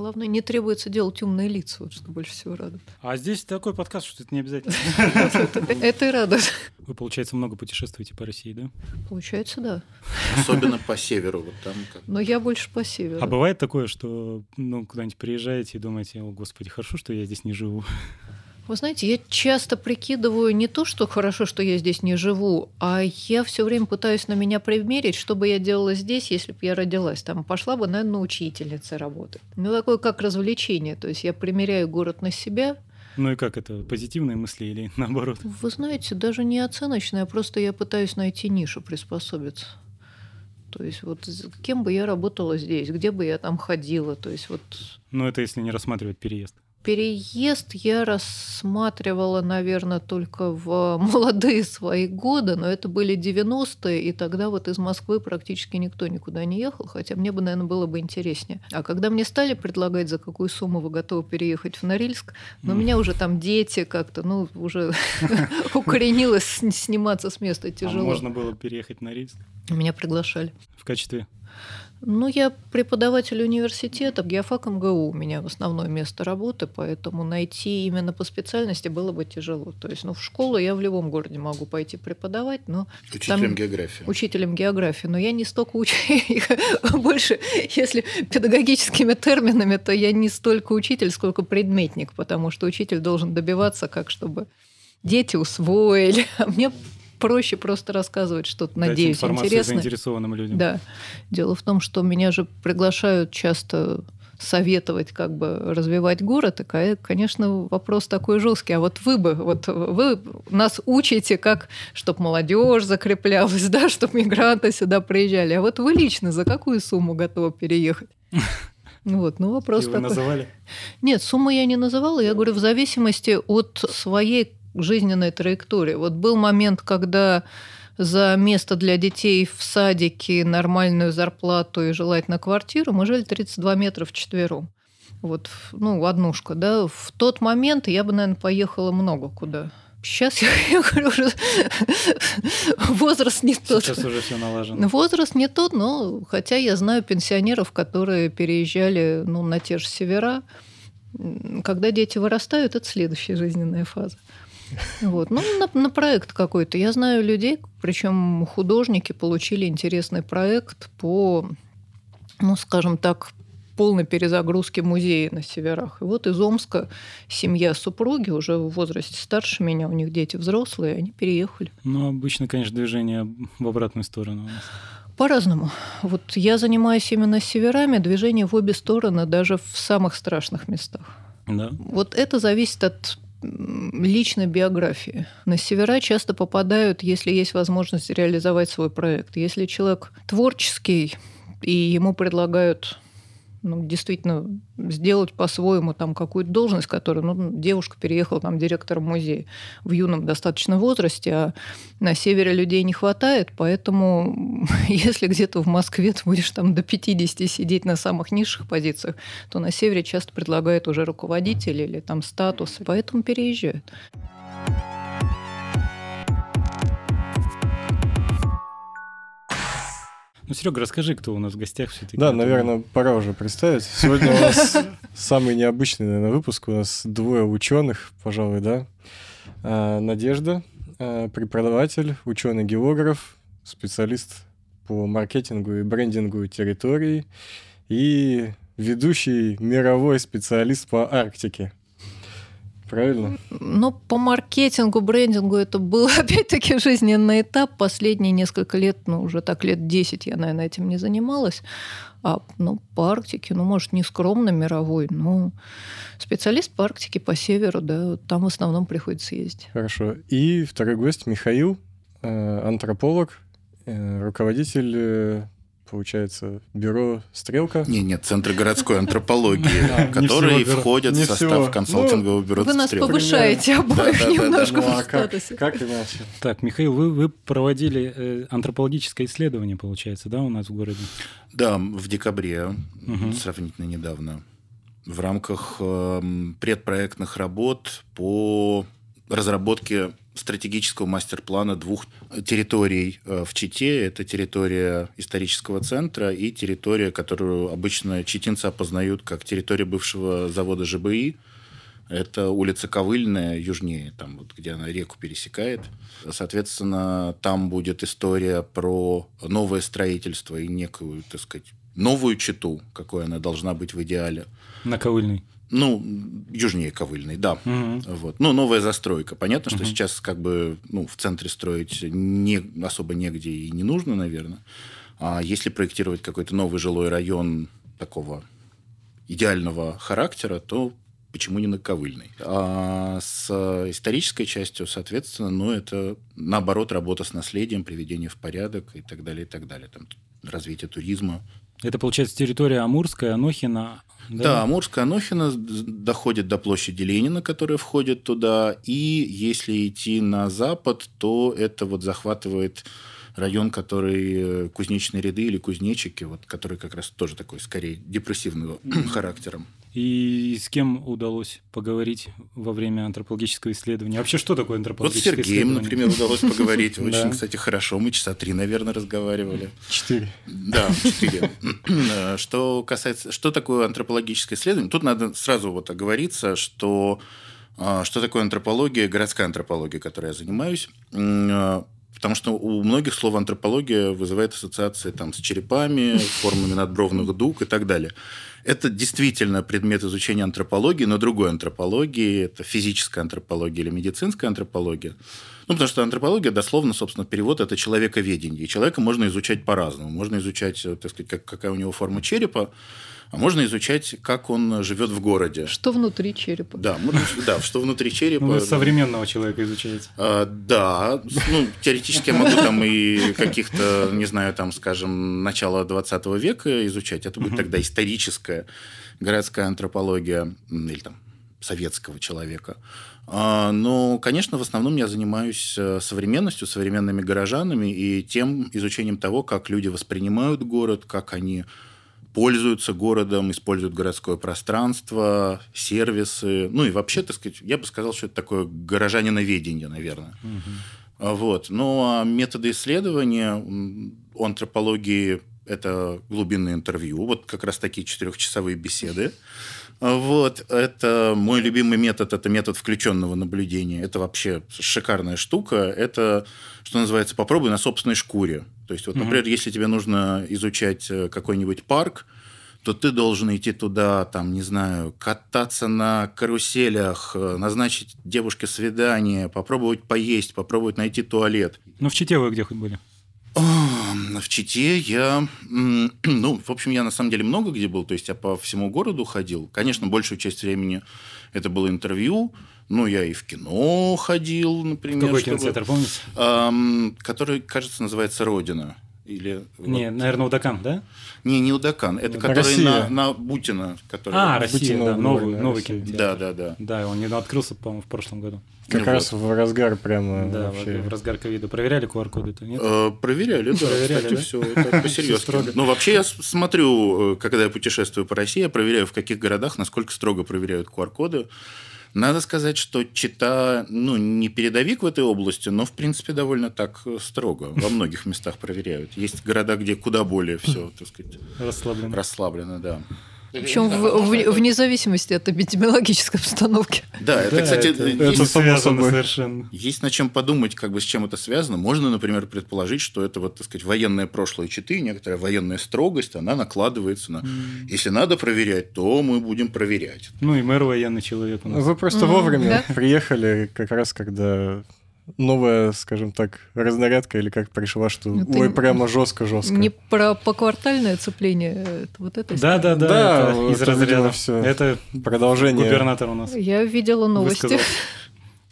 Главное, не требуется делать умные лица, вот что больше всего радует. А здесь такой подкаст, что это не обязательно. Это и радует. Вы, получается, много путешествуете по России, да? Получается, да. Особенно по северу. Вот там как... Но я больше по северу. А бывает такое, что ну, куда-нибудь приезжаете и думаете, о, господи, хорошо, что я здесь не живу. Вы знаете, я часто прикидываю не то, что хорошо, что я здесь не живу, а я все время пытаюсь на меня примерить, что бы я делала здесь, если бы я родилась. Там пошла бы, наверное, на учительнице работать. Ну, такое как развлечение. То есть я примеряю город на себя, ну и как это, позитивные мысли или наоборот? Вы знаете, даже не оценочные, а просто я пытаюсь найти нишу, приспособиться. То есть вот кем бы я работала здесь, где бы я там ходила, то есть вот... Ну это если не рассматривать переезд. Переезд я рассматривала, наверное, только в молодые свои годы, но это были 90-е, и тогда вот из Москвы практически никто никуда не ехал, хотя мне бы, наверное, было бы интереснее. А когда мне стали предлагать, за какую сумму вы готовы переехать в Норильск, ну, у меня уже там дети как-то, ну, уже укоренилось сниматься с места а тяжело. А можно было переехать в Норильск? Меня приглашали. В качестве ну, я преподаватель университета, геофак МГУ у меня основное место работы, поэтому найти именно по специальности было бы тяжело. То есть, ну, в школу я в любом городе могу пойти преподавать, но... Учителем там, географии. Учителем географии, но я не столько учитель, больше, если педагогическими терминами, то я не столько учитель, сколько предметник, потому что учитель должен добиваться, как чтобы дети усвоили. А мне проще просто рассказывать что-то, надеюсь, интересное. заинтересованным людям. Да. Дело в том, что меня же приглашают часто советовать, как бы развивать город, и, конечно, вопрос такой жесткий. А вот вы бы, вот вы нас учите, как, чтобы молодежь закреплялась, да, чтобы мигранты сюда приезжали. А вот вы лично за какую сумму готовы переехать? Вот, ну вопрос вы такой. называли? Нет, сумму я не называла. Я говорю, в зависимости от своей жизненной траектории. Вот был момент, когда за место для детей в садике, нормальную зарплату и желательно квартиру мы жили 32 метра в четвером. Вот, ну, однушка, да. В тот момент я бы, наверное, поехала много куда. Сейчас я, я говорю, уже возраст не тот. Сейчас уже все налажено. Возраст не тот, но хотя я знаю пенсионеров, которые переезжали ну, на те же севера. Когда дети вырастают, это следующая жизненная фаза. Вот. Ну, на, на проект какой-то. Я знаю людей, причем художники получили интересный проект по, ну, скажем так, полной перезагрузки музея на северах. И вот из Омска семья супруги уже в возрасте старше меня, у них дети взрослые, они переехали. Ну, обычно, конечно, движение в обратную сторону у нас. По-разному. Вот я занимаюсь именно северами, движение в обе стороны, даже в самых страшных местах. Да. Вот это зависит от личной биографии. На севера часто попадают, если есть возможность реализовать свой проект. Если человек творческий, и ему предлагают ну, действительно сделать по-своему там какую-то должность, которую ну, девушка переехала там директором музея в юном достаточно возрасте, а на севере людей не хватает, поэтому если где-то в Москве ты будешь там до 50 сидеть на самых низших позициях, то на севере часто предлагают уже руководители или там статус, поэтому переезжают. Ну, Серега, расскажи, кто у нас в гостях все-таки. Да, наверное, пора уже представить. Сегодня у нас самый необычный, наверное, выпуск. У нас двое ученых, пожалуй, да. А, Надежда, а, преподаватель, ученый-географ, специалист по маркетингу и брендингу территорий и ведущий мировой специалист по Арктике. Правильно? Но по маркетингу, брендингу это был опять-таки жизненный этап. Последние несколько лет, ну уже так лет 10 я, наверное, этим не занималась. А ну, по Арктике, ну, может, не скромно мировой, но специалист по Арктике, по северу, да, там в основном приходится ездить. Хорошо. И второй гость Михаил, э, антрополог, э, руководитель э, получается, бюро «Стрелка». Не, нет, Центр городской антропологии, который входит в состав консалтингового бюро «Стрелка». Вы нас повышаете обоих немножко в статусе. Как иначе? Так, Михаил, вы проводили э, антропологическое исследование, получается, да, у нас в городе? Да, в декабре, сравнительно недавно, в рамках эм, предпроектных работ по разработки стратегического мастер-плана двух территорий э, в Чите. Это территория исторического центра и территория, которую обычно читинцы опознают как территория бывшего завода ЖБИ. Это улица Ковыльная, южнее, там вот, где она реку пересекает. Соответственно, там будет история про новое строительство и некую, так сказать, новую читу, какой она должна быть в идеале. На Ковыльной. Ну, южнее Ковыльной, да. Угу. Вот. Ну, новая застройка. Понятно, что угу. сейчас как бы ну, в центре строить не, особо негде и не нужно, наверное. А если проектировать какой-то новый жилой район такого идеального характера, то почему не на Ковыльной? А с исторической частью, соответственно, ну, это наоборот работа с наследием, приведение в порядок и так далее, и так далее. Там развитие туризма. Это, получается, территория Амурская, Анохина, да, да Амурская Анохина доходит до площади Ленина, которая входит туда. И если идти на запад, то это вот захватывает район, который э, кузнечные ряды или кузнечики, вот, который как раз тоже такой, скорее, депрессивного характером. И с кем удалось поговорить во время антропологического исследования? Вообще, что такое антропологическое вот с Сергеем, например, удалось поговорить. Очень, кстати, хорошо. Мы часа три, наверное, разговаривали. Четыре. Да, четыре. Что касается... Что такое антропологическое исследование? Тут надо сразу вот оговориться, что а, что такое антропология, городская антропология, которой я занимаюсь. А, потому что у многих слово антропология вызывает ассоциации там, с черепами, формами надбровных дуг и так далее. Это действительно предмет изучения антропологии, но другой антропологии. Это физическая антропология или медицинская антропология. Ну, потому что антропология, дословно, собственно, перевод – это человековедение. И человека можно изучать по-разному. Можно изучать, так сказать, как, какая у него форма черепа, а можно изучать, как он живет в городе. Что внутри черепа. Да, да что внутри черепа. Вы современного человека изучаете. А, да, ну, теоретически я могу там и каких-то, не знаю, там, скажем, начала 20 века изучать. Это будет тогда историческая городская антропология или там советского человека. А, но, конечно, в основном я занимаюсь э, современностью, современными горожанами и тем изучением того, как люди воспринимают город, как они пользуются городом, используют городское пространство, сервисы. Ну и вообще, так сказать, я бы сказал, что это такое горожаниноведение, наверное. Угу. Вот. Ну а методы исследования у антропологии – это глубинное интервью, вот как раз такие четырехчасовые беседы. Вот, это мой любимый метод, это метод включенного наблюдения. Это вообще шикарная штука. Это, что называется, попробуй на собственной шкуре. То есть, вот, например, mm если тебе нужно изучать э, какой-нибудь парк, то ты должен идти туда, там, не знаю, кататься на каруселях, э, назначить девушке свидание, попробовать поесть, попробовать найти туалет. Ну, в Чите вы где хоть были? В Чите я, ну, в общем, я на самом деле много где был, то есть я по всему городу ходил. Конечно, большую часть времени это было интервью, ну, я и в кино ходил, например. Какой чтобы, кинотеатр, помните? Эм, который, кажется, называется «Родина». Или, не, вот... наверное, Удакан, да? Не, не Удакан. Это ну, который на, на Бутина. Который... А, Россия, Бутина, да, новый, новый кинотеатр. Да, да, да. Да, он не открылся, по-моему, в прошлом году. Как ну, раз вот. в разгар прямо Да, вообще. в разгар ковида. Проверяли QR-коды-то, нет? Э, проверяли, да. Проверяли, Кстати, да? все это по-серьезки. Ну, вообще, я смотрю, э, когда я путешествую по России, я проверяю, в каких городах, насколько строго проверяют QR-коды. Надо сказать, что Чита, ну, не передовик в этой области, но, в принципе, довольно так строго. Во многих местах проверяют. Есть города, где куда более все, так сказать... Расслаблено. Расслаблено, да. Причем в, в, вне зависимости от эпидемиологической обстановки. Да, это, да, кстати, это, есть, это связано совершенно. Есть над чем подумать, как бы с чем это связано. Можно, например, предположить, что это вот, так сказать, военное прошлое Читы, некоторая военная строгость, она накладывается на. Mm. Если надо проверять, то мы будем проверять. Ну и мэр военный человек у нас. Вы просто mm, вовремя да? приехали, как раз когда новая, скажем так, разнарядка или как пришла, что это ой, прямо жестко-жестко. Не про поквартальное цепление, это вот это. Да, да, да, да, это из разряда все. Это продолжение. Губернатор у нас. Я видела новости.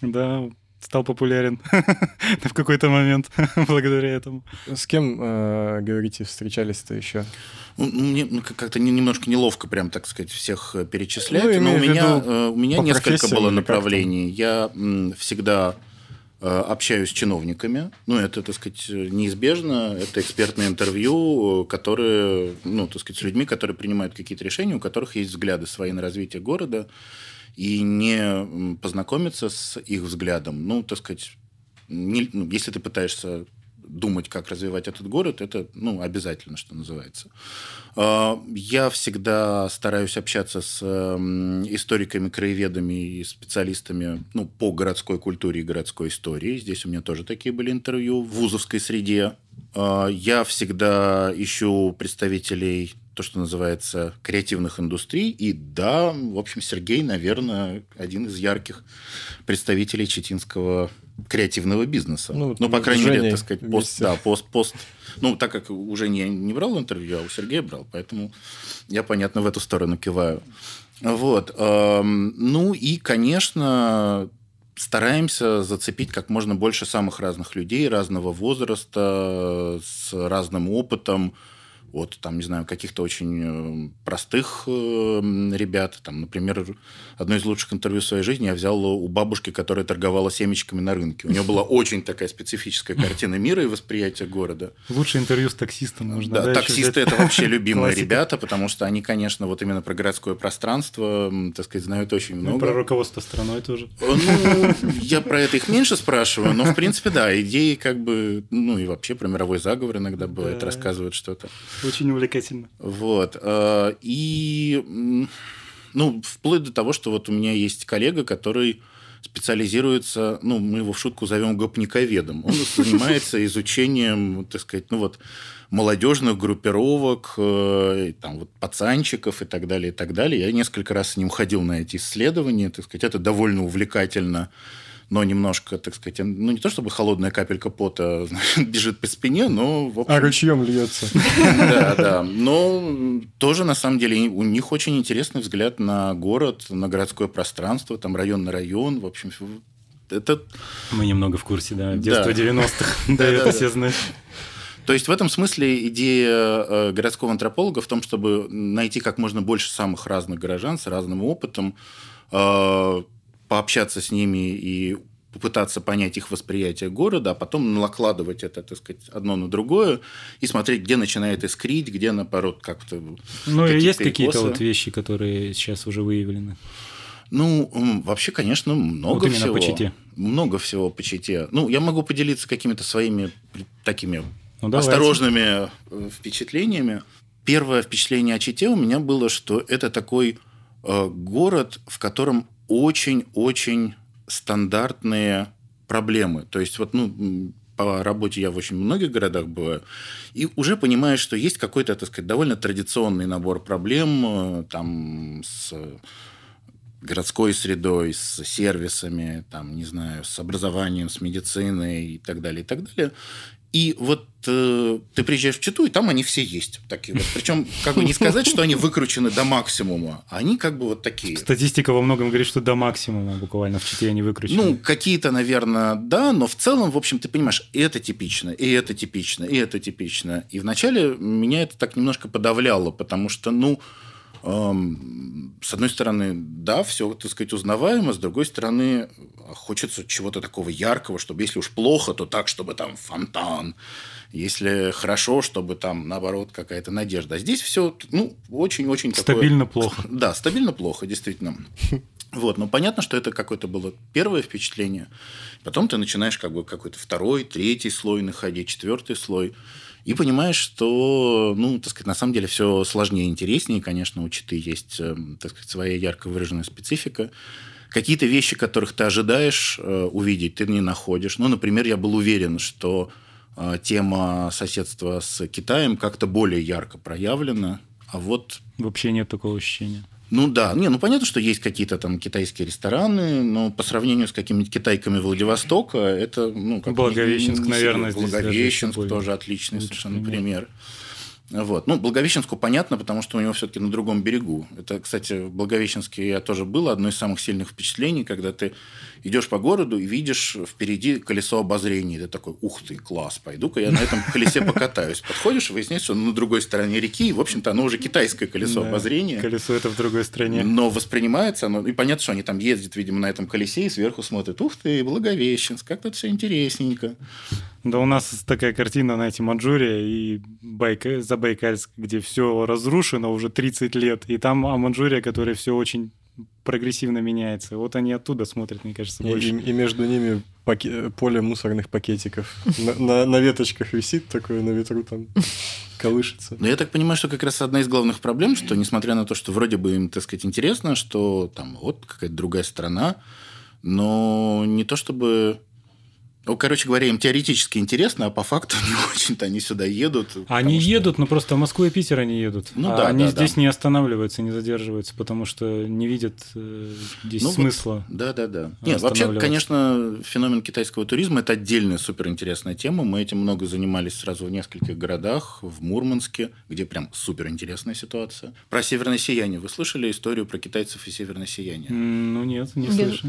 Да, стал популярен в какой-то момент благодаря этому. С кем, э, говорите, встречались-то еще? Ну, мне ну, как-то немножко неловко прям, так сказать, всех э, перечислять, ну, но у меня, э, у меня несколько было направлений. Я всегда Э, общаюсь с чиновниками. Ну, это, так сказать, неизбежно. Это экспертное интервью, которые, ну, так сказать, с людьми, которые принимают какие-то решения, у которых есть взгляды свои на развитие города. и не познакомиться с их взглядом, ну, так сказать, не, ну, если ты пытаешься думать, как развивать этот город, это ну, обязательно, что называется. А, я всегда стараюсь общаться с историками, краеведами и специалистами ну, по городской культуре и городской истории. Здесь у меня тоже такие были интервью в вузовской среде. А, я всегда ищу представителей то, что называется, креативных индустрий. И да, в общем, Сергей, наверное, один из ярких представителей читинского креативного бизнеса. Ну, ну по крайней мере, так сказать, пост, да, пост, пост. Ну, так как уже не, не брал интервью, а у Сергея брал, поэтому я, понятно, в эту сторону киваю. Вот. Ну и, конечно, стараемся зацепить как можно больше самых разных людей, разного возраста, с разным опытом, от, там, не знаю, каких-то очень э, простых э, ребят. Там, например, одно из лучших интервью в своей жизни я взял у бабушки, которая торговала семечками на рынке. У нее была очень такая специфическая картина мира и восприятие города. Лучшее интервью с таксистом нужно. Да, таксисты – это вообще любимые ребята, потому что они, конечно, вот именно про городское пространство, так сказать, знают очень ну, много. про руководство страной тоже. Э, ну, я про это их меньше спрашиваю, но, в принципе, да, идеи как бы, ну, и вообще про мировой заговор иногда бывает, рассказывают что-то. Очень увлекательно. Вот. Э, и, ну, вплоть до того, что вот у меня есть коллега, который специализируется, ну, мы его в шутку зовем гопниковедом. Он занимается изучением, так сказать, ну вот, молодежных группировок, э, там вот пацанчиков и так далее, и так далее. Я несколько раз с ним ходил на эти исследования, так сказать, это довольно увлекательно но немножко, так сказать, ну не то чтобы холодная капелька пота значит, бежит по спине, но... В общем, а ручьем льется. Да, да. Но тоже, на самом деле, у них очень интересный взгляд на город, на городское пространство, там район на район, в общем, это... Мы немного в курсе, да, детство да. 90-х, да, это все знают. То есть в этом смысле идея э, городского антрополога в том, чтобы найти как можно больше самых разных горожан с разным опытом, э, пообщаться с ними и попытаться понять их восприятие города, а потом накладывать это, так сказать, одно на другое и смотреть, где начинает искрить, где, наоборот, как-то... Ну, и есть какие-то вот вещи, которые сейчас уже выявлены? Ну, вообще, конечно, много вот всего. по чите. Много всего по чите. Ну, я могу поделиться какими-то своими такими ну, осторожными э, впечатлениями. Первое впечатление о Чите у меня было, что это такой э, город, в котором очень-очень стандартные проблемы. То есть вот, ну, по работе я в очень многих городах бываю, и уже понимаешь, что есть какой-то, так сказать, довольно традиционный набор проблем э, там с городской средой, с сервисами, там, не знаю, с образованием, с медициной и так далее, и так далее. И вот э, ты приезжаешь в Читу, и там они все есть. Такие вот. Причем, как бы не сказать, что они выкручены до максимума, а они как бы вот такие. Статистика во многом говорит, что до максимума буквально в Чите они выкручены. Ну, какие-то, наверное, да, но в целом, в общем, ты понимаешь, и это типично, и это типично, и это типично. И вначале меня это так немножко подавляло, потому что, ну, с одной стороны, да, все, так сказать, узнаваемо, с другой стороны, хочется чего-то такого яркого, чтобы если уж плохо, то так, чтобы там фонтан, если хорошо, чтобы там, наоборот, какая-то надежда. А здесь все, ну, очень-очень Стабильно такое... плохо. Да, стабильно плохо, действительно. Вот, но понятно, что это какое-то было первое впечатление. Потом ты начинаешь как бы какой-то второй, третий слой находить, четвертый слой. И понимаешь, что, ну, так сказать, на самом деле все сложнее и интереснее. Конечно, у Читы есть, э, так сказать, своя ярко выраженная специфика. Какие-то вещи, которых ты ожидаешь э, увидеть, ты не находишь. Ну, например, я был уверен, что э, тема соседства с Китаем как-то более ярко проявлена. А вот... Вообще нет такого ощущения. Ну да, не, ну понятно, что есть какие-то там китайские рестораны, но по сравнению с какими-нибудь китайками Владивостока, это, ну, как Благовещенск, не, наверное, Благовещенск тоже отличный совершенно пример. пример. Вот. Ну, Благовещенску понятно, потому что у него все-таки на другом берегу. Это, кстати, в Благовещенске я тоже был. Одно из самых сильных впечатлений, когда ты идешь по городу и видишь впереди колесо обозрения. Ты такой, ух ты, класс, пойду-ка я на этом колесе покатаюсь. Подходишь, выясняешь, что на другой стороне реки, и, в общем-то, оно уже китайское колесо да, обозрения. Колесо это в другой стране. Но воспринимается оно, и понятно, что они там ездят, видимо, на этом колесе и сверху смотрят, ух ты, Благовещенск, как тут все интересненько. Да у нас такая картина, знаете, Манчжурия и Байка, Забайкальск, где все разрушено уже 30 лет. И там а Манчжурия, которая все очень прогрессивно меняется. Вот они оттуда смотрят, мне кажется, больше. и- и между ними паке- поле мусорных пакетиков. На, на- на веточках висит такое, на ветру там колышется. Но я так понимаю, что как раз одна из главных проблем, что несмотря на то, что вроде бы им, так сказать, интересно, что там вот какая-то другая страна, но не то чтобы... Ну, короче говоря, им теоретически интересно, а по факту не очень-то они сюда едут. Они что- едут, но просто в Москву и Питер они едут. Ну а да, они да, здесь да. не останавливаются, не задерживаются, потому что не видят э, здесь Ну вот, смысла. Да, да, да. Нет, вообще, конечно, феномен китайского туризма это отдельная суперинтересная тема. Мы этим много занимались сразу в нескольких городах, в Мурманске, где прям суперинтересная ситуация. Про северное сияние. Вы слышали историю про китайцев и северное сияние? Ну нет, не слышу.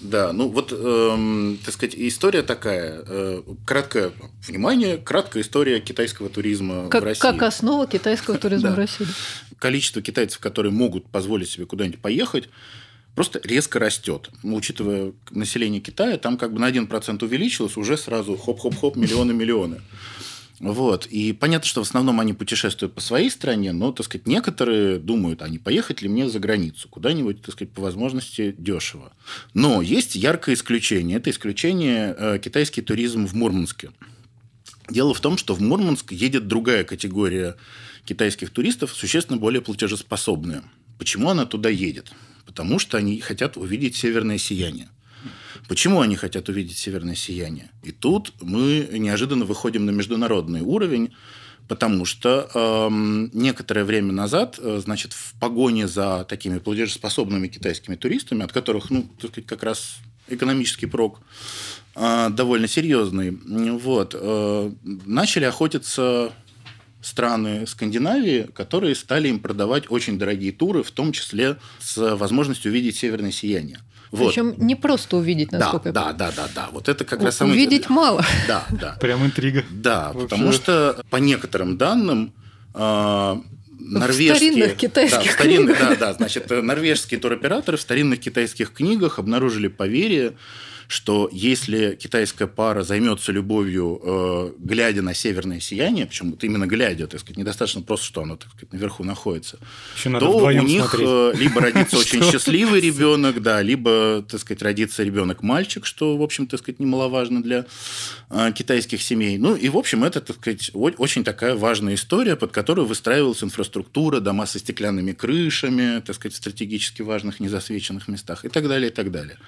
Да, ну вот, эм, так сказать, история такая. э, краткое, внимание, краткая история китайского туризма в Как, России. как основа китайского туризма Да. в России. количество китайцев, которые могут позволить себе куда-нибудь поехать, просто резко растет. Ну, Учитывая население Китая, там как бы на 1% увеличилось, уже сразу хоп-хоп-хоп, миллионы-миллионы. Вот. И понятно, что в основном они путешествуют по своей стране, но, так сказать, некоторые думают, а не поехать ли мне за границу, куда-нибудь, так сказать, по возможности дешево. Но есть яркое исключение. Это исключение э, китайский туризм в Мурманске. Дело в том, что в Мурманск едет другая категория китайских туристов, существенно более платежеспособная. Почему она туда едет? Потому что они хотят увидеть северное сияние. Почему они хотят увидеть северное сияние? И тут мы неожиданно выходим на международный уровень, потому что эм, некоторое время назад, э, значит, в погоне за такими платежеспособными китайскими туристами, от которых, ну, так сказать, как раз экономический прок э, довольно серьезный, вот, э, начали охотиться страны Скандинавии, которые стали им продавать очень дорогие туры, в том числе с возможностью увидеть северное сияние. Вот. Причем не просто увидеть, Да, насколько я да, да, да, да. Вот это как раз У- самое... Увидеть мало. Да, да. Прям интрига. Да, Вообще- потому что по некоторым данным э, норвежские... старинных китайских да, в старинных- книгах. Да, да, значит, норвежские туроператоры в старинных китайских книгах обнаружили поверье, что если китайская пара займется любовью, э, глядя на северное сияние, причем вот именно глядя, так сказать, недостаточно просто, что оно так сказать, наверху находится, Еще то у них смотреть. э, либо родится очень счастливый ребенок, да, либо, так сказать, родится ребенок-мальчик, что, в общем, так сказать, немаловажно для э, китайских семей. Ну, и, в общем, это, так сказать, очень такая важная история, под которую выстраивалась инфраструктура, дома со стеклянными крышами, так сказать, в стратегически важных незасвеченных местах и так далее, и так далее.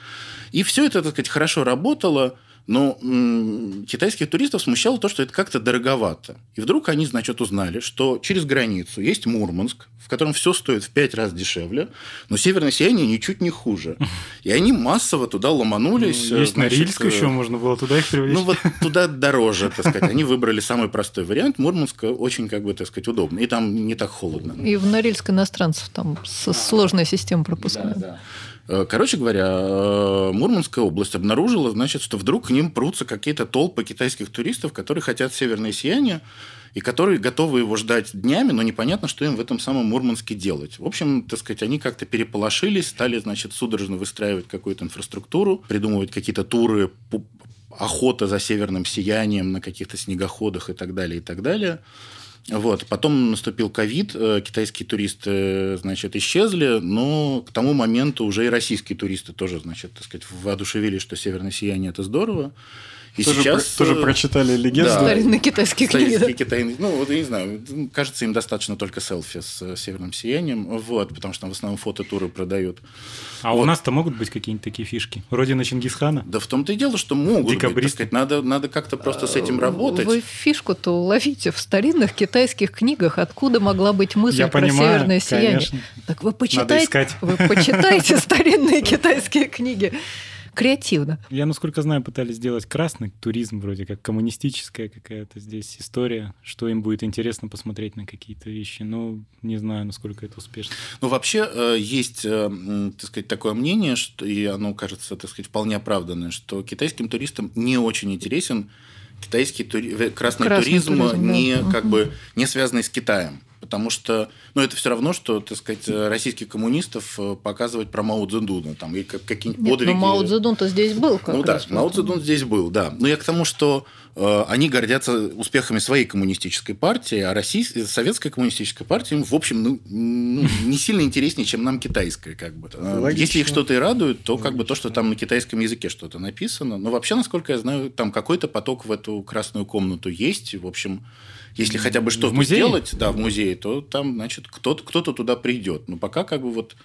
И все это, так сказать, хорошо работало, но м, китайских туристов смущало то, что это как-то дороговато. И вдруг они, значит, узнали, что через границу есть Мурманск, в котором все стоит в пять раз дешевле, но северное сияние ничуть не хуже. И они массово туда ломанулись. Ну, Есть значит, Норильск э, еще, можно было туда их привлечь. ну, вот туда дороже, так сказать. Они выбрали самый простой вариант. Мурманск очень, как бы, так сказать, удобно. И там не так холодно. И в Норильск иностранцев там сложная система пропуска. Э, Короче говоря, э, Мурманская область обнаружила, значит, что вдруг к ним прутся какие-то толпы китайских туристов, которые хотят северное сияние, и которые готовы его ждать днями, но непонятно, что им в этом самом Мурманске делать. В общем, так сказать, они как-то переполошились, стали, значит, судорожно выстраивать какую-то инфраструктуру, придумывать какие-то туры, охота за северным сиянием на каких-то снегоходах и так далее, и так далее. Вот. Потом наступил ковид, э, китайские туристы, э, значит, исчезли, но к тому моменту уже и российские туристы тоже, значит, так сказать, воодушевились, что северное сияние – это здорово. И тоже, сейчас... про- тоже э, прочитали легенду. да. Китайские да. Исторические китайные- Ну, вот я не знаю, кажется, им достаточно только селфи с э, северным сиянием, вот, потому что там в основном фототуры продают. А у вот. нас-то могут быть какие-нибудь такие фишки? Родина Чингисхана? Да в том-то и дело, что могут быть, Декабристы. сказать, надо, надо как-то просто с этим работать. Вы фишку-то уловите в старинных китайских книгах, откуда могла быть мысль Я про понимаю, северное сияние. конечно. Так вы почитайте, вы почитайте старинные китайские книги. Креативно. Я, насколько знаю, пытались сделать красный туризм, вроде как коммунистическая какая-то здесь история, что им будет интересно посмотреть на какие-то вещи. Но не знаю, насколько это успешно. Ну, вообще, э, есть, э, так сказать, такое мнение, что, и оно кажется, так сказать, вполне оправданное, что китайским туристам не очень интересен китайский тури- э, красный, Красный туризм, туризм, да. не, Мгм. как бы, не связанный с Китаем. Потому что, ну, это все равно, что, так сказать, российских коммунистов э, показывать про Мао Цзэдуна, там, и какие-нибудь Нет, подвиги. Ну, Мао Цзэдун-то здесь был как Ну раз. да, Мао Цзэдун здесь был, да. Но я к тому, что э, они гордятся успехами своей коммунистической партии, а российская, советская коммунистическая партия им, в общем, ну, ну, не сильно интереснее, чем нам китайская, как бы. Э, Логично. Если их что-то и радует, то как бы то, что там на китайском языке что-то написано. Но вообще, насколько я знаю, там какой-то поток в эту красную комнату есть. В общем, если хотя бы что-то музее? сделать, да, в музее, то там, значит, кто-то кто туда придет. Но пока как бы вот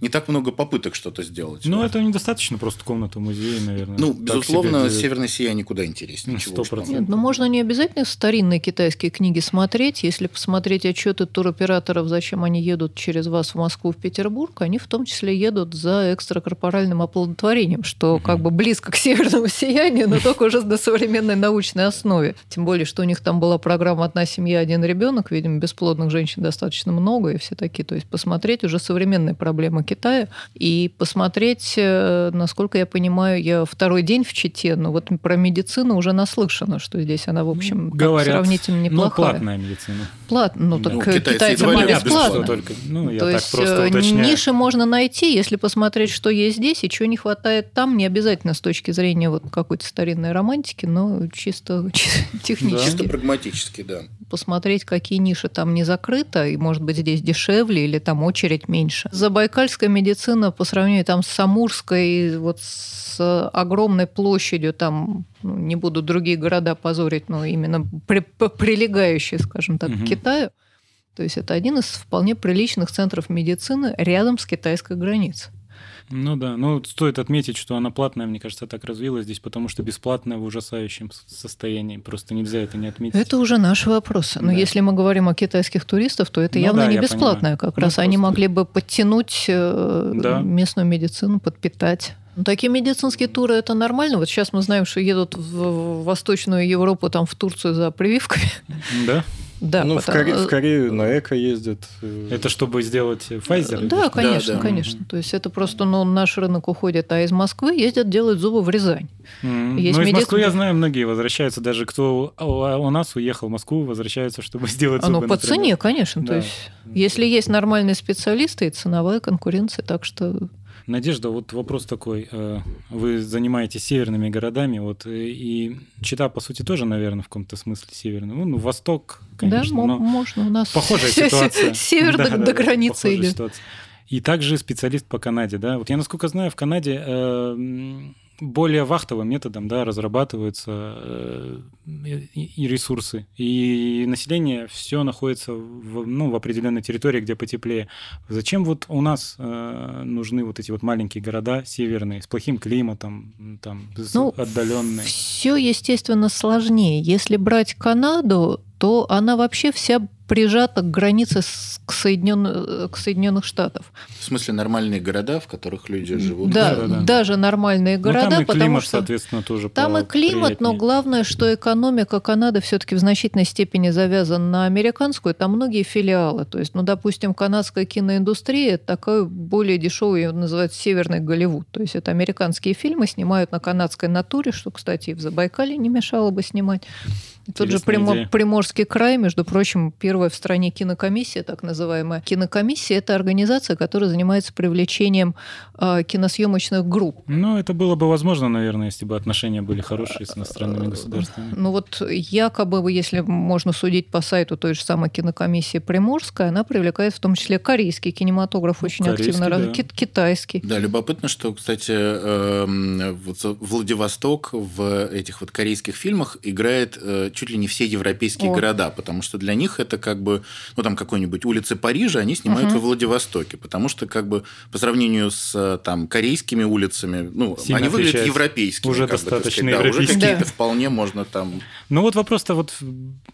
не так много попыток что-то сделать. Ну, это недостаточно просто комната музея, наверное. Ну, безусловно, себя делать. Северная Сия никуда интереснее. Ну, там. 100%. Нет, ну можно не обязательно старинные китайские книги смотреть. Если посмотреть отчеты туроператоров, зачем они едут через вас в Москву, в Петербург, они в том числе едут за экстракорпоральным оплодотворением, что как бы близко к северному сиянию, но только уже на современной научной основе. Тем более, что у них там была программа «Одна семья, один ребенок», видимо, бесплодных женщин достаточно много, и все такие. То есть посмотреть уже современные проблемы Китая и посмотреть, э, насколько я понимаю, я второй день в Чите, но вот про медицину уже наслышано, что здесь она, в общем, Говорят, сравнительно Ну, неплохая. платная медицина. Плат- Ну, Да. так Ну, китайцы не бесплатно. только. Ну, я То так есть просто э, уточняю. ниши можно найти, если посмотреть, что есть здесь и чего не хватает там, не обязательно с точки зрения вот какой-то старинной романтики, но чисто, чисто технически. Чисто прагматически, да. посмотреть, какие ниши там не закрыты, и, может быть, здесь дешевле или там очередь меньше. Забайкальская медицина по сравнению там с Амурской, вот с огромной площадью, там, ну, не буду другие города позорить, но именно при- прилегающие, скажем так, Мгм. к Китаю, то есть это один из вполне приличных центров медицины рядом с китайской границей. Ну да, ну стоит отметить, что она платная, мне кажется, так развилась здесь, потому что бесплатная в ужасающем состоянии. Просто нельзя это не отметить. Это уже наши вопросы. Но Да. если мы говорим о китайских туристах, то это Ну явно да, не я бесплатное. понимаю. Как Ну, раз они просто- могли бы подтянуть э, Да. местную медицину, подпитать. Ну, такие медицинские туры это нормально. Вот сейчас мы знаем, что едут в Восточную Европу, там в Турцию за прививками. Да? Да, ну, в, потому- Коре- в Корею на эко ездят. э, Это чтобы сделать Pfizer? Да, конечно, Да, да. конечно. То есть это просто ну, наш рынок уходит, а из Москвы ездят делать зубы в Рязань. М, Есть Ну, из медицина- Москвы, я знаю, многие возвращаются. Даже кто у у нас уехал в Москву, возвращаются, чтобы сделать Оно зубы, по например. цене, конечно. То Да. есть если есть нормальные специалисты, и ценовая конкуренция, так что Надежда, вот вопрос такой. э, Вы занимаетесь северными городами, вот, э, и Чита, по сути, тоже, наверное, в каком-то смысле северный. Ну, ну, Восток, конечно, да, но можно. У нас похожая ситуация. С севера Да, до, да, до границы идет. ситуация. И также специалист по Канаде, да. Вот я, насколько знаю, в Канаде э, более вахтовым методом, да, разрабатываются э, и, ресурсы. И население все находится в, ну, в определенной территории, где потеплее. Зачем вот у нас э, нужны вот эти вот маленькие города северные с плохим климатом, там, Ну, отдаленные? Все, естественно, сложнее. Если брать Канаду, то она вообще вся прижата к границе с, к, Соединен- к Соединенных Штатов. В смысле, нормальные города, в которых люди живут. Да, да, да. даже нормальные Ну, города, там и потому климат, что соответственно, тоже там и климат, но главное, что экономика Канады все-таки в значительной степени завязана на американскую. Там многие филиалы. То есть, ну, допустим, канадская киноиндустрия это такой более дешевый, ее называют северный Голливуд. То есть это американские фильмы снимают на канадской натуре, что, кстати, и в Забайкале не мешало бы снимать. Тот же Примо-. Приморский край, между прочим, первая в стране кинокомиссия, так называемая. Кинокомиссия – это организация, которая занимается привлечением э, киносъемочных групп. Ну, это было бы возможно, наверное, если бы отношения были хорошие с иностранными государствами. Ну вот якобы, если можно судить по сайту той же самой кинокомиссии Приморская, она привлекает в том числе корейский кинематограф очень Ну, корейский, активно, да. ки- китайский. Да, любопытно, что, кстати, эм, вот Владивосток в этих вот корейских фильмах играет э, чуть ли не все европейские О. города, потому что для них это как бы, ну там какой-нибудь улицы Парижа, они снимают Мгм. во Владивостоке, потому что как бы по сравнению с э, там корейскими улицами, ну Сильно они выглядят отличаются. европейскими, Уже как бы, достаточно сказать, да, уже какие-то Да. вполне можно там. Ну вот вопрос-то вот,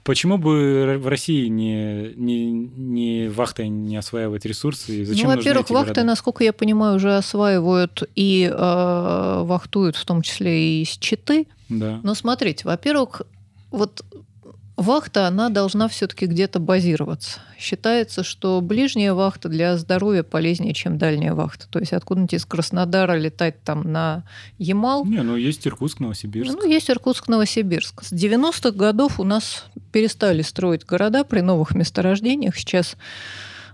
почему бы в России не, не, не вахтой не осваивать ресурсы? И зачем ну, во-первых, вахты, города? насколько я понимаю, уже осваивают и э, вахтуют, в том числе и из Читы. Да. Но смотрите, во-первых, вот вахта, она должна все-таки где-то базироваться. Считается, что ближняя вахта для здоровья полезнее, чем дальняя вахта. То есть откуда-нибудь из Краснодара летать там на Ямал. Не, ну есть Иркутск, Новосибирск. Ну, есть Иркутск, Новосибирск. С 90-х годов у нас перестали строить города при новых месторождениях. Сейчас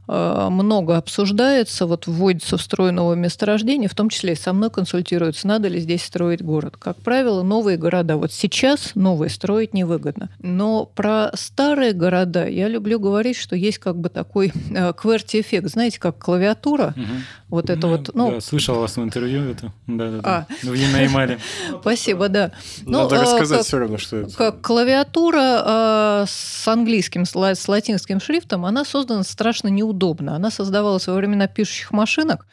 много обсуждается, вот вводится в строй новое месторождение, в том числе и со мной консультируются, надо ли здесь строить город. Как правило, новые города, вот сейчас новые строить невыгодно. Но про старые города я люблю говорить, что есть как бы такой э, QWERTY-эффект, знаете, как клавиатура, угу. вот это ну, вот... Ну, да, слышал вас в интервью это, да-да-да, а. в Ямале. Спасибо, да. Надо ну, рассказать как, все равно, что это. Как клавиатура э, с английским, с латинским шрифтом, она создана страшно неудобно удобно. Она создавалась во времена пишущих машинок,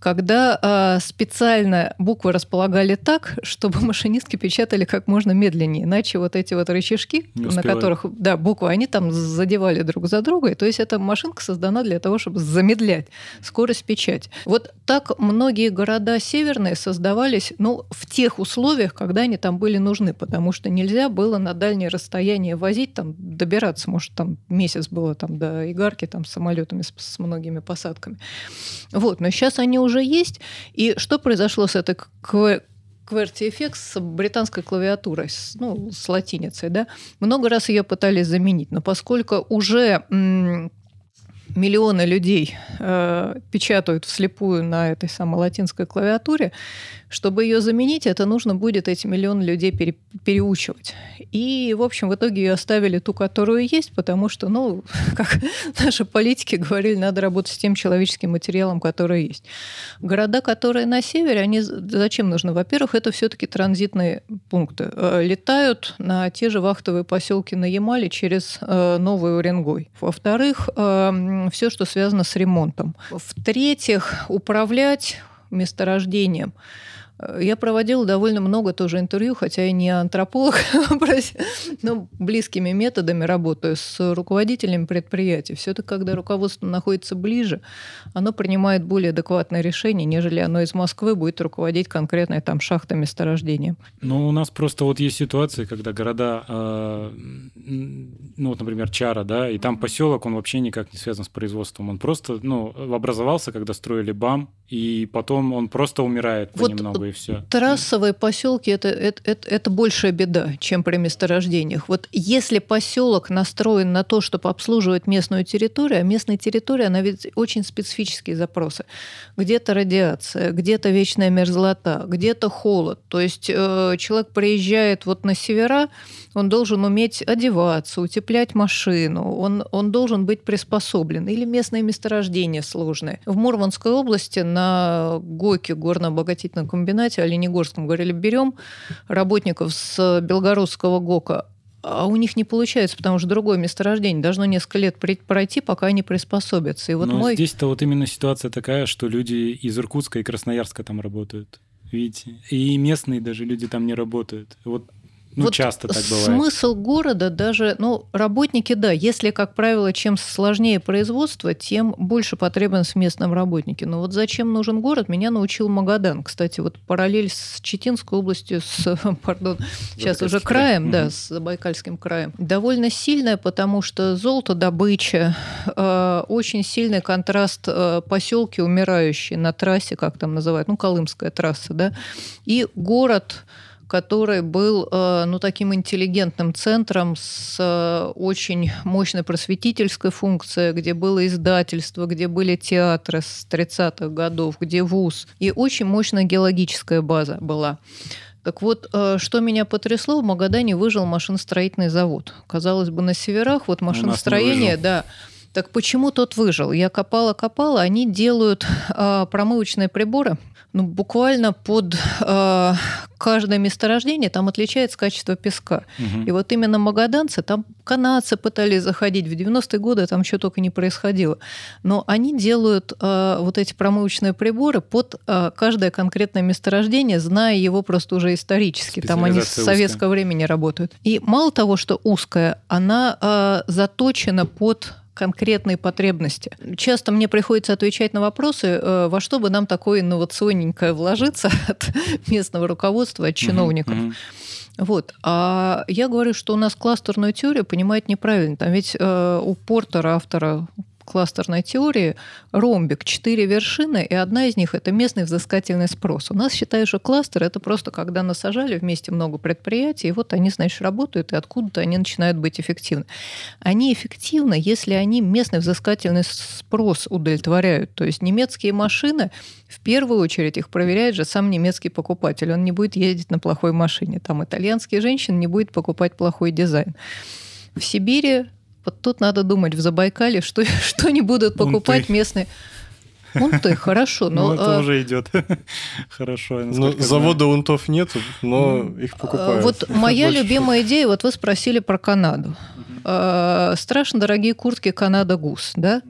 когда э, специально буквы располагали так, чтобы машинистки печатали как можно медленнее. Иначе вот эти вот рычажки, на которых да, буквы, они там задевали друг за друга. И, то есть эта машинка создана для того, чтобы замедлять скорость печати. Вот так многие города северные создавались ну, в тех условиях, когда они там были нужны, потому что нельзя было на дальние расстояния возить, там, добираться. Может, там месяц было там, до Игарки там, с самолетами с, с многими посадками. Вот. Но сейчас они уже уже есть. И что произошло с этой QWERTY-эффект с британской клавиатурой, с, ну, с латиницей, да? Много раз ее пытались заменить, но поскольку уже миллионы людей э, печатают вслепую на этой самой латинской клавиатуре, чтобы ее заменить, это нужно будет эти миллионы людей пере, переучивать. И, в общем, в итоге ее оставили ту, которую есть, потому что, ну, как наши политики говорили, надо работать с тем человеческим материалом, который есть. Города, которые на севере, они зачем нужны? Во-первых, это все-таки транзитные пункты. Э, летают на те же вахтовые поселки на Ямале через э, Новый Уренгой. Во-вторых, э, все, что связано с ремонтом. В-третьих, управлять месторождением – я проводила довольно много тоже интервью, хотя и не антрополог, но близкими методами работаю с руководителями предприятий. Все-таки, когда руководство находится ближе, оно принимает более адекватное решение, нежели оно из Москвы будет руководить конкретной там шахтой месторождением. Ну, у нас просто вот есть ситуации, когда города, э, ну вот, например, Чара, да, и там поселок, он вообще никак не связан с производством. Он просто, ну, образовался, когда строили БАМ, и потом он просто умирает понемногу. Вот и все. Трассовые поселки это, это, это, это большая беда, чем при месторождениях. Вот если поселок настроен на то, чтобы обслуживать местную территорию, а местная территория, она ведь очень специфические запросы. Где-то радиация, где-то вечная мерзлота, где-то холод. То есть э, человек приезжает вот на севера, он должен уметь одеваться, утеплять машину, он, он должен быть приспособлен. Или местные месторождения сложные. В Мурманской области на ГОКе, горно-обогатительном комбинате, Оленегорском, говорили, берем работников с белгородского ГОКа, а у них не получается, потому что другое месторождение должно несколько лет пройти, пока они приспособятся. И вот Но мой... здесь-то вот именно ситуация такая, что люди из Иркутска и Красноярска там работают. Видите? И местные даже люди там не работают. Вот ну, вот часто так бывает. Смысл города даже, ну, работники, да, если, как правило, чем сложнее производство, тем больше потребность в местном работнике. Но вот зачем нужен город, меня научил Магадан. Кстати, вот параллель с Читинской областью, с, пардон, сейчас уже краем, край. да, с Забайкальским краем, довольно сильная, потому что золото добыча, э, очень сильный контраст э, поселки умирающие на трассе, как там называют, ну, Колымская трасса, да, и город который был э, ну, таким интеллигентным центром с э, очень мощной просветительской функцией, где было издательство, где были театры с 30-х годов, где вуз. И очень мощная геологическая база была. Так вот, э, что меня потрясло, в Магадане выжил машиностроительный завод. Казалось бы, на северах вот машиностроение, да, так почему тот выжил? Я копала-копала, они делают э, промывочные приборы, ну, буквально под э, каждое месторождение там отличается качество песка. Угу. И вот именно магаданцы, там канадцы пытались заходить, в 90-е годы там что только не происходило. Но они делают э, вот эти промывочные приборы под э, каждое конкретное месторождение, зная его просто уже исторически. Там они с советского узкая. времени работают. И мало того, что узкая, она э, заточена под конкретные потребности. Часто мне приходится отвечать на вопросы, э, во что бы нам такое инновационненькое вложиться от местного руководства, от чиновников. Вот. А я говорю, что у нас кластерную теорию понимают неправильно. Там ведь э, у Портера, автора кластерной теории ромбик, четыре вершины, и одна из них – это местный взыскательный спрос. У нас считают, что кластер – это просто когда насажали вместе много предприятий, и вот они, значит, работают, и откуда-то они начинают быть эффективны. Они эффективны, если они местный взыскательный спрос удовлетворяют. То есть немецкие машины, в первую очередь, их проверяет же сам немецкий покупатель. Он не будет ездить на плохой машине. Там итальянские женщины не будет покупать плохой дизайн. В Сибири вот тут надо думать в Забайкале, что, что не будут покупать Унты. местные. Унты, хорошо, но... Ну, это а... уже идет. хорошо. Ну, завода унтов нет, но их покупают. Вот моя любимая идея, вот вы спросили про Канаду. А, страшно дорогие куртки Канада Гус, да?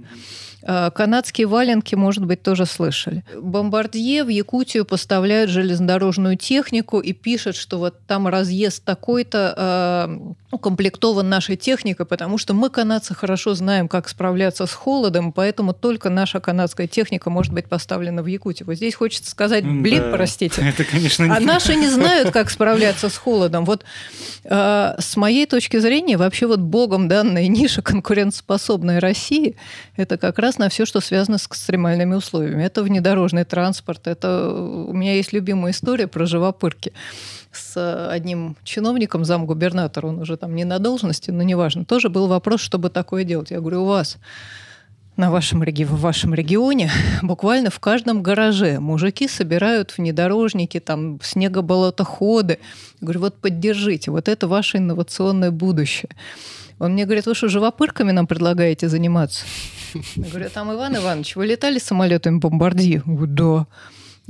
А, канадские валенки, может быть, тоже слышали. Бомбардье в Якутию поставляют железнодорожную технику и пишет, что вот там разъезд такой-то укомплектован нашей техникой, потому что мы, канадцы, хорошо знаем, как справляться с холодом, поэтому только наша канадская техника может быть поставлена в Якутию. Вот здесь хочется сказать, блин, да, простите. Это, конечно, не... А наши не знают, как справляться с холодом. Вот э, с моей точки зрения, вообще вот богом данная ниша конкурентоспособной России, это как раз на все, что связано с экстремальными условиями. Это внедорожный транспорт, это... У меня есть любимая история про живопырки с одним чиновником, замгубернатора, он уже там не на должности, но неважно, тоже был вопрос, чтобы такое делать. Я говорю, у вас на вашем, в вашем регионе буквально в каждом гараже мужики собирают внедорожники, там снегоболотоходы. Я говорю, вот поддержите, вот это ваше инновационное будущее. Он мне говорит, вы что, живопырками нам предлагаете заниматься? Я говорю, там Иван Иванович, вы летали самолетами говорю, да.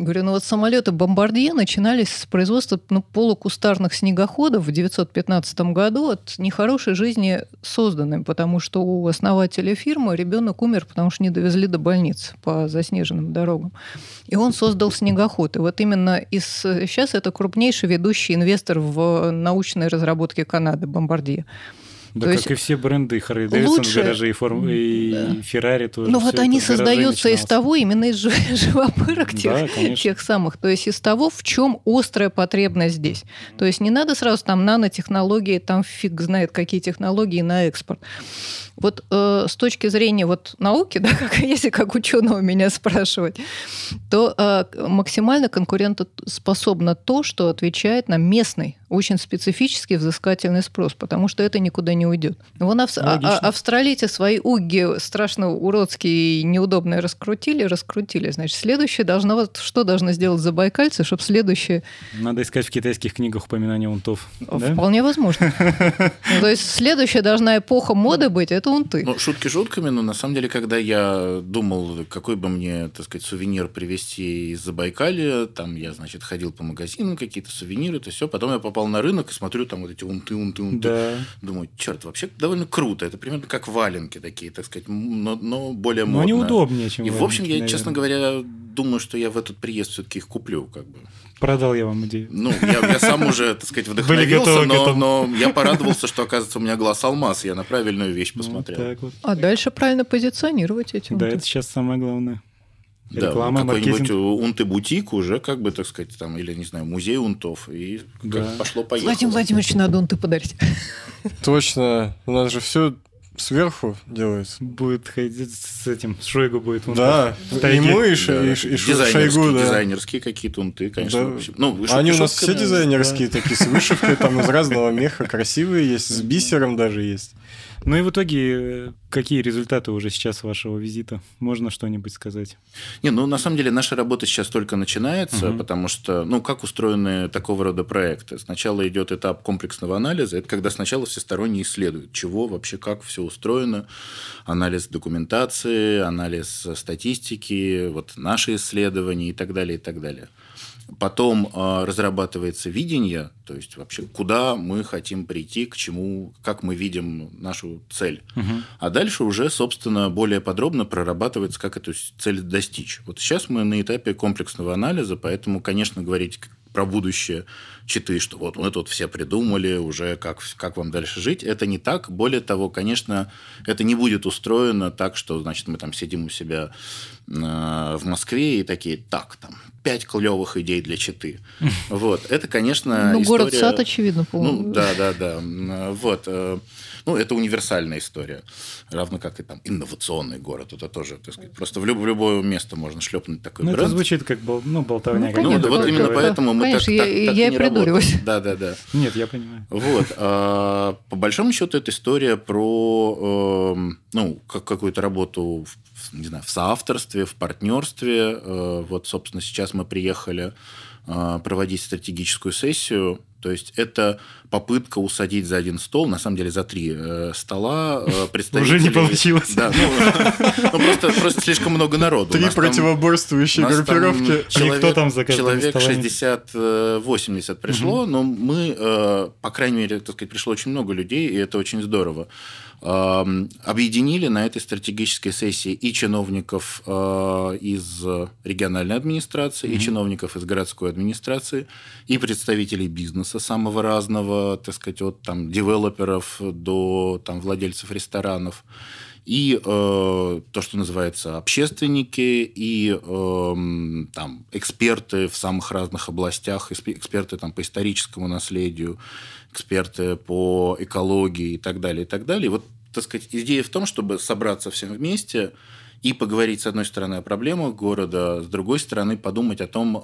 Говорю, ну вот самолеты Бомбардье начинались с производства ну, полукустарных снегоходов в 1915 году от нехорошей жизни созданным, потому что у основателя фирмы ребенок умер, потому что не довезли до больницы по заснеженным дорогам. И он создал снегоход. И вот именно из... сейчас это крупнейший ведущий инвестор в научной разработке Канады Бомбардье. Да, То как есть и все бренды Харли Дэвидсон в гараже, и, Форм... да. и Феррари тоже. Ну вот они создаются из того, именно из живопырок тех, да, тех самых. То есть из того, в чем острая потребность здесь. То есть не надо сразу там нанотехнологии, там фиг знает какие технологии на экспорт. Вот э, с точки зрения вот науки, да, как, если как ученого меня спрашивать, то э, максимально конкурентоспособно то, что отвечает на местный, очень специфический взыскательный спрос, потому что это никуда не уйдет. Вон ав... а, а, австралийцы свои уги страшно уродские и неудобные раскрутили, раскрутили. Значит, следующее должно... Вот что должны сделать забайкальцы, чтобы следующее... Надо искать в китайских книгах упоминания унтов. Вполне возможно. То есть следующая должна эпоха моды быть, это унты. Ну, шутки шутками, но на самом деле, когда я думал, какой бы мне, так сказать, сувенир привезти из Забайкалья, там я, значит, ходил по магазинам, какие-то сувениры, это все. Потом я попал на рынок и смотрю там вот эти унты, унты, унты. Да. Думаю, черт, вообще довольно круто. Это примерно как валенки такие, так сказать, но, но более модно. Но неудобнее, чем И, в общем, я, наверное. честно говоря, думаю, что я в этот приезд все-таки их куплю, как бы. Продал я вам идею. Ну, я, я сам уже, так сказать, вдохновился, но, но я порадовался, что, оказывается, у меня глаз алмаз, я на правильную вещь посмотрел. Вот вот. А дальше правильно позиционировать эти Да, это сейчас самое главное. Реклама, да, какой-нибудь унты-бутик уже, как бы, так сказать, там, или, не знаю, музей унтов, и да. пошло-поехало. Владимир Владимирович, надо унты подарить. Точно. У нас же все сверху делается. Будет ходить с этим, с Шойгу будет. Он да, мы, и, да. и, и Шойгу, да. Дизайнерские какие-то унты, конечно. Да. Ну, Они у нас все дизайнерские да. такие, с вышивкой, там из разного меха, красивые есть, с бисером даже есть. Ну и в итоге, э, какие результаты уже сейчас вашего визита? Можно что-нибудь сказать? Не, ну на самом деле наша работа сейчас только начинается, угу. потому что, ну как устроены такого рода проекты? Сначала идет этап комплексного анализа, это когда сначала всесторонне исследуют, чего вообще, как все устроено, анализ документации, анализ статистики, вот наши исследования и так далее, и так далее. Потом э, разрабатывается видение, то есть вообще куда мы хотим прийти, к чему, как мы видим нашу цель. Угу. А дальше уже, собственно, более подробно прорабатывается, как эту цель достичь. Вот сейчас мы на этапе комплексного анализа, поэтому, конечно, говорить про будущее читы, что вот мы тут все придумали уже, как, как вам дальше жить. Это не так. Более того, конечно, это не будет устроено так, что, значит, мы там сидим у себя в Москве и такие, так, там, пять клевых идей для Читы. Вот, это, конечно, Ну, город-сад, очевидно, по-моему. Ну, да, да, да. Вот. Э, Ну, это универсальная история. Равно как и там инновационный город. Это тоже, так сказать, просто в, люб- в любое место можно шлепнуть такой Ну, это бренд. звучит как ну, болтовня. Ну, Ну, Конечно, да, вот именно да. поэтому мы так, Конечно, так, я- так я и не придуриваюсь. работаем. Да, да, да. Нет, я понимаю. Вот. а, по большому счету, это история про эм, ну, как, какую-то работу в, не знаю, в соавторстве, в партнерстве. Э, Вот, собственно, сейчас мы приехали э, проводить стратегическую сессию. То есть это попытка усадить за один стол, на самом деле за три э, стола э, представителей... Уже не получилось. Да, ну, ну, просто, просто слишком много народу. Три противоборствующие группировки. Никто там за человек столами. 60-80 пришло, но мы, э, по крайней мере, так сказать, пришло очень много людей, и это очень здорово. Эм, Объединили на этой стратегической сессии и чиновников э, из региональной администрации, и чиновников из городской администрации, и представителей бизнеса самого разного, так сказать, от там девелоперов до там владельцев ресторанов. И э, то, что называется общественники, и эм, там эксперты в самых разных областях, эксперты там по историческому наследию, эксперты по экологии и так далее, и так далее. И вот, так сказать, идея в том, чтобы собраться всем вместе и поговорить, с одной стороны, о проблемах города, с другой стороны, подумать о том, э,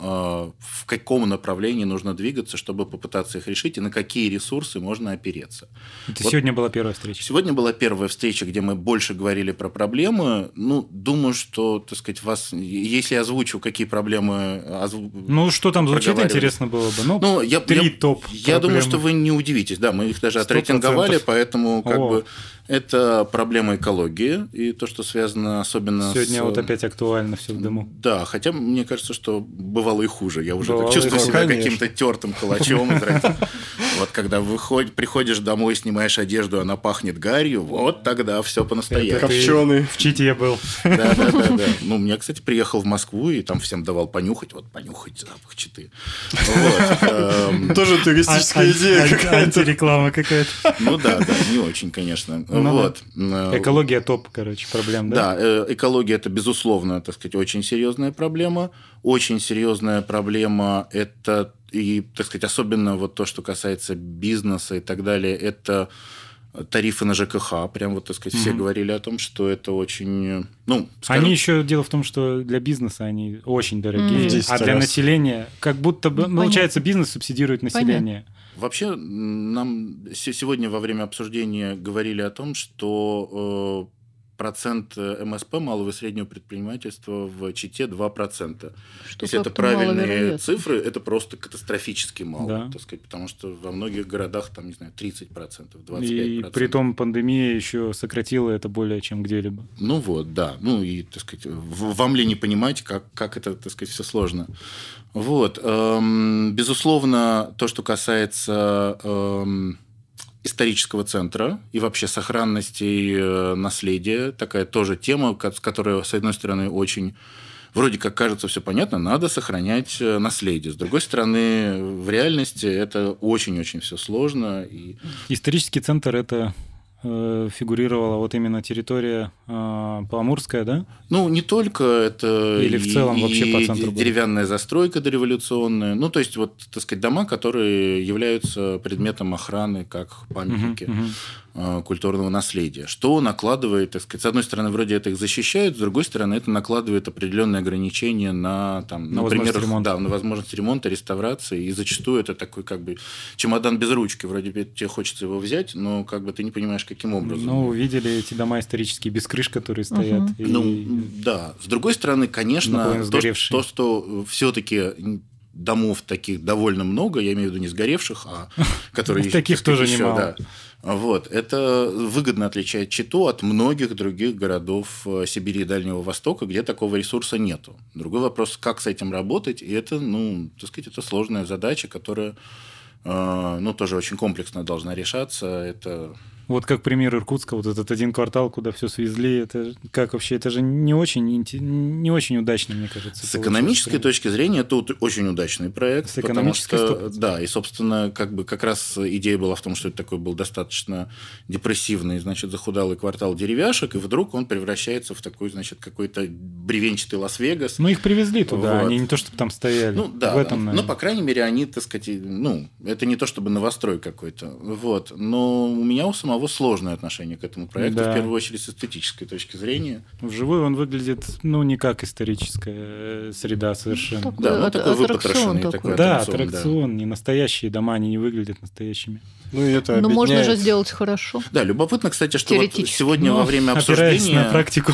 в каком направлении нужно двигаться, чтобы попытаться их решить, и на какие ресурсы можно опереться. Это Вот. сегодня была первая встреча. Сегодня была первая встреча, где мы больше говорили про проблемы. Ну, думаю, что, так сказать, вас, если я озвучу, какие проблемы... озву- Ну, что там звучит, интересно было бы. Ну, Ну, я, три я- топ Я думаю, что вы не удивитесь. Да, мы их даже Сто отрейтинговали, процентов. поэтому как О. бы это проблема экологии и то, что связано особенно Сегодня с... вот опять актуально все в дому. Да, хотя мне кажется, что бывало и хуже. Я уже Бывало так чувствую себя хуже. каким-то тертым калачом. Вот когда выходишь, приходишь домой, снимаешь одежду, она пахнет гарью, вот тогда все по-настоящему. Копченый. В Чите был. Да, да, да, да. Ну, я, кстати, приехал в Москву и там всем давал понюхать, вот понюхать запах читы. Эм, Тоже туристическая Ан- идея какая-то. Антиреклама какая-то. Ну да, да, не очень, конечно. Ну Вот. Э, Экология топ, короче, проблем, да? Да, э, экология это безусловно, так сказать, очень серьезная проблема. Очень серьезная проблема это и, так сказать, особенно вот то, что касается бизнеса и так далее, это тарифы на ЖКХ. Прям вот, так сказать, все Мгм. говорили о том, что это очень, ну, скажем, Они еще дело в том, что для бизнеса они очень дорогие, 10 а для раз. населения как будто бы Ну, получается бизнес субсидирует население. Вообще, м, нам се- сегодня во время обсуждения говорили о том, что э, процент э, МСП, малого и среднего предпринимательства в Чите 2%. Что Если это правильные цифры, это просто катастрофически мало, Да. так сказать, потому что во многих городах там, не знаю, 30%, 25%. И при том пандемия еще сократила это более чем где-либо. Ну вот, да. Ну и, так сказать, вам ли не понимать, как, как это, так сказать, все сложно. Вот. эм, безусловно, то, что касается эм, исторического центра и вообще сохранности э, наследия, такая тоже тема, ко- с одной стороны, очень вроде как кажется все понятно, надо сохранять э, наследие. С другой стороны, в реальности это очень-очень все сложно. И Исторический центр это фигурировала вот именно территория э, Памурская, да? Ну, не только это... Или в целом вообще по центру было? деревянная застройка дореволюционная. Ну, то есть, вот, так сказать, дома, которые являются предметом охраны как памятники Мгм, мгм. Э, культурного наследия. Что накладывает, так сказать, с одной стороны, вроде это их защищают, с другой стороны, это накладывает определенные ограничения на, там, На например, возможность ремонта. Да, на возможность ремонта, реставрации. И зачастую это такой как бы чемодан без ручки. Вроде бы тебе хочется его взять, но как бы ты не понимаешь, каким образом. Ну, видели эти дома исторические без крыш, которые стоят. Мгм. и- Ну, да. С другой стороны, конечно, то, то, что все-таки домов таких довольно много, я имею в виду не сгоревших, а которые Таких тоже немало. Вот. Это выгодно отличает Читу от многих других городов э, Сибири и Дальнего Востока, где такого ресурса нету. Другой вопрос, как с этим работать, и это, ну, так сказать, это сложная задача, которая, э, ну, тоже очень комплексно должна решаться. Это Вот как пример Иркутска, вот этот один квартал, куда все свезли, это как вообще, это же не очень, не очень удачно, мне кажется. С экономической точки зрения, это очень удачный проект. С экономической что, Да, и, собственно, как бы как раз идея была в том, что это такой был достаточно депрессивный, значит, захудалый квартал деревяшек, и вдруг он превращается в такой, значит, какой-то бревенчатый Лас-Вегас. Ну, их привезли туда, вот. они не то, чтобы там стояли. Ну, да, в этом, да. ну, по крайней мере, они, так сказать, ну, это не то, чтобы новострой какой-то, вот. Но у меня у самого сложное отношение к этому проекту, да. в первую очередь с эстетической точки зрения. Вживую он выглядит, ну, не как историческая э, среда совершенно. Такой, да, ну, такой выпотрошенный. Такой. Такой да, аттракцион, аттракцион да. не настоящие дома, они не выглядят настоящими. Ну, и это Но можно же сделать хорошо. Да, любопытно, кстати, что вот сегодня Но, во время обсуждения... на практику.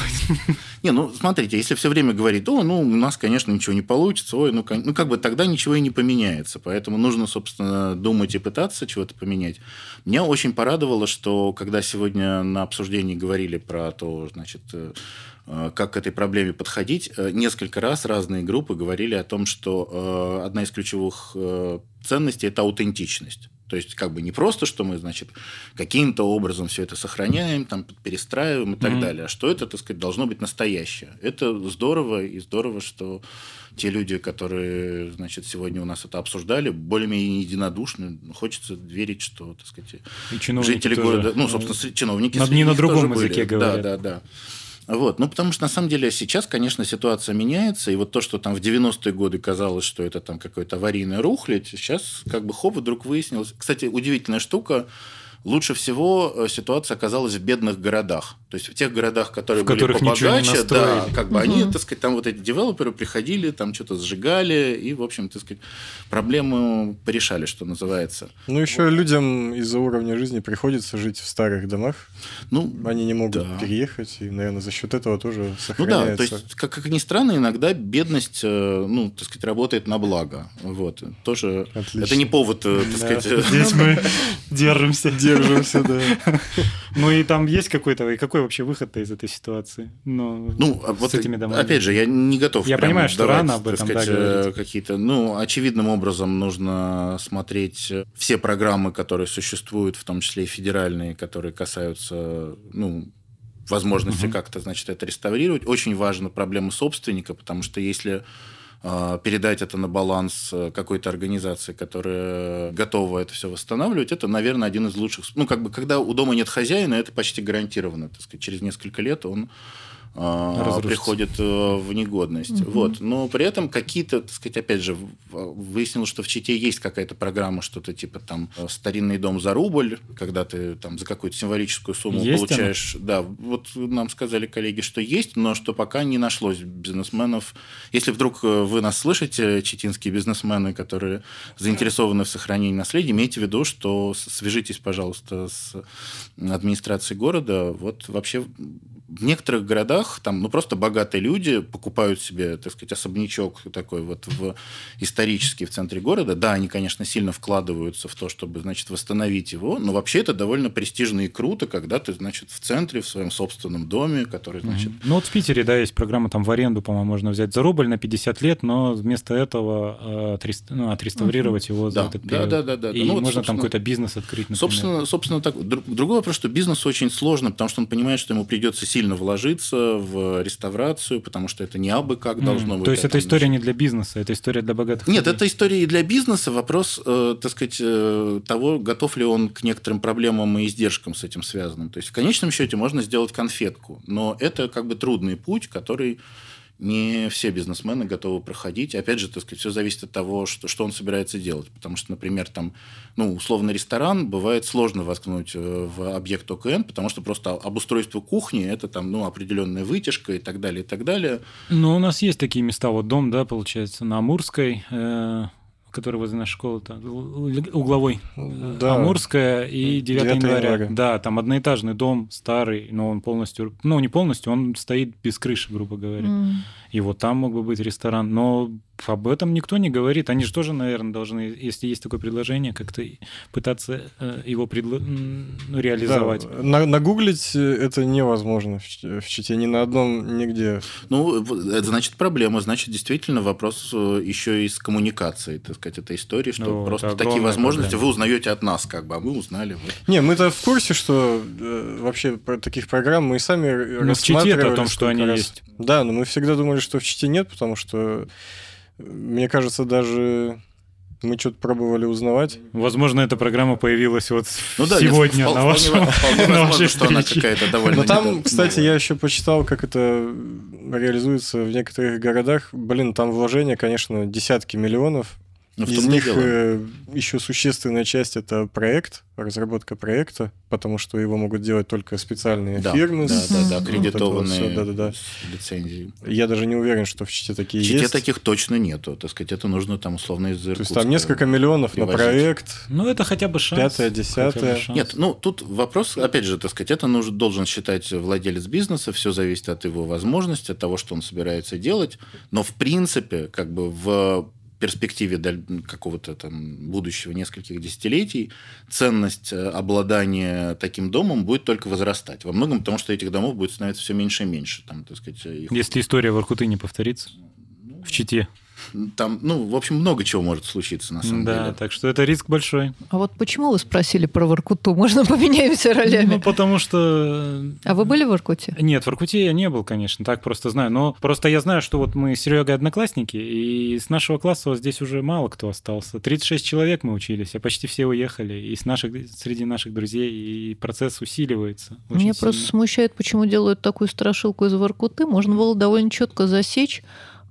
Не, ну, смотрите, если все время говорить, о, ну, у нас, конечно, ничего не получится, ой, ну, ну, как бы тогда ничего и не поменяется. Поэтому нужно, собственно, думать и пытаться чего-то поменять. Меня очень порадовало, что когда сегодня на обсуждении говорили про то, значит, э, как к этой проблеме подходить, э, несколько раз разные группы говорили о том, что э, одна из ключевых ценностей – это аутентичность. То есть, как бы не просто, что мы, значит, каким-то образом все это сохраняем, там, перестраиваем и так mm-hmm. далее, а что это, так сказать, должно быть настоящее. Это здорово, и здорово, что те люди, которые, значит, сегодня у нас это обсуждали, более-менее единодушны. Хочется верить, что, так сказать, и жители тоже, города, ну, собственно, чиновники... Не на другом языке были. говорят. Да, да, да. Вот. Ну, потому что, на самом деле, сейчас, конечно, ситуация меняется, и вот то, что там в 90-е годы казалось, что это там какое-то аварийное рухлядь, сейчас как бы хоп, вдруг выяснилось. Кстати, удивительная штука, лучше всего э, ситуация оказалась в бедных городах. То есть в тех городах, которые в были побогаче, да, как бы угу. они, так сказать, там вот эти девелоперы приходили, там что-то сжигали, и, в общем, так сказать, проблему порешали, что называется. Ну, еще вот. людям из-за уровня жизни приходится жить в старых домах. Ну, они не могут да. переехать, и, наверное, за счет этого тоже сохраняется. Ну да, то есть, как, как ни странно, иногда бедность, э, ну, так сказать, работает на благо. Вот. Тоже Отлично. это не повод, э, так сказать... Здесь мы держимся. Держимся, да. Ну, и там есть какой-то... И какой вообще выход-то из этой ситуации? Ну, ну а вот с этими домами. Опять же, я не готов. Я понимаю, что давать, рано об этом сказать, да, какие-то. Ну, очевидным образом нужно смотреть все программы, которые существуют, в том числе и федеральные, которые касаются, ну, возможности угу. как-то, значит, это реставрировать. Очень важна проблема собственника, потому что если передать это на баланс э, какой-то организации, которая готова это все восстанавливать, это, наверное, один из лучших. Ну, как бы, когда у дома нет хозяина, это почти гарантированно. Так сказать, через несколько лет он а, приходит э, в негодность. Угу. Вот. Но при этом какие-то, так сказать, опять же, выяснилось, что в Чите есть какая-то программа, что-то типа там э, старинный дом за рубль, когда ты там за какую-то символическую сумму есть получаешь. Она? Да, вот нам сказали коллеги, что есть, но что пока не нашлось бизнесменов. Если вдруг э, вы нас слышите, читинские бизнесмены, которые заинтересованы в сохранении наследия, имейте в виду, что свяжитесь, пожалуйста, с администрацией города. Вот вообще в некоторых городах там ну, просто богатые люди покупают себе, так сказать, особнячок такой вот в исторический в центре города. Да, они, конечно, сильно вкладываются в то, чтобы, значит, восстановить его, но вообще это довольно престижно и круто, когда ты, значит, в центре, в своем собственном доме, который, значит... Mm-hmm. Ну вот в Питере, да, есть программа там в аренду, по-моему, можно взять за рубль на 50 лет, но вместо этого э, ну, отреставрировать mm-hmm. его за да, этот период. Да, да, да. да. И ну, вот, можно там какой-то бизнес открыть, например. Собственно, собственно так. Другой вопрос, что бизнес очень сложно, потому что он понимает, что ему придется сильно сильно вложиться в реставрацию, потому что это не абы как mm. должно быть. То есть это история не для бизнеса, это история для богатых Нет, людей. это история и для бизнеса. Вопрос, э, так сказать, э, того, готов ли он к некоторым проблемам и издержкам с этим связанным. То есть в конечном счете можно сделать конфетку, но это как бы трудный путь, который не все бизнесмены готовы проходить. Опять же, так сказать, все зависит от того, что, что он собирается делать. Потому что, например, там, ну, условно, ресторан бывает сложно воткнуть э, в объект ОКН, потому что просто обустройство кухни – это там, ну, определенная вытяжка и так далее, и так далее. Ну, у нас есть такие места, вот дом, да, получается, на Амурской, э который возле нашей школы, -то, угловой, да. Амурская и 9, 9 января. января. Да, там одноэтажный дом, старый, но он полностью, ну не полностью, он стоит без крыши, грубо говоря. Mm. И вот там мог бы быть ресторан, но об этом никто не говорит. Они же тоже, наверное, должны, если есть такое предложение, как-то пытаться э, его предло... ну, реализовать. Да, на, нагуглить это невозможно в, в Чите, ни на одном, нигде. Ну, это значит проблема, значит действительно вопрос э, еще и с коммуникацией, так сказать, этой истории, что ну, просто такие возможности проблема. вы узнаете от нас, как бы, а мы узнали. Вот. Не, мы-то в курсе, что э, вообще про таких программ мы и сами ну, рассматривали. в Чите о том, что они раз. есть. Да, но мы всегда думали, что в Чите нет, потому что мне кажется, даже мы что-то пробовали узнавать. Возможно, эта программа появилась вот ну, да, сегодня нет, на, вашем, вполне, на вашей что она какая-то довольно... Но там, кстати, я еще почитал, как это реализуется в некоторых городах. Блин, там вложения, конечно, десятки миллионов. Но ну, Из них э, еще существенная часть это проект, разработка проекта, потому что его могут делать только специальные да, фирмы. Да, с, да, да, аккредитованные вот да, да, да. лицензии. Я даже не уверен, что в Чите такие в Чите есть. таких точно нету. Так сказать, это нужно там условно из То есть там несколько миллионов привозить. на проект. Ну, это хотя бы шанс. Пятое, десятое. Нет, ну, тут вопрос, опять же, так сказать, это нужно, должен считать владелец бизнеса, все зависит от его возможности, от того, что он собирается делать. Но, в принципе, как бы в перспективе какого-то там будущего нескольких десятилетий ценность э, обладания таким домом будет только возрастать. Во многом потому, что этих домов будет становиться все меньше и меньше. Там, так сказать, их... Если история в Иркуты не повторится в Чите. Там, ну, в общем, много чего может случиться, на самом да, деле. Да, так что это риск большой. А вот почему вы спросили про Воркуту? Можно поменяемся ролями? Ну, потому что... А вы были в Воркуте? Нет, в Воркуте я не был, конечно, так просто знаю. Но просто я знаю, что вот мы с Серегой одноклассники, и с нашего класса вот здесь уже мало кто остался. 36 человек мы учились, а почти все уехали. И с наших, среди наших друзей и процесс усиливается. Меня сильно. просто смущает, почему делают такую страшилку из Воркуты. Можно было довольно четко засечь,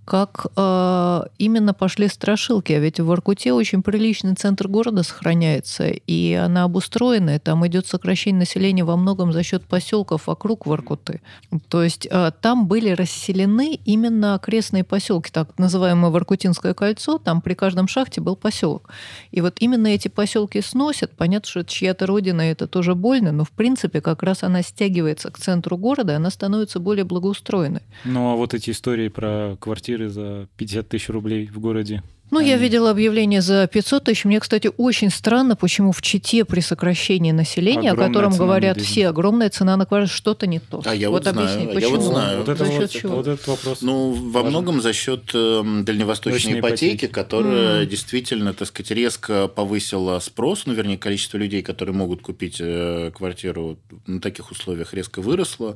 как э, именно пошли страшилки. А ведь в Воркуте очень приличный центр города сохраняется, и она обустроенная. Там идет сокращение населения во многом за счет поселков вокруг Воркуты. То есть э, там были расселены именно окрестные поселки, так называемое Воркутинское кольцо. Там при каждом шахте был поселок. И вот именно эти поселки сносят. Понятно, что это чья-то родина, это тоже больно, но в принципе как раз она стягивается к центру города, и она становится более благоустроенной. Ну а вот эти истории про квартиры квартиры за 50 тысяч рублей в городе. Ну, Они... я видела объявление за 500 тысяч. Мне, кстати, очень странно, почему в Чите при сокращении населения, огромная о котором говорят все, огромная цена на квартиру, что-то не то. А я вот, вот знаю, объясни, почему? я вот знаю. Вот, это вот, чего? вот этот вопрос. Ну, во многом за счет э, дальневосточной ипотеки, ипотеки, которая mm. действительно, так сказать, резко повысила спрос, ну, вернее, количество людей, которые могут купить э, квартиру на таких условиях, резко выросло.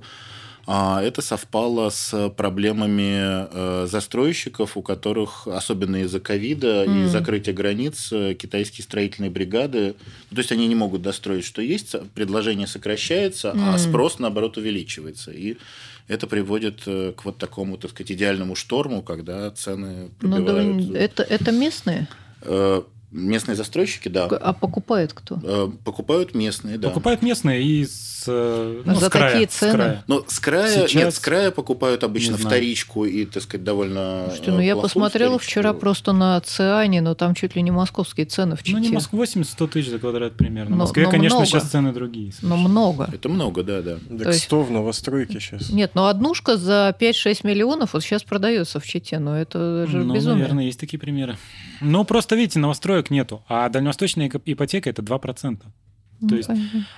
А это совпало с проблемами э, застройщиков, у которых, особенно из-за ковида mm. и закрытия границ, э, китайские строительные бригады, то есть они не могут достроить, что есть, предложение сокращается, mm. а спрос, наоборот, увеличивается. И это приводит э, к вот такому, так сказать, идеальному шторму, когда цены пробивают... Ну, это, это местные? Местные застройщики, да. А покупают кто? Покупают местные, да. Покупают местные и с, ну, За с края, такие цены? С края. Но с края, Сейчас... нет, с края покупают обычно вторичку и, так сказать, довольно Слушайте, ну я посмотрела вчера просто на Циане, но там чуть ли не московские цены в Чите. Ну не Москва, 80-100 тысяч за квадрат примерно. В Москве, но конечно, много. сейчас цены другие. Совершенно. Но много. Это много, да, да. Так есть... 100 в новостройке сейчас. Нет, но однушка за 5-6 миллионов вот сейчас продается в Чите, но это же ну, безумие. наверное, есть такие примеры. Ну, просто, видите, новостроек нету, а дальневосточная ипотека – это 2%. То ну, есть,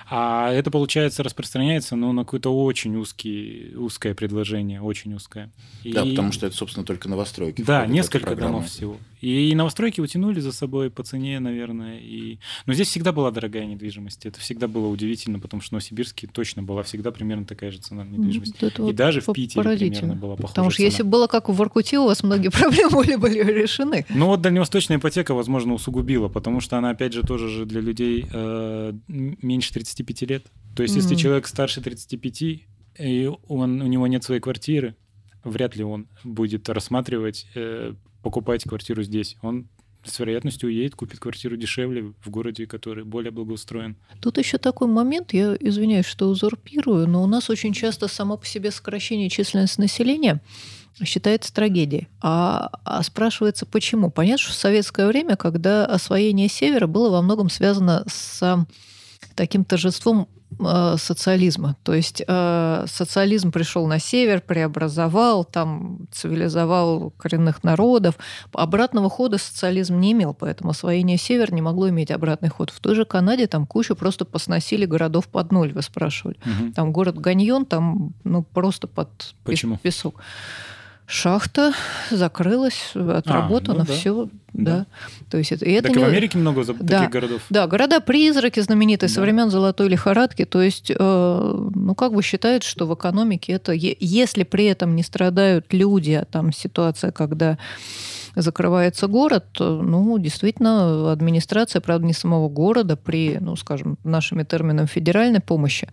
а это, получается, распространяется ну, на какое-то очень узкий, узкое предложение, очень узкое. И... Да, потому что это, собственно, только новостройки. Да, несколько домов всего. И новостройки утянули за собой по цене, наверное. И... Но здесь всегда была дорогая недвижимость. Это всегда было удивительно, потому что в Новосибирске точно была всегда примерно такая же цена на недвижимость. Вот и вот даже в Питере примерно была похожая Потому что цена. если было как в Воркуте, у вас многие проблемы были, были решены. Ну вот дальневосточная ипотека, возможно, усугубила, потому что она, опять же, тоже же для людей э, меньше 35 лет. То есть, mm-hmm. если человек старше 35, и он, у него нет своей квартиры, вряд ли он будет рассматривать, э, покупать квартиру здесь. Он с вероятностью уедет, купит квартиру дешевле в городе, который более благоустроен. Тут еще такой момент, я извиняюсь, что узурпирую, но у нас очень часто само по себе сокращение численности населения считается трагедией. А, а спрашивается, почему? Понятно, что в советское время, когда освоение севера было во многом связано с таким торжеством социализма. То есть э, социализм пришел на север, преобразовал, там цивилизовал коренных народов. Обратного хода социализм не имел, поэтому освоение север не могло иметь обратный ход. В той же Канаде там кучу просто посносили городов под ноль, вы спрашивали. Мгм. Там город Ганьон, там ну, просто под Почему? песок. Шахта закрылась, отработано, ну да. все, Да. да. То есть это, и это так и не- в Америке много за- Да. таких городов. Да, города-призраки знаменитые со Да. времен золотой лихорадки. То есть, э, ну, как бы считают, что в экономике это, если при этом не страдают люди, а там ситуация, когда закрывается город, ну, действительно, администрация, правда, не самого города, при, ну, скажем, нашими терминами федеральной помощи,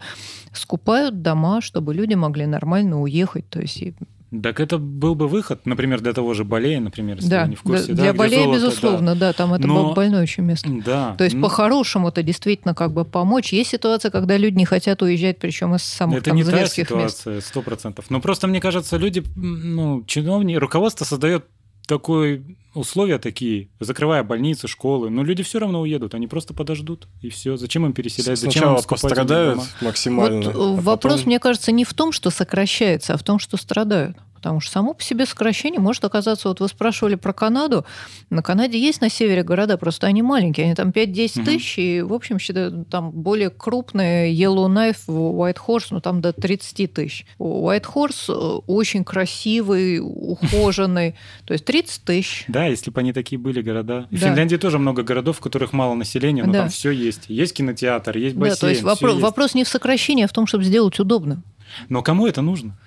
скупают дома, чтобы люди могли нормально уехать. То есть, и- Так это был бы выход, например, для того же Болея, например, если да, вы не в курсе. да, да, для болея, золото, да. безусловно, да. там это Но- больное очень место. Да. То есть ну, по-хорошему это действительно как бы помочь. Есть ситуация, когда люди не хотят уезжать, причем из самых Это там не та зверских мест. ситуация, сто процентов. Но просто мне кажется, люди, ну, чиновники, руководство создает такое условия такие, закрывая больницы, школы, но люди все равно уедут, они просто подождут, и все. Зачем им переселять? Зачем Сначала им пострадают дома? максимально. Вот э, а вопрос, потом- мне кажется, не в том, что сокращается, а в том, что страдают. Потому что само по себе сокращение может оказаться... Вот вы спрашивали про Канаду. На Канаде есть на севере города, просто они маленькие. Они там 5-10 Мгм. тысяч, и, в общем, считаю, там более крупные Yellowknife, White Horse, ну, там до 30 тысяч. White Horse э, очень красивый, ухоженный. То есть 30 тысяч. Да, если бы они такие были города. И В. Финляндии тоже много городов, в которых мало населения, но там все есть. Есть кинотеатр, есть бассейн. Да, то есть. вопрос не в сокращении, а в том, чтобы сделать удобно. Но кому это нужно?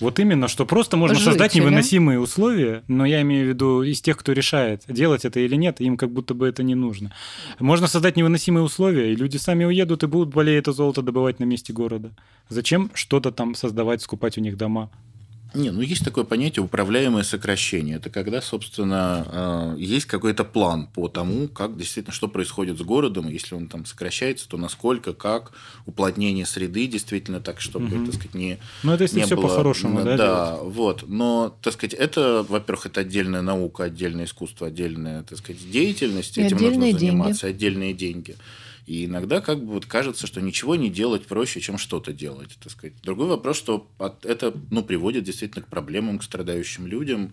Вот именно, что просто можно создать Жителям. невыносимые условия, но я имею в виду из тех, кто решает, делать это или нет, им как будто бы это не нужно. Можно создать невыносимые условия, и люди сами уедут и будут более это золото добывать на месте города. Зачем что-то там создавать, скупать у них дома? Не, ну есть такое понятие управляемое сокращение. Это когда, собственно, э, есть какой-то план по тому, как действительно что происходит с городом. Если он там сокращается, то насколько, как уплотнение среды действительно так, чтобы, Мгм. так сказать, не Ну, это если не все было- по-хорошему, да? Да, вот. Но, так сказать, это, во-первых, это отдельная наука, отдельное искусство, отдельная, так сказать, деятельность. И Этим нужно деньги. заниматься, отдельные деньги. И иногда как бы вот кажется, что ничего не делать проще, чем что-то делать. Так сказать. Другой вопрос, что от- это ну, приводит действительно к проблемам, к страдающим людям.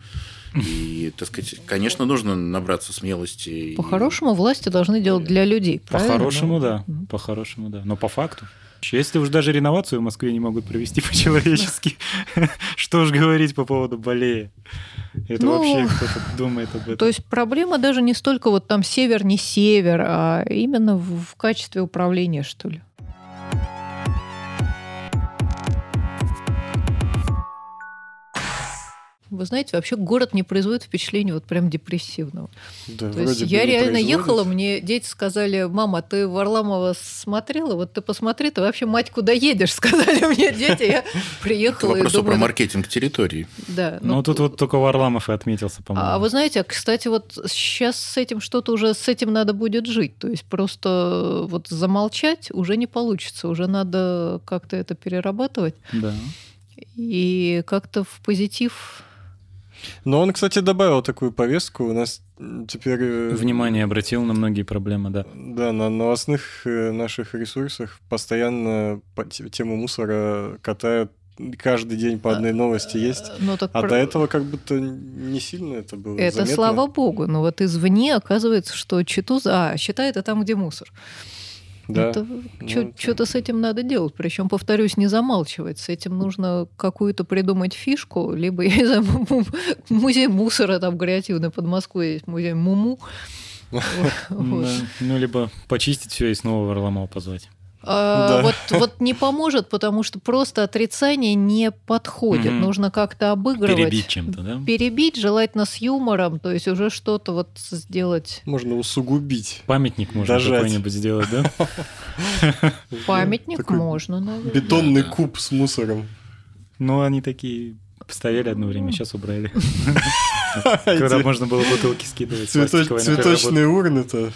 И, так сказать, конечно, нужно набраться смелости. и- По-хорошему, власти должны делать для людей. По-хорошему, да. Мгм. По-хорошему, да. Но по факту. Если уж даже реновацию в Москве не могут провести по-человечески, что уж говорить по поводу болея. Это Ну, вообще кто-то думает об этом. То есть проблема даже не столько вот там север, не север, а именно в, в качестве управления, что ли. Вы знаете, вообще город не производит впечатления вот прям депрессивного. Да, То есть я реально ехала, мне дети сказали, мама, ты Варламова смотрела? Вот ты посмотри, ты вообще, мать, куда едешь? Сказали мне дети. Я Это приехала и вопрос про думаю... ну, маркетинг территории. Да, Ну, тут вот только Варламов и отметился, по-моему. А вы знаете, кстати, вот сейчас с этим что-то уже, с этим надо будет жить. То есть просто вот замолчать уже не получится. Уже надо как-то это перерабатывать Да. и как-то в позитив... Но он, кстати, добавил такую повестку. У нас теперь... э, Внимание обратил на многие проблемы, да. Да, на новостных э, наших ресурсах постоянно по те- тему мусора катают. Каждый день по одной новости есть. Ну, так А про- до этого как будто не сильно это было Это заметно. слава богу. Но вот извне оказывается, что читу... А, считай, это там, где мусор. Да. Это Ну, это- что-то с этим надо делать. Причем, повторюсь, не замалчивать. С этим нужно какую-то придумать фишку, либо, я не знаю, му- му- музей мусора там креативный под Москвой есть, музей Муму. Ну, либо почистить все и снова Варламова позвать. Да. вот, вот не поможет, потому что просто отрицание не подходит. Мгм. Нужно как-то обыгрывать. Перебить чем-то, да? Перебить, желательно с юмором, то есть уже что-то вот сделать. Можно усугубить. Памятник можно Дожать. какой-нибудь сделать, да? Памятник можно, наверное. Бетонный куб с мусором. Ну, они такие стояли одно время, сейчас убрали. Когда можно было бутылки скидывать. Цветочные урны-то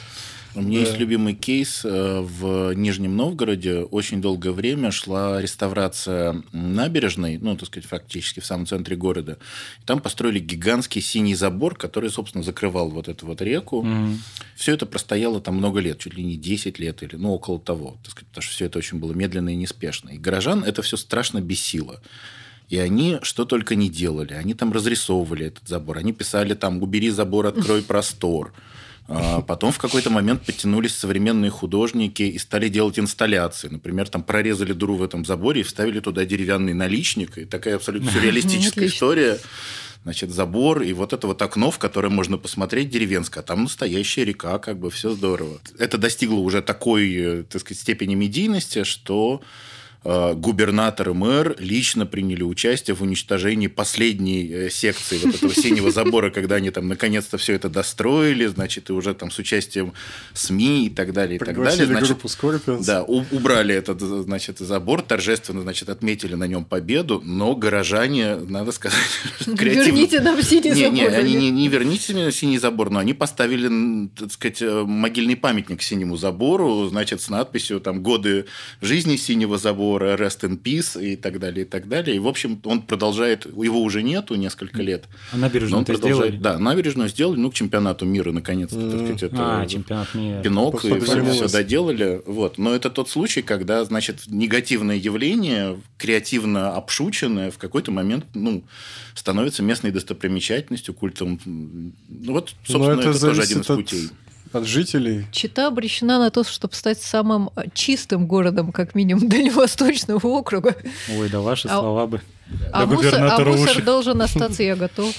У меня есть любимый кейс э, в Нижнем Новгороде. Очень долгое время шла реставрация набережной, ну, так сказать, фактически в самом центре города. И там построили гигантский синий забор, который, собственно, закрывал вот эту вот реку. Мгм. Все это простояло там много лет, чуть ли не 10 лет или, ну, около того. Так сказать, потому что все это очень было медленно и неспешно. И горожан это все страшно бесило. И они что только не делали. Они там разрисовывали этот забор. Они писали там «убери забор, открой простор». А Потом в какой-то момент подтянулись современные художники и стали делать инсталляции. Например, там прорезали дыру в этом заборе и вставили туда деревянный наличник. И такая абсолютно сюрреалистическая история. Значит, забор и вот это вот окно, в которое можно посмотреть деревенское. А там настоящая река, как бы все здорово. Это достигло уже такой, э, так сказать, степени медийности, что губернатор и мэр лично приняли участие в уничтожении последней э, секции вот этого синего забора, когда они там наконец-то все это достроили, значит, и уже там с участием СМИ и так далее, и так далее. Значит, да, убрали этот, значит, забор, торжественно, значит, отметили на нем победу, но горожане, надо сказать, креативно... Верните нам синий Не, не, забор. они не, не верните мне синий забор, но они поставили, так сказать, э, могильный памятник синему забору, значит, с надписью там годы жизни синего забора, rest in peace и так далее, и так далее. И, в общем, он продолжает, его уже нету несколько лет. А набережную он продолжает, сделали? да, набережную сделали, ну, к чемпионату мира, наконец-то, так М. сказать, это А, чемпионат мира. пинок, и все, доделали. Вот. Но это тот случай, когда, значит, негативное явление, креативно обшученное, в какой-то момент ну, становится местной достопримечательностью, культом. Ну, вот, Но собственно, это это, тоже один из путей. от жителей. Чита обречена на то, чтобы стать самым э, чистым городом, как минимум, Дальневосточного округа. Ой, да ваши А- слова бы. А Да мусор, а мусор уши. должен остаться, я готов.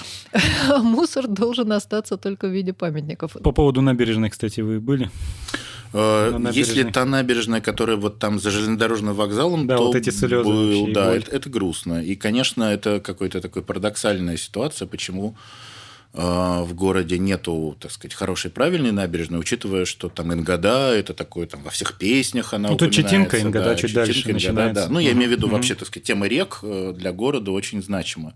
А мусор должен остаться только в виде памятников. По поводу набережной, кстати, вы были? Э, на. Если та набережная, которая вот там за железнодорожным вокзалом, Да, то вот эти слезы был- да, это, это грустно. И, конечно, это какая-то такая парадоксальная ситуация, почему в городе нету, так сказать, хорошей правильной набережной, учитывая, что там Ингода, это такое там во всех песнях она Ну, тут Читинка, Ингода да, чуть Читинка, дальше Ингода, начинается. да. Ну, я имею в виду вообще, так сказать, тема рек э, для города очень значима.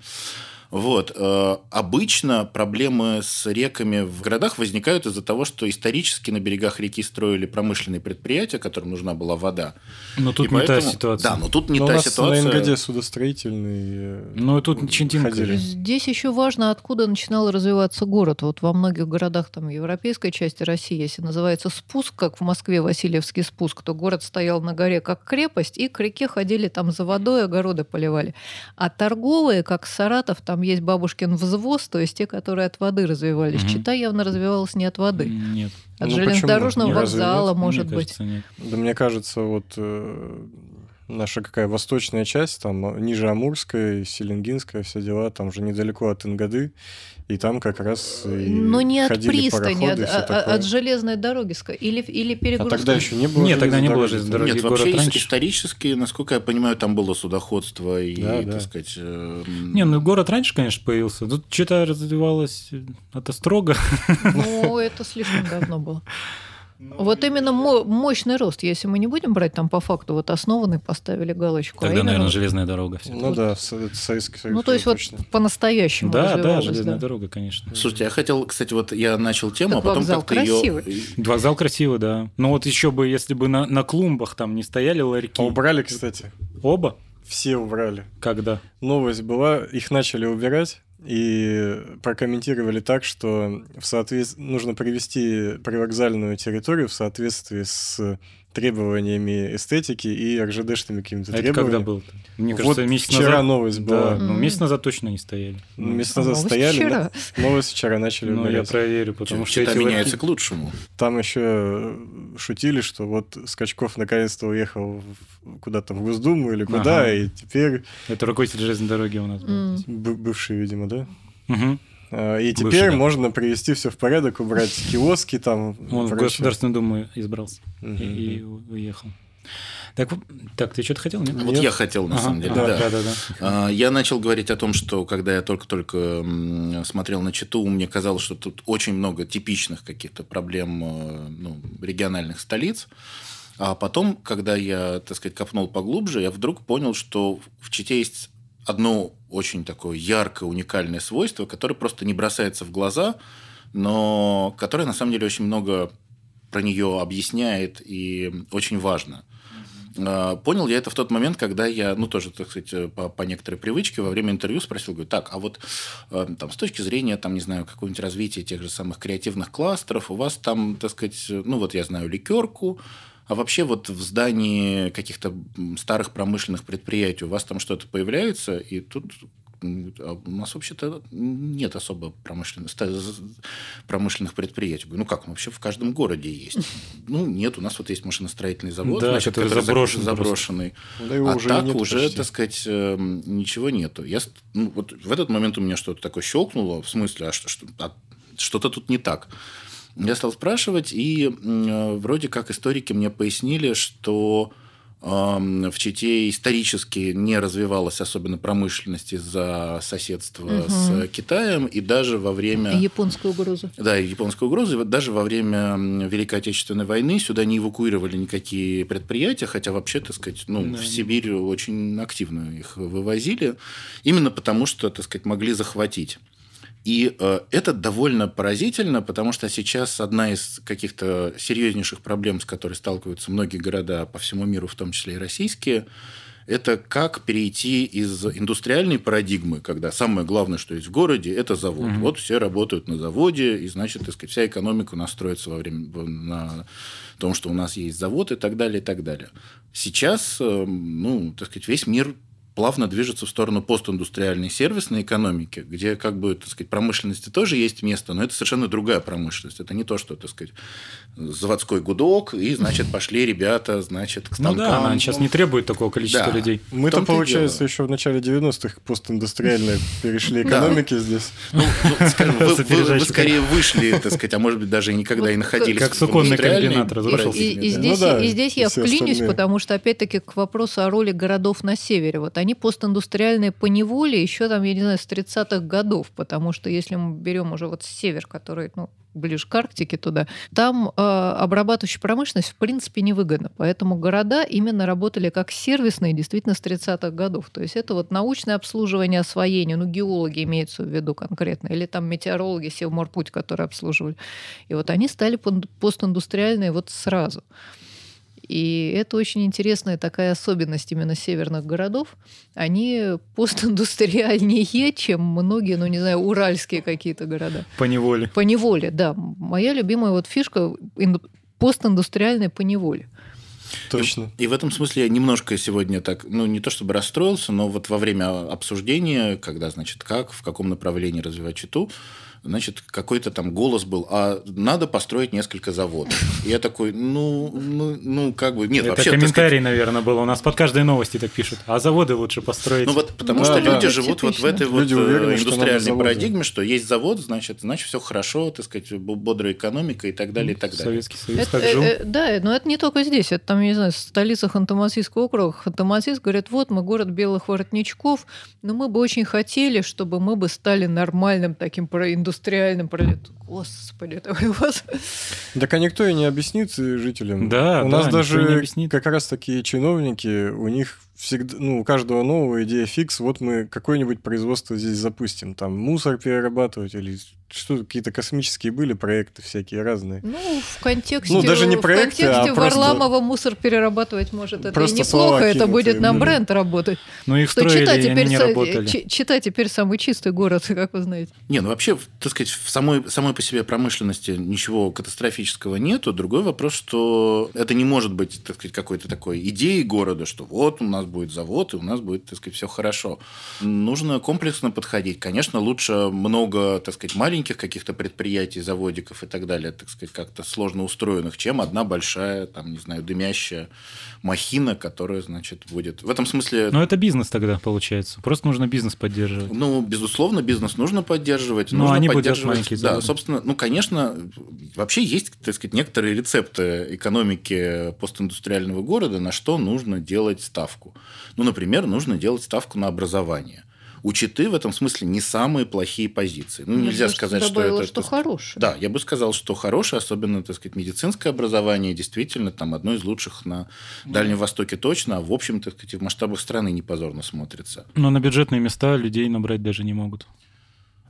Вот. э, Обычно проблемы с реками в городах возникают из-за того, что исторически на берегах реки строили промышленные предприятия, которым нужна была вода. Но тут И не та поэтому- ситуация. Да, но тут не Но у та нас ситуация. на НГД судостроительный. э, Ну, тут Читинка. ходили. Здесь еще важно, откуда начинал развиваться город. Вот во многих городах там европейской части России, если называется спуск, как в Москве Васильевский спуск, то город стоял на горе как крепость, и к реке ходили там за водой, огороды поливали. А торговые, как Саратов, там есть бабушкин взвоз, то есть те, которые от воды развивались. Мгм. Чита явно развивалась не от воды. Нет. От Ну, железнодорожного почему? Вокзала, нет? может Мне быть. кажется, нет. Да мне кажется, вот э, наша какая восточная часть, там э, ниже Амурская, Селенгинская, все дела, там же недалеко от Ингоды, и там как раз и Но не от пристани, пароходы от, а- а- от железной дороги. Или, или А перегрузка. тогда еще не было Нет, тогда не было железной дороги. Нет, вообще раньше. исторически, насколько я понимаю, там было судоходство и, Да, да. так сказать... э, Не, ну город раньше, конечно, появился. Тут что-то развивалось э, это строго. Ну, это слишком давно было. Вот именно мо- мощный рост. Если мы не будем брать там по факту, вот основанный поставили галочку. а Тогда, именно- наверное, железная дорога. всё. Ну да, в Со- это Советский Союз. Ну, то есть вот точно. по-настоящему Да, да, железная да. дорога, конечно. Слушайте, я хотел, кстати, вот я начал тему, Так а потом вокзал как-то красивый. ее... Вокзал красивый, да. Ну вот еще бы, если бы на, на клумбах там не стояли ларьки. А убрали, кстати. Оба? Все убрали. Когда? Новость была, их начали убирать и прокомментировали так, что в соответ... нужно привести привокзальную территорию в соответствии с требованиями эстетики и РЖДшными какими-то А это требованиями. когда был? Мне Вот кажется, месяц вчера назад. новость Да, была. ну месяц назад точно не стояли. Ну, Месяц А назад новость стояли, вчера. но- новость вчера начали Ну, я проверю, потому что эти меняется ларьки- к лучшему. Там еще шутили, что вот Скачков наконец-то уехал куда-то в Госдуму или куда, Ага. и теперь Это руководитель железной дороги у нас был. Бывший, видимо, да? Мгм. А, И Бывший, теперь да. можно привести все в порядок, убрать киоски там. Он в. Государственную Думу избрался Мгм. и, и уехал. Так, так, ты что-то хотел, нет? Вот Нет. я хотел, на Ага, самом деле, да, да. да, да, да. Я начал говорить о том, что когда я только-только смотрел на Читу, мне казалось, что тут очень много типичных каких-то проблем э, ну, региональных столиц. А потом, когда я, так сказать, копнул поглубже, я вдруг понял, что в Чите есть одно очень такое яркое, уникальное свойство, которое просто не бросается в глаза, но которое на самом деле очень много про нее объясняет, и очень важно. А, понял я это в тот момент, когда я, ну, тоже, так сказать, по, по некоторой привычке во время интервью спросил, говорю, так, а вот э, там с точки зрения, там, не знаю, какого-нибудь развития тех же самых креативных кластеров, у вас там, так сказать, ну, вот я знаю ликерку, а вообще вот в здании каких-то старых промышленных предприятий у вас там что-то появляется, и тут а у нас вообще-то нет особо промышленных, промышленных предприятий. Ну как, ну, вообще в каждом городе есть. Ну нет, у нас вот есть машиностроительный завод, да, значит, который, заброшен заброшенный. Да, а уже так нет уже, почти. так сказать, эм, ничего нету. Я, ну, вот в этот момент у меня что-то такое щелкнуло, в смысле, а что, что, а что-то тут не так. Я стал спрашивать, и э, вроде как историки мне пояснили, что в Чите исторически не развивалась особенно промышленность из-за соседства угу. с Китаем, и даже во время... Японской угрозы. Да, японской угрозы. Даже во время Великой Отечественной войны сюда не эвакуировали никакие предприятия, хотя вообще, так сказать, ну, да. в Сибирь очень активно их вывозили, именно потому что, так сказать, могли захватить. И э, это довольно поразительно, потому что сейчас одна из каких-то серьезнейших проблем, с которой сталкиваются многие города по всему миру, в том числе и российские, это как перейти из индустриальной парадигмы, когда самое главное, что есть в городе, это завод. Угу. Вот все работают на заводе, и, значит, так сказать, вся экономика настроится во время, на том, что у нас есть завод и так далее, и так далее. Сейчас, э, ну, так сказать, весь мир плавно движется в сторону постиндустриальной сервисной экономики, где как бы, так сказать, промышленности тоже есть место, но это совершенно другая промышленность. Это не то, что, так сказать, заводской гудок, и, значит, пошли ребята, значит, к станкам. Ну да, она сейчас не требует такого количества да. людей. Мы-то, получается, еще в начале 90-х постиндустриально перешли экономики здесь. Ну, ну скажем, вы скорее вышли, так сказать, а может быть, даже и никогда и находились Как суконный комбинат разрушился. И здесь я вклинюсь, потому что, опять-таки, к вопросу о роли городов на севере. Вот они постиндустриальные по неволе еще там, я не знаю, с 30-х годов, потому что если мы берем уже вот север, который, ну, ближе к Арктике туда, там э, обрабатывающая промышленность в принципе невыгодна. Поэтому города именно работали как сервисные действительно с 30-х годов. То есть это вот научное обслуживание, освоение, ну геологи имеются в виду конкретно, или там метеорологи Севморпуть, которые обслуживали. И вот они стали постиндустриальные вот сразу. И это очень интересная такая особенность именно северных городов. Они постиндустриальнее, чем многие, ну не знаю, уральские какие-то города. По неволе. По неволе, да. Моя любимая вот фишка постиндустриальная по неволе. Точно. И, и в этом смысле я немножко сегодня так, ну, не то чтобы расстроился, но вот во время обсуждения, когда, значит, как, в каком направлении развивать читу, значит, какой-то там голос был, а надо построить несколько заводов. И я такой, ну, ну, ну как бы, нет, Это вообще... комментарий, сказать... наверное, был. У нас под каждой новости так пишут. А заводы лучше построить. Ну вот, потому да, что да, люди живут вот в этой люди вот уверены, индустриальной что парадигме, что есть завод, значит, значит, все хорошо, так сказать, бодрая экономика и так далее, и так далее. Советский Союз это, так жил. Э, э, да, но это не только здесь. Это там, не знаю, столица Ханты-Мансийского округа. Ханты-Мансийск говорят, вот, мы город белых воротничков, но мы бы очень хотели, чтобы мы бы стали нормальным таким проиндустриальным, Господи, такой вот. Так а никто и не объяснит жителям. Да, У да, нас даже как раз такие чиновники, у них всегда, ну, у каждого нового идея фикс, вот мы какое-нибудь производство здесь запустим, там мусор перерабатывать или что какие-то космические были проекты всякие разные. Ну, в контексте, ну, даже не проекты, в контексте а Варламова мусор перерабатывать может. Это и неплохо, это будет на бренд работать. Ну, их что строили, читай теперь, они не работали. Читай теперь самый чистый город, как вы знаете. Не, ну вообще, так сказать, в самой, самой по себе промышленности ничего катастрофического нету. Другой вопрос, что это не может быть, так сказать, какой-то такой идеей города, что вот у нас будет завод, и у нас будет, так сказать, все хорошо. Нужно комплексно подходить. Конечно, лучше много, так сказать, маленьких маленьких каких-то предприятий, заводиков и так далее, так сказать, как-то сложно устроенных, чем одна большая, там, не знаю, дымящая махина, которая, значит, будет... В этом смысле... Но это бизнес тогда, получается. Просто нужно бизнес поддерживать. Ну, безусловно, бизнес нужно поддерживать. Но нужно они поддерживать... маленькие заводы. Да, собственно, ну, конечно, вообще есть, так сказать, некоторые рецепты экономики постиндустриального города, на что нужно делать ставку. Ну, например, нужно делать ставку на образование у Читы в этом смысле не самые плохие позиции. Ну, нельзя сказать, что это... что хорошее. Да, я бы сказал, что хорошее, особенно, так сказать, медицинское образование, действительно, там, одно из лучших на Дальнем Востоке точно, а в общем, так сказать, в масштабах страны не позорно смотрится. Но на бюджетные места людей набрать даже не могут.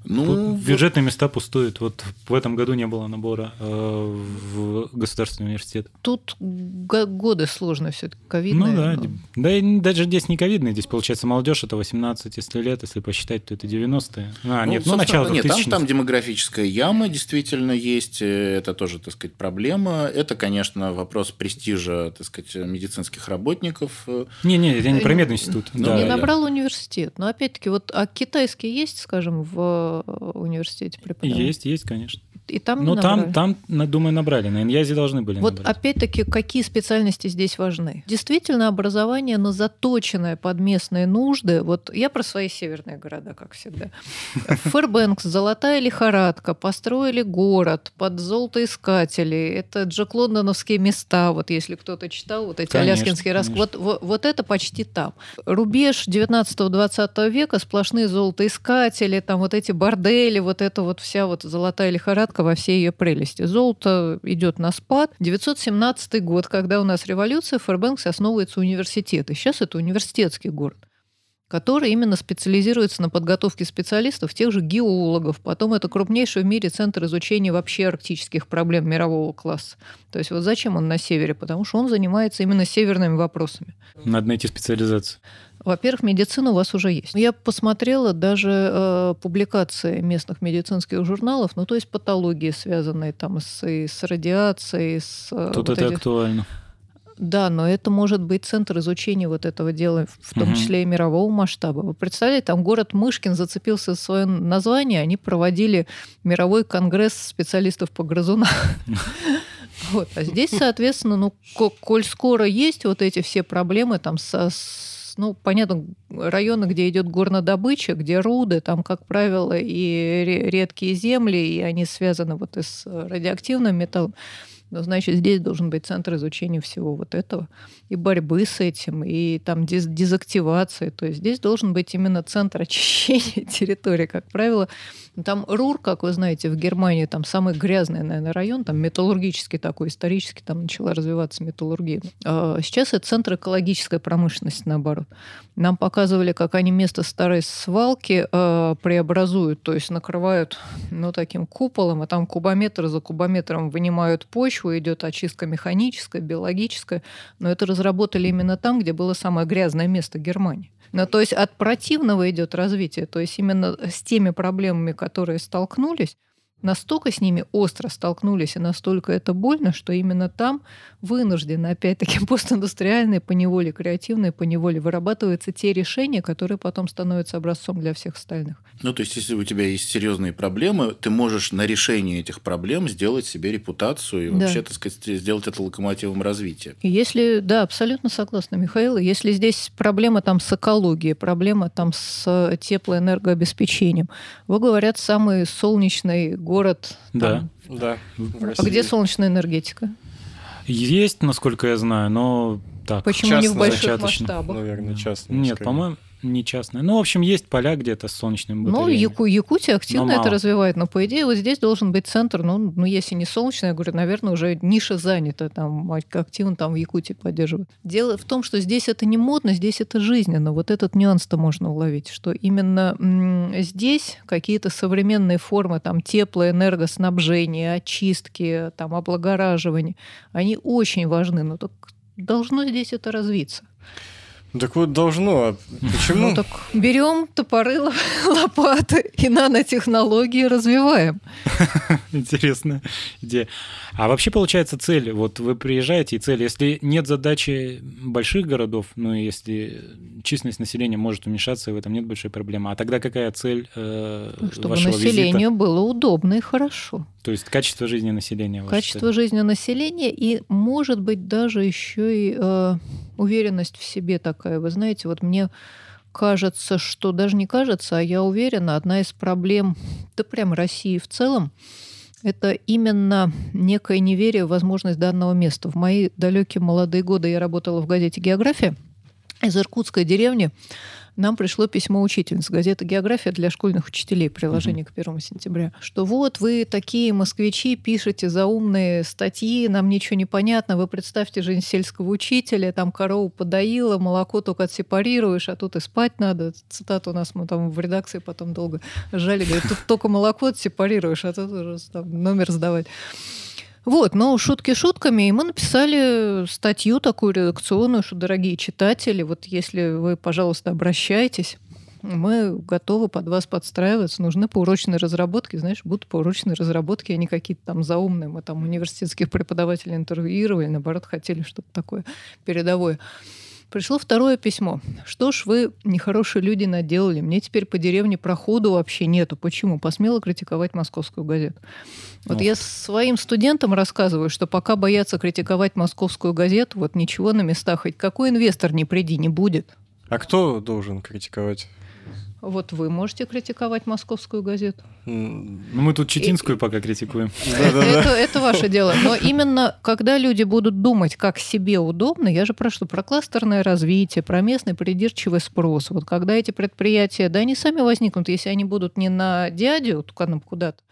Ну, бюджетные вот... места пустуют. Вот в этом году не было набора э, в государственный университет. Тут годы сложно все-таки, ковидные. Ну да, но... да и даже здесь не ковидные. Здесь, получается, молодежь это 18, если лет, если посчитать, то это 90-е. А, ну, нет, ну начало Нет, там, там демографическая яма действительно есть. Э, это тоже, так сказать, проблема. Это, конечно, вопрос престижа, так сказать, медицинских работников. Не-не, я не про мединститут. Ну, да, не набрал да. университет. Но опять-таки, вот а китайский есть, скажем, в университете преподавать? Есть, есть, конечно. И там Ну, там, там, думаю, набрали. На Иньязе должны были Вот набрать. опять-таки, какие специальности здесь важны? Действительно, образование, но заточенное под местные нужды. Вот я про свои северные города, как всегда. Фэрбэнкс, золотая лихорадка, построили город под золотоискателей. Это Джек Лондоновские места, вот если кто-то читал вот эти конечно, аляскинские рассказы. Вот, вот, вот это почти там. Рубеж 19-20 века, сплошные золотоискатели, там вот эти бордели, вот это вот вся вот золотая лихорадка во всей ее прелести. Золото идет на спад. 917 год, когда у нас революция, в Фэрбэнксе основывается университет. И сейчас это университетский город который именно специализируется на подготовке специалистов, тех же геологов. Потом это крупнейший в мире центр изучения вообще арктических проблем мирового класса. То есть вот зачем он на севере? Потому что он занимается именно северными вопросами. Надо найти специализацию. Во-первых, медицина у вас уже есть. Я посмотрела даже э, публикации местных медицинских журналов, ну то есть патологии, связанные там с, и с радиацией, с... Э, Тут вот это этих... актуально. Да, но это может быть центр изучения вот этого дела, в том угу. числе и мирового масштаба. Вы представляете, там город Мышкин зацепился за свое название, они проводили мировой конгресс специалистов по грызунам. Вот. А здесь, соответственно, ну, коль скоро есть вот эти все проблемы там со, ну, понятно, районы, где идет горнодобыча, где руды, там, как правило, и редкие земли, и они связаны вот и с радиоактивным металлом. Но, значит, здесь должен быть центр изучения всего вот этого и борьбы с этим, и там диз дезактивации. То есть здесь должен быть именно центр очищения территории. Как правило, там Рур, как вы знаете, в Германии там самый грязный, наверное, район, там металлургический такой, исторически там начала развиваться металлургия. А сейчас это центр экологической промышленности, наоборот. Нам показывали, как они место старой свалки э, преобразуют, то есть накрывают ну, таким куполом, а там кубометр за кубометром вынимают почву, идет очистка механическая, биологическая, но это разработали именно там, где было самое грязное место Германии. Ну, то есть от противного идет развитие. То есть именно с теми проблемами, которые столкнулись, настолько с ними остро столкнулись, и настолько это больно, что именно там вынуждены, опять-таки, постиндустриальные, поневоле креативные, поневоле вырабатываются те решения, которые потом становятся образцом для всех остальных. Ну, то есть, если у тебя есть серьезные проблемы, ты можешь на решение этих проблем сделать себе репутацию и да. вообще, так сказать, сделать это локомотивом развития. Если, да, абсолютно согласна, Михаил. Если здесь проблема там с экологией, проблема там с теплоэнергообеспечением, вы, говорят, самый солнечный город. Да. Там. Да. А где солнечная энергетика? Есть, насколько я знаю, но так. Почему частно, не в больших масштабах? Наверное, частно. Нет, по-моему, не частная. Ну, в общем, есть поля где-то с солнечными ну, батареями. Ну, Яку, Якутия активно это развивает, но, по идее, вот здесь должен быть центр, ну, ну, если не солнечный, я говорю, наверное, уже ниша занята, там, активно там в Якутии поддерживают. Дело в том, что здесь это не модно, здесь это жизненно. Вот этот нюанс-то можно уловить, что именно здесь какие-то современные формы, там, теплоэнергоснабжения, очистки, там, облагораживания, они очень важны, но так должно здесь это развиться. Так вот должно. А почему? Ну так берем топоры, лопаты и нанотехнологии развиваем. Интересная идея. А вообще получается цель, вот вы приезжаете и цель, если нет задачи больших городов, ну если численность населения может уменьшаться, и в этом нет большой проблемы, а тогда какая цель э, ну, Чтобы вашего населению визита? было удобно и хорошо. То есть качество жизни населения. Качество жизни населения и, может быть, даже еще и э, уверенность в себе такая. Вы знаете, вот мне кажется, что даже не кажется, а я уверена, одна из проблем, да прям России в целом, это именно некое неверие в возможность данного места. В мои далекие молодые годы я работала в газете «География» из иркутской деревни нам пришло письмо учительницы газеты «География» для школьных учителей, приложение к 1 сентября, что вот вы такие москвичи, пишете заумные статьи, нам ничего не понятно, вы представьте жизнь сельского учителя, там корову подоила, молоко только отсепарируешь, а тут и спать надо. Цитату у нас мы там в редакции потом долго жали, говорит, тут только молоко отсепарируешь, а тут уже там номер сдавать. Вот, но шутки шутками, и мы написали статью такую редакционную, что, дорогие читатели, вот если вы, пожалуйста, обращайтесь, мы готовы под вас подстраиваться. Нужны поурочные разработки. Знаешь, будут поурочные разработки, а не какие-то там заумные. Мы там университетских преподавателей интервьюировали, наоборот, хотели что-то такое передовое. Пришло второе письмо. Что ж вы, нехорошие люди, наделали? Мне теперь по деревне проходу вообще нету. Почему? Посмело критиковать московскую газету. Вот я своим студентам рассказываю, что пока боятся критиковать московскую газету, вот ничего на местах, хоть какой инвестор не приди, не будет. А кто должен критиковать? Вот вы можете критиковать московскую газету. Ну, мы тут Читинскую и... пока критикуем. Это, это ваше дело. Но именно когда люди будут думать, как себе удобно, я же про что? Про кластерное развитие, про местный придирчивый спрос. Вот когда эти предприятия, да, они сами возникнут, если они будут не на дядю, куда-то,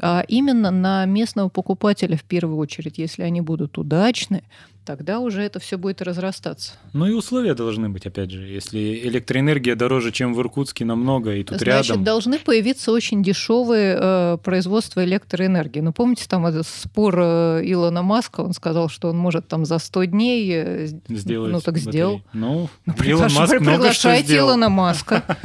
а именно на местного покупателя в первую очередь. Если они будут удачны, тогда уже это все будет разрастаться. Ну и условия должны быть, опять же. Если электроэнергия дороже, чем в Иркутске намного, и тут Значит, рядом... Значит, должны появиться очень дешевые э, производства электроэнергии. Ну, помните, там этот спор э, Илона Маска, он сказал, что он может там за 100 дней... Э, Сделать ну, так сделал. Ну, ну Илон Маск много что сделал. Илона Маска.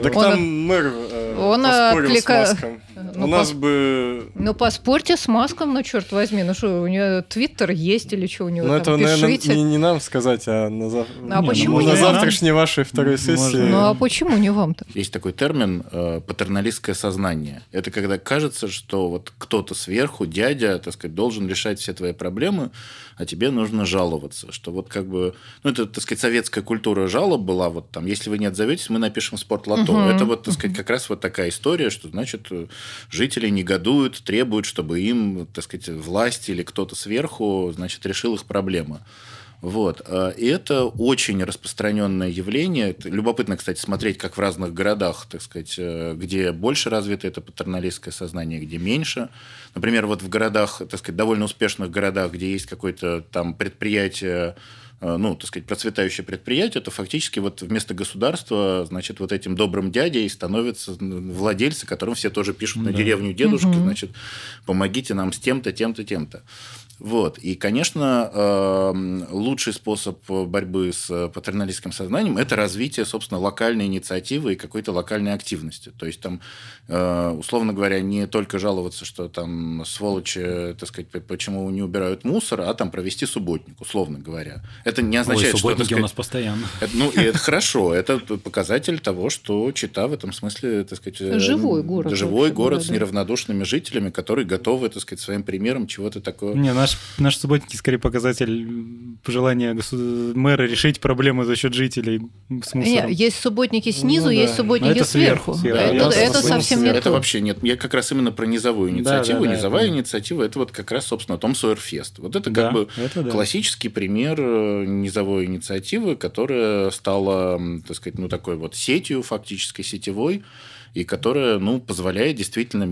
Так там мэр э, он поспорил с Маском. Ну, у нас по... бы... Ну, поспорьте с Маском, ну, черт возьми. Ну, что, у него Твиттер есть или что у него Ну, это, наверное, не, не нам сказать, а на, зав... а не, почему ну, на завтрашней нам? вашей второй сессии. Ну, а почему не вам-то? Есть такой термин э, патерналистское сознание. Это когда кажется, что вот кто-то сверху, дядя, так сказать, должен решать все твои проблемы, а тебе нужно жаловаться. Что вот как бы... Ну, это, так сказать, советская культура жалоб была. Вот там, если вы не отзоветесь, мы напишем спортлото. Угу. Это вот, так сказать, как раз вот такая история, что, значит, жители негодуют, требуют, чтобы им, так сказать, власть или кто-то сверху, значит, решил их проблемы. Вот. А, и это очень распространенное явление. Любопытно, кстати, смотреть, как в разных городах, так сказать, э, где больше развито это патерналистское сознание, где меньше. Например, вот в городах, так сказать, довольно успешных городах, где есть какое-то там предприятие, ну, так сказать, процветающее предприятие, то фактически вот вместо государства, значит, вот этим добрым дядей становятся владельцы, которым все тоже пишут да. на деревню дедушки, угу. значит, помогите нам с тем-то, тем-то, тем-то. Вот. И, конечно, эм, лучший способ борьбы с патерналистским сознанием – это развитие, собственно, локальной инициативы и какой-то локальной активности. То есть, там, э, условно говоря, не только жаловаться, что там сволочи, так сказать, почему не убирают мусор, а там провести субботник, условно говоря. Это не означает, Ой, что... Субботники у нас постоянно. Это, ну, и это хорошо. Это показатель того, что Чита в этом смысле, так сказать... Э, живой город. Живой город с неравнодушными жителями, которые готовы, так сказать, своим примером чего-то такое... Не, наш наш, наш субботники скорее показатель пожелания мэра решить проблемы за счет жителей с мусором. Нет, есть субботники снизу, ну, да. есть субботники это сверху. сверху. Это, это, это совсем не Это вообще нет. Я как раз именно про низовую инициативу. Да, да, Низовая инициатива – это вот как раз, собственно, Том Сойерфест. Вот это как да, бы это да. классический пример э, низовой инициативы, которая стала, так сказать, ну такой вот сетью фактически сетевой, и которая, ну, позволяет действительно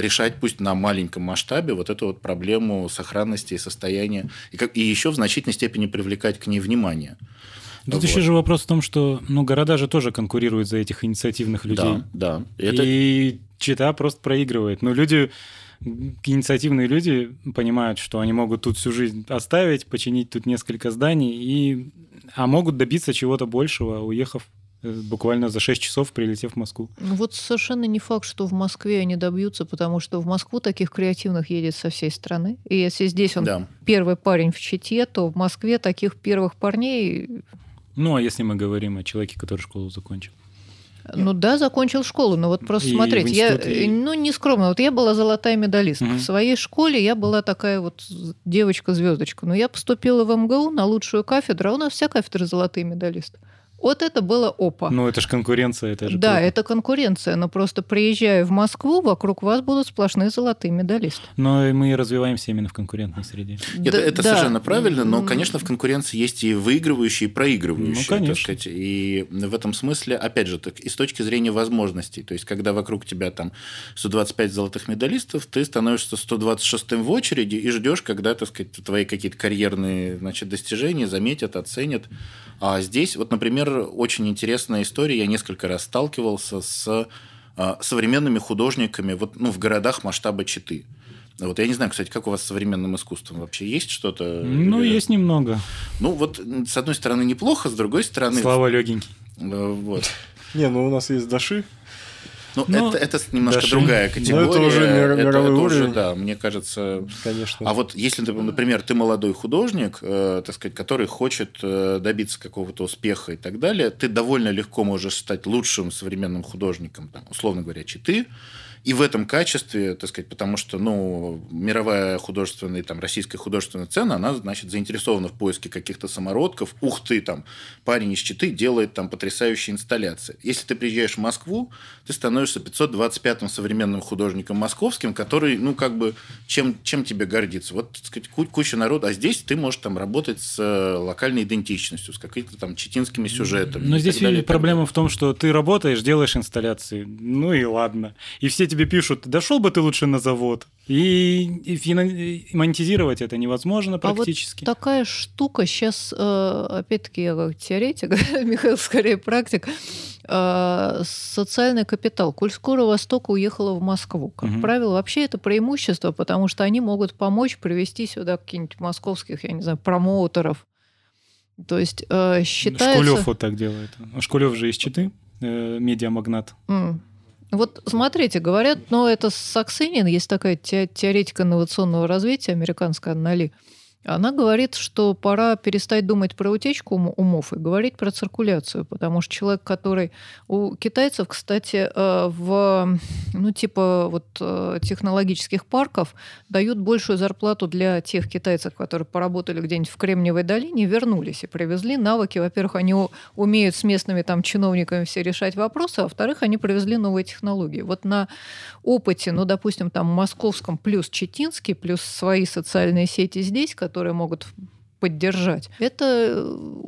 решать, пусть на маленьком масштабе, вот эту вот проблему сохранности и состояния, и, как, и еще в значительной степени привлекать к ней внимание. Тут вот. еще же вопрос в том, что ну, города же тоже конкурируют за этих инициативных людей. Да, да. Это... И чита просто проигрывает. Но люди, инициативные люди понимают, что они могут тут всю жизнь оставить, починить тут несколько зданий, и... а могут добиться чего-то большего, уехав буквально за 6 часов прилетев в Москву. Ну вот совершенно не факт, что в Москве они добьются, потому что в Москву таких креативных едет со всей страны. И если здесь он да. первый парень в Чите, то в Москве таких первых парней... Ну, а если мы говорим о человеке, который школу закончил? Ну да, закончил школу, но вот просто и смотрите, я, и... ну не скромно, вот я была золотая медалистка. Угу. В своей школе я была такая вот девочка-звездочка. Но я поступила в МГУ на лучшую кафедру, а у нас вся кафедра золотые медалисты. Вот это было опа. Ну, это же конкуренция, это же Да, круто. это конкуренция, но просто приезжая в Москву, вокруг вас будут сплошные золотые медалисты. Но и мы развиваемся именно в конкурентной среде. Это, Да- это да. совершенно правильно, но, конечно, в конкуренции есть и выигрывающие, и проигрывающие. Ну, так конечно. сказать. И в этом смысле, опять же, так, и с точки зрения возможностей, то есть, когда вокруг тебя там 125 золотых медалистов, ты становишься 126-м в очереди и ждешь, когда, так сказать, твои какие-то карьерные значит, достижения заметят, оценят. А здесь, вот, например, очень интересная история. Я несколько раз сталкивался с а, современными художниками вот, ну, в городах масштаба Читы. Вот я не знаю, кстати, как у вас с современным искусством вообще есть что-то? Ну, Или- есть немного. Ну, вот с одной стороны неплохо, с другой стороны... Слава легенький. э, Вот. Не, ну у нас есть Даши. Ну, Ну, это, это немножко даже- другая Но категория. это уже мир- Это- мировой это уже, да, мне кажется... Конечно. А вот если, ты, например, ты молодой художник, э, так сказать, который хочет э, добиться какого-то успеха и так далее, ты довольно легко можешь стать лучшим современным художником, там, условно говоря, читы, и в этом качестве, так сказать, потому что, ну, мировая художественная, там, российская художественная сцена, она, значит, заинтересована в поиске каких-то самородков. Ух ты, там, парень из Читы делает там потрясающие инсталляции. Если ты приезжаешь в Москву, ты становишься 525-м современным художником московским, который, ну, как бы, чем, чем тебе гордиться? Вот, так сказать, ку- куча народа, а здесь ты можешь там работать с э, локальной идентичностью, с какими-то там читинскими сюжетами. Но здесь далее, проблема в том, что ты работаешь, делаешь инсталляции. Ну и ладно. И все тебе пишут, дошел бы ты лучше на завод. И, и и монетизировать это невозможно А вот практически. такая штука сейчас, опять-таки, я как теоретик, Михаил скорее практик, э, социальный капитал. Коль скоро Восток уехала в Москву, как Мгм. правило, вообще это преимущество, потому что они могут помочь привести сюда каких-нибудь московских, я не знаю, промоутеров. То есть э, считается... Шкулев вот так делает. Шкулев же из Читы, э, медиамагнат. М. Вот смотрите, говорят, но это Саксенин, есть такая те- теоретика инновационного развития, американская Анна Ли. Она говорит, что пора перестать думать про утечку ум- умов и говорить про циркуляцию, потому что человек, который... У китайцев, кстати, э, в, ну, типа вот э, технологических парков дают большую зарплату для тех китайцев, которые поработали где-нибудь в Кремниевой долине, вернулись и привезли навыки. Во-первых, они умеют с местными там чиновниками все решать вопросы, а во-вторых, они привезли новые технологии. Вот на опыте, ну, допустим, там московском плюс читинский, плюс свои социальные сети здесь, которые могут поддержать. Это э,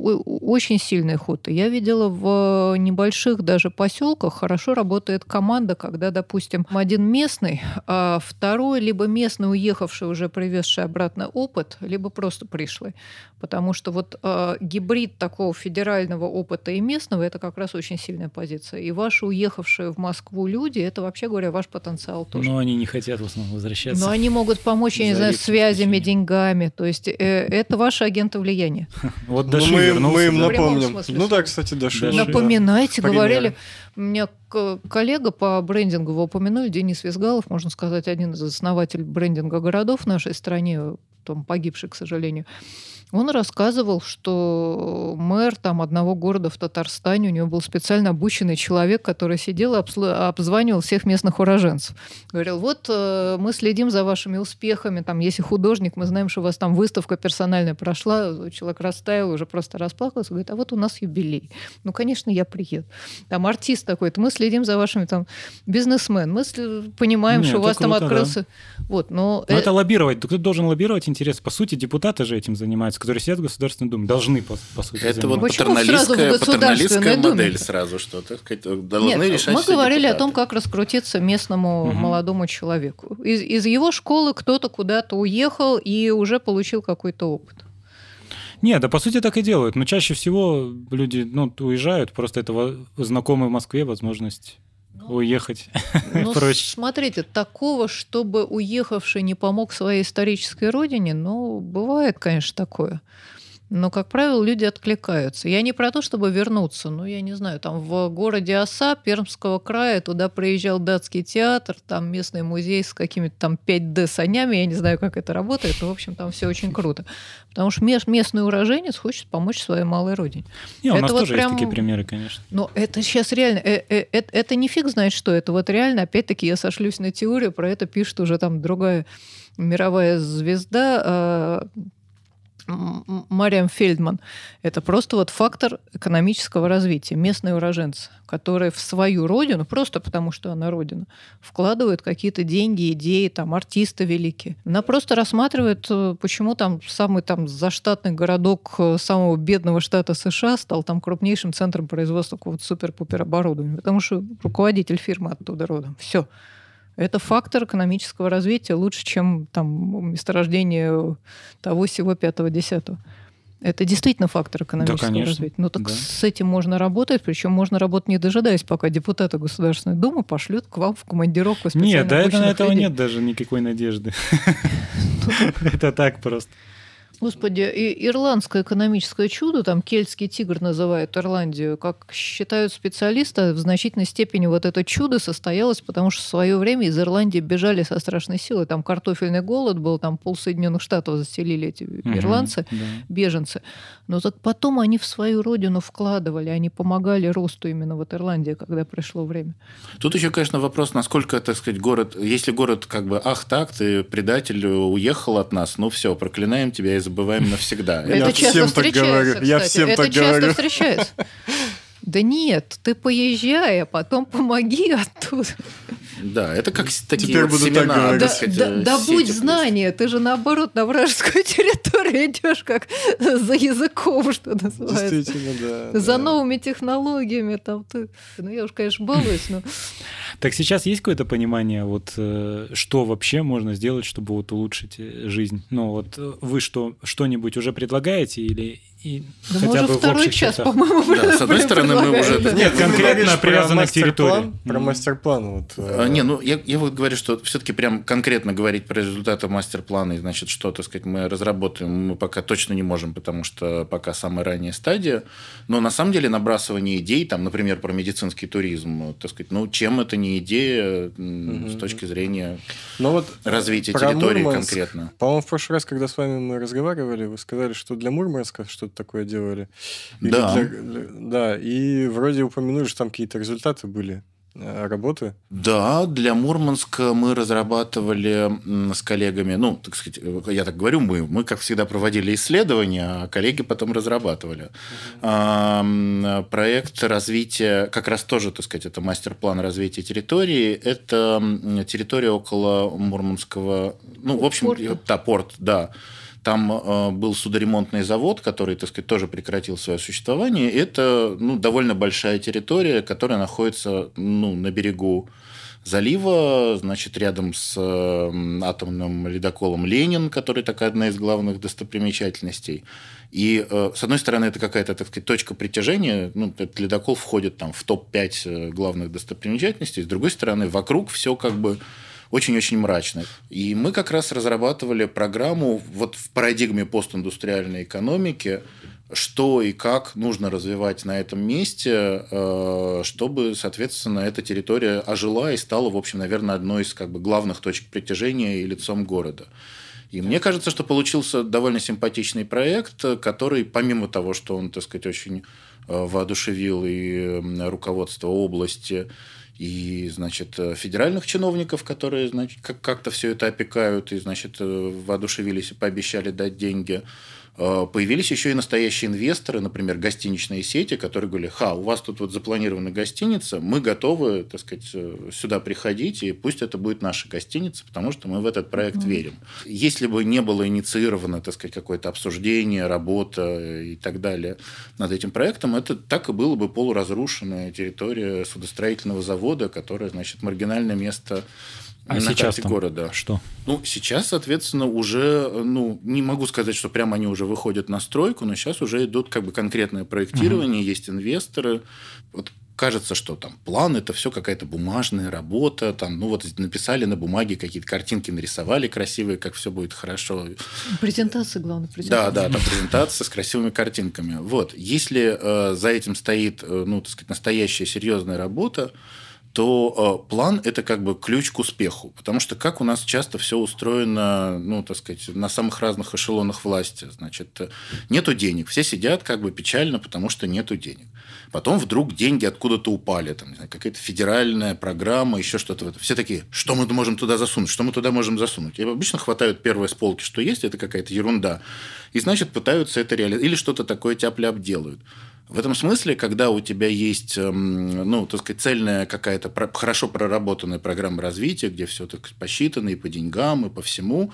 очень сильный ход. Я видела в небольших даже поселках хорошо работает команда, когда, допустим, один местный, а второй либо местный, уехавший, уже привезший обратно опыт, либо просто пришлый. Потому что вот э, гибрид такого федерального опыта и местного это как раз очень сильная позиция. И ваши уехавшие в Москву люди, это вообще говоря, ваш потенциал тоже. Но они не хотят в основном возвращаться. Но они могут помочь, я не знаю, связями, деньгами. То есть э, это ваши агенты влияния. Вот Ну, Даши мы, им напомним. Ну да, кстати, Даши. Даши. да. Напоминайте, говорили. У меня коллега по брендингу, вы упомянули, Денис Визгалов, можно сказать, один из основателей брендинга городов в нашей стране, там погибший, к сожалению. Он рассказывал, что мэр там одного города в Татарстане, у него был специально обученный человек, который сидел и обзванивал всех местных уроженцев. Говорил, вот э, мы следим за вашими успехами, там, если художник, мы знаем, что у вас там выставка персональная прошла, человек растаял, уже просто расплакался, говорит, а вот у нас юбилей. Ну, конечно, я приеду. Там артист такой-то, мы следим за вашими там бизнесмен, мы понимаем, Не, что у это вас там круто, открылся... Вот, но... Но э, это лоббировать. Кто должен лоббировать интерес? По сути, депутаты же этим занимаются, которые сидят в Государственной Думе. Должны, по, по сути, Это вот заниматься. Почему сразу в патерналистская, патерналистская Думе? модель сразу, что так сказать, должны Нет, решать мы говорили о депутаты. том, как раскрутиться местному Мгм. молодому человеку. Из, из его школы кто-то куда-то уехал и уже получил какой-то опыт. Нет, да по сути так и делают. Но чаще всего люди ну, уезжают, просто это во- знакомый в Москве возможность уехать. Ну, смотрите, такого, чтобы уехавший не помог своей исторической родине, ну, бывает, конечно, такое. Но, как правило, люди откликаются. Я не про то, чтобы вернуться. Ну, я не знаю, там в городе Оса Пермского края туда приезжал датский театр, там местный музей с какими-то там 5D-санями. Я не знаю, как это работает, но, в общем, там все очень круто. Потому что мес- местный уроженец хочет помочь своей малой родине. Не, у Это нас вот тоже прям- есть такие примеры, конечно. Но это сейчас реально, э- э- э- это не фиг знает что, это вот реально, опять-таки, я сошлюсь на теорию, про это пишет уже там другая мировая звезда. Мариам Фельдман. Это просто вот фактор экономического развития. Местные уроженцы, которые в свою родину, просто потому что она родина, вкладывают какие-то деньги, идеи, там, артисты великие. Она просто рассматривает, э, почему там самый там заштатный городок э, самого бедного штата США стал там крупнейшим центром производства какого-то супер-пупер оборудования. Потому что руководитель фирмы оттуда родом. Все. Это фактор экономического развития лучше, чем там месторождение того всего пятого десятого. Это действительно фактор экономического да, развития. Ну так да. с этим можно работать, причем можно работать не дожидаясь, пока депутаты Государственной Думы пошлют к вам в командировку Нет, да, это, на этого людей. нет даже никакой надежды. Это так просто. Господи, и ирландское экономическое чудо, там кельтский тигр называют Ирландию, как считают специалисты, в значительной степени вот это чудо состоялось, потому что в свое время из Ирландии бежали со страшной силой. Там картофельный голод был, там пол Соединенных Штатов заселили эти угу, ирландцы, да. беженцы. Но так потом они в свою родину вкладывали, они помогали росту именно вот Ирландии, когда пришло время. Тут еще, конечно, вопрос, насколько, так сказать, город, если город как бы, ах так, ты предатель, уехал от нас, ну все, проклинаем тебя из забываем навсегда. Это Я часто встречается. Я всем Это так часто говорю. встречается. Да нет, ты поезжай, а потом помоги оттуда. Да, это как такие Теперь вот семена. Да, сказать, да, да будь знание, ты же наоборот на вражескую территорию идешь как за языком, что называется. Действительно, да. За да. новыми технологиями там ты. Ну я уж, конечно, балуюсь, но. Так сейчас есть какое-то понимание, вот э, что вообще можно сделать, чтобы вот улучшить э, жизнь? Ну вот э, вы что что-нибудь уже предлагаете или и да хотя бы в общих час, по-моему, да, С одной стороны, мы уже... Нет, конкретно привязано к территории. Про мастер-план. Вот, а, не, ну, я, я вот говорю, что все-таки прям конкретно говорить про результаты мастер-плана, и, значит, что, так сказать, мы разработаем, мы пока точно не можем, потому что пока самая ранняя стадия. Но на самом деле набрасывание идей, там, например, про медицинский туризм, так сказать, ну, чем это не идея угу. с точки зрения Но ну вот развития территории Мурманск, конкретно? По-моему, в прошлый раз, когда с вами мы разговаривали, вы сказали, что для Мурманска что что-то такое делали. Или да. Для, да, и вроде упомянули, что там какие-то результаты были э, работы? Да, для Мурманска мы разрабатывали с коллегами, ну, так сказать, я так говорю, мы, мы, как всегда, проводили исследования, а коллеги потом разрабатывали. Угу. Проект развития, как раз тоже, так сказать, это мастер-план развития территории, это территория около Мурманского, ну, в общем, порт. да, порт, да, там э, был судоремонтный завод, который, так сказать, тоже прекратил свое существование. Это ну, довольно большая территория, которая находится ну, на берегу залива, значит, рядом с э, атомным ледоколом Ленин, который такая одна из главных достопримечательностей. И, э, с одной стороны, это какая-то, так сказать, точка притяжения, ну, этот ледокол входит там в топ-5 главных достопримечательностей, с другой стороны, вокруг все как бы очень-очень мрачно. И мы как раз разрабатывали программу вот в парадигме постиндустриальной экономики, что и как нужно развивать на этом месте, э, чтобы, соответственно, эта территория ожила и стала, в общем, наверное, одной из как бы, главных точек притяжения и лицом города. И мне кажется, что получился довольно симпатичный проект, который, помимо того, что он, так сказать, очень э, воодушевил и руководство области, и, значит, э, федеральных чиновников, которые, значит, как-то все это опекают и, значит, э, воодушевились и пообещали дать деньги. Э, появились еще и настоящие инвесторы, например, гостиничные сети, которые говорили, ха, у вас тут вот запланирована гостиница, мы готовы, так сказать, э, сюда приходить, и пусть это будет наша гостиница, потому что мы в этот проект mm-hmm. верим. Если бы не было инициировано, так сказать, какое-то обсуждение, работа и так далее над этим проектом, это так и было бы полуразрушенная территория судостроительного завода, которая, значит, маргинальное место а на сейчас карте города. Что? Ну, сейчас, соответственно, уже, ну, не могу сказать, что прямо они уже выходят на стройку, но сейчас уже идут как бы конкретное проектирование, угу. есть инвесторы. Вот кажется, что там план это все какая-то бумажная работа, там, ну вот написали на бумаге какие-то картинки, нарисовали красивые, как все будет хорошо. Презентация, главное, презентация. Да, да, там презентация с красивыми картинками. Вот, если э, за этим стоит, э, ну, так сказать, настоящая серьезная работа, то э, план – это как бы ключ к успеху. Потому что как у нас часто все устроено, ну, так сказать, на самых разных эшелонах власти. Значит, нету денег. Все сидят как бы печально, потому что нету денег. Потом вдруг деньги откуда-то упали. Там, какая-то федеральная программа, еще что-то. Все такие, что мы можем туда засунуть, что мы туда можем засунуть. И обычно хватают первые с полки, что есть, это какая-то ерунда. И, значит, пытаются это реализовать. Или что-то такое тяп-ляп делают. В этом смысле, когда у тебя есть, эм, ну, так сказать, цельная какая-то хорошо проработанная программа развития, где все так посчитано и по деньгам, и по всему,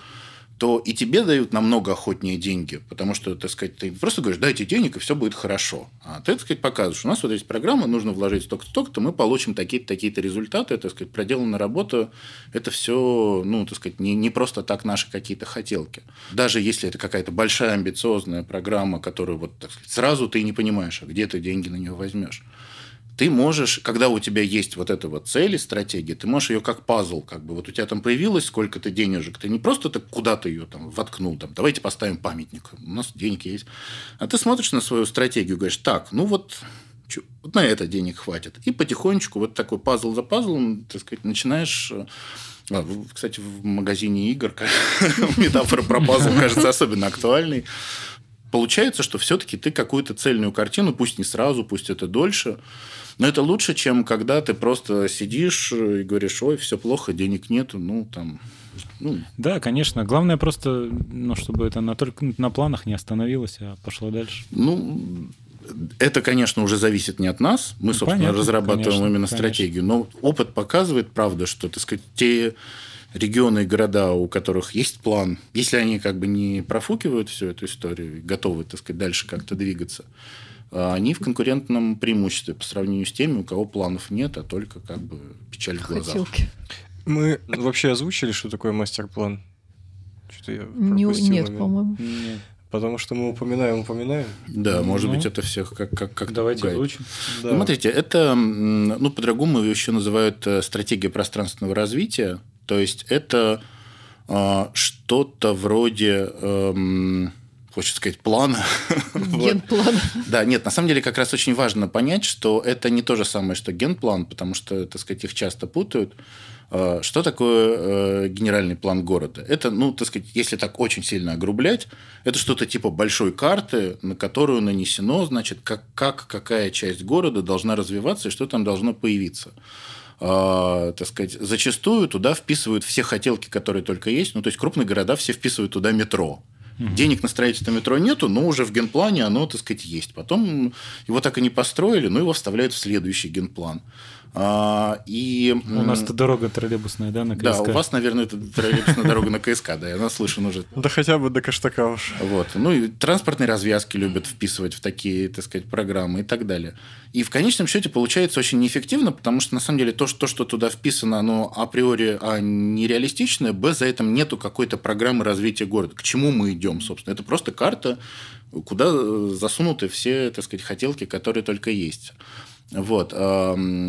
то и тебе дают намного охотнее деньги, потому что, так сказать, ты просто говоришь, дайте денег, и все будет хорошо. А ты, так сказать, показываешь, у нас вот есть программа, нужно вложить столько-то, столько-то, мы получим такие-то, такие-то результаты, так сказать, проделанная работа, это все, ну, так сказать, не, не просто так наши какие-то хотелки. Даже если это какая-то большая амбициозная программа, которую вот, так сказать, сразу ты не понимаешь, а где ты деньги на нее возьмешь ты можешь, когда у тебя есть вот эта вот цель и стратегия, ты можешь ее как пазл, как бы вот у тебя там появилось сколько-то денежек, ты не просто так куда-то ее там воткнул, там, давайте поставим памятник, у нас денег есть, а ты смотришь на свою стратегию говоришь, так, ну вот вот на это денег хватит. И потихонечку вот такой пазл за пазлом, так сказать, начинаешь э, а, кстати, в магазине игр метафора про пазл кажется особенно актуальной. Получается, что все-таки ты какую-то цельную картину, пусть не сразу, пусть это дольше, но это лучше, чем когда ты просто сидишь и говоришь, ой, все плохо, денег нету, ну, там, ну. Да, конечно. Главное просто, ну, чтобы это на, только на планах не остановилось, а пошло дальше. Ну, это, конечно, уже зависит не от нас. Мы, ну, собственно, Понятно, разрабатываем конечно, именно конечно. стратегию. Но опыт показывает, правда, что, так сказать, те регионы и города, у которых есть план, если они как бы не профукивают всю эту историю и готовы, так сказать, дальше как-то двигаться, а они в конкурентном преимуществе по сравнению с теми, у кого планов нет, а только как бы печаль в глазах. Хотелки. Мы вообще озвучили, что такое мастер-план? Что-то я Не, нет, по-моему. Нет. Потому что мы упоминаем, упоминаем. Да, ну, может быть, это всех как как как Давайте пугает. озвучим. Да. Смотрите, это, ну, по-другому еще называют э, стратегия пространственного развития. То есть это э, что-то вроде э, хочется сказать, плана. Генплан. Да, нет, на самом деле как раз очень важно понять, что это не то же самое, что генплан, потому что, так сказать, их часто путают. А, что такое э, генеральный план города? Это, ну, так сказать, если так очень сильно огрублять, это что-то типа большой карты, на которую нанесено, значит, как, как какая часть города должна развиваться и что там должно появиться. Uh, так сказать, зачастую туда вписывают все хотелки, которые только есть. Ну, то есть крупные города все вписывают туда метро. Угу. Денег на строительство метро нету, но уже в генплане оно, так сказать, есть. Потом его так и не построили, но его вставляют в следующий генплан. А, и... У нас-то дорога троллейбусная, да, на КСК? Да, у вас, наверное, это троллейбусная дорога на КСК, да, я наслышан уже. Да хотя бы до Каштака уж. Вот. Ну, и транспортные развязки любят вписывать в такие, так сказать, программы и так далее. И в конечном счете получается очень неэффективно, потому что, на самом деле, то, что, то, что туда вписано, оно априори а, нереалистичное, б, за этим нету какой-то программы развития города. К чему мы идем, собственно? Это просто карта, куда засунуты все, так сказать, хотелки, которые только есть. Вот.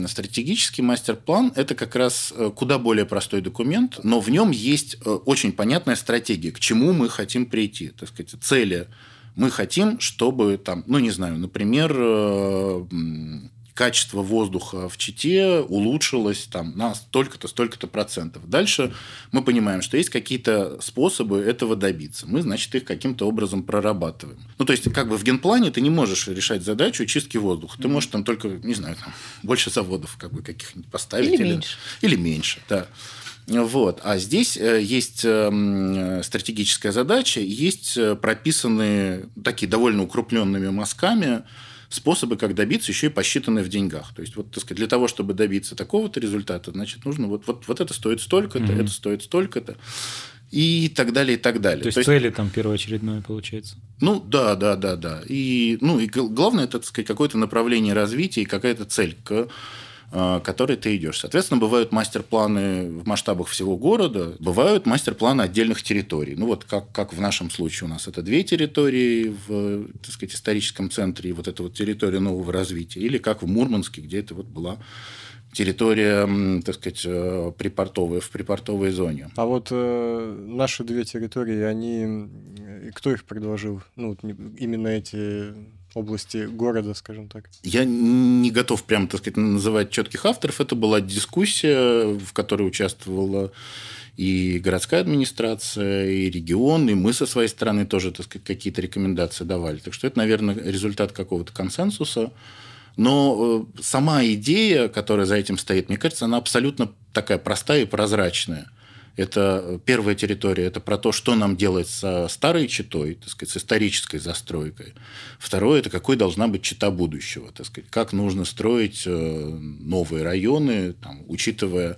Стратегический мастер-план – это как раз э, куда более простой документ, но в нем есть э, очень понятная стратегия, к чему мы хотим прийти, так сказать, цели. Мы хотим, чтобы там, ну, не знаю, например, э, качество воздуха в Чите улучшилось там, на столько-то, столько-то процентов. Дальше мы понимаем, что есть какие-то способы этого добиться. Мы, значит, их каким-то образом прорабатываем. Ну, то есть, как бы в генплане ты не можешь решать задачу чистки воздуха. Ты можешь там только, не знаю, там, больше заводов как бы каких-нибудь поставить. Или, или меньше. Или меньше, да. Вот. А здесь э, есть эм, стратегическая задача, есть э, прописанные такие довольно укрупненными мазками способы, как добиться, еще и посчитанные в деньгах. То есть, вот, так сказать, для того, чтобы добиться такого-то результата, значит, нужно вот, вот, вот это стоит столько-то, угу. это стоит столько-то и так далее, и так далее. То есть, То есть цели там первоочередное получается? Ну, да, да, да, да. И, ну, и главное, это, так сказать, какое-то направление развития и какая-то цель, к которой ты идешь. Соответственно, бывают мастер-планы в масштабах всего города, бывают мастер-планы отдельных территорий. Ну вот как, как в нашем случае у нас это две территории в так сказать, историческом центре, и вот эта вот территория нового развития, или как в Мурманске, где это вот была территория, так сказать, э, припортовая, в припортовой зоне. А вот э, наши две территории, они... Кто их предложил? Ну, вот именно эти области города, скажем так? Я не готов прямо, так сказать, называть четких авторов. Это была дискуссия, в которой участвовала и городская администрация, и регион, и мы со своей стороны тоже, так сказать, какие-то рекомендации давали. Так что это, наверное, результат какого-то консенсуса. Но э, сама идея, которая за этим стоит, мне кажется, она абсолютно такая простая и прозрачная. Это первая территория, это про то, что нам делать со старой читой, так сказать, с исторической застройкой. Второе, это какой должна быть чита будущего, так сказать, как нужно строить э, новые районы, там, учитывая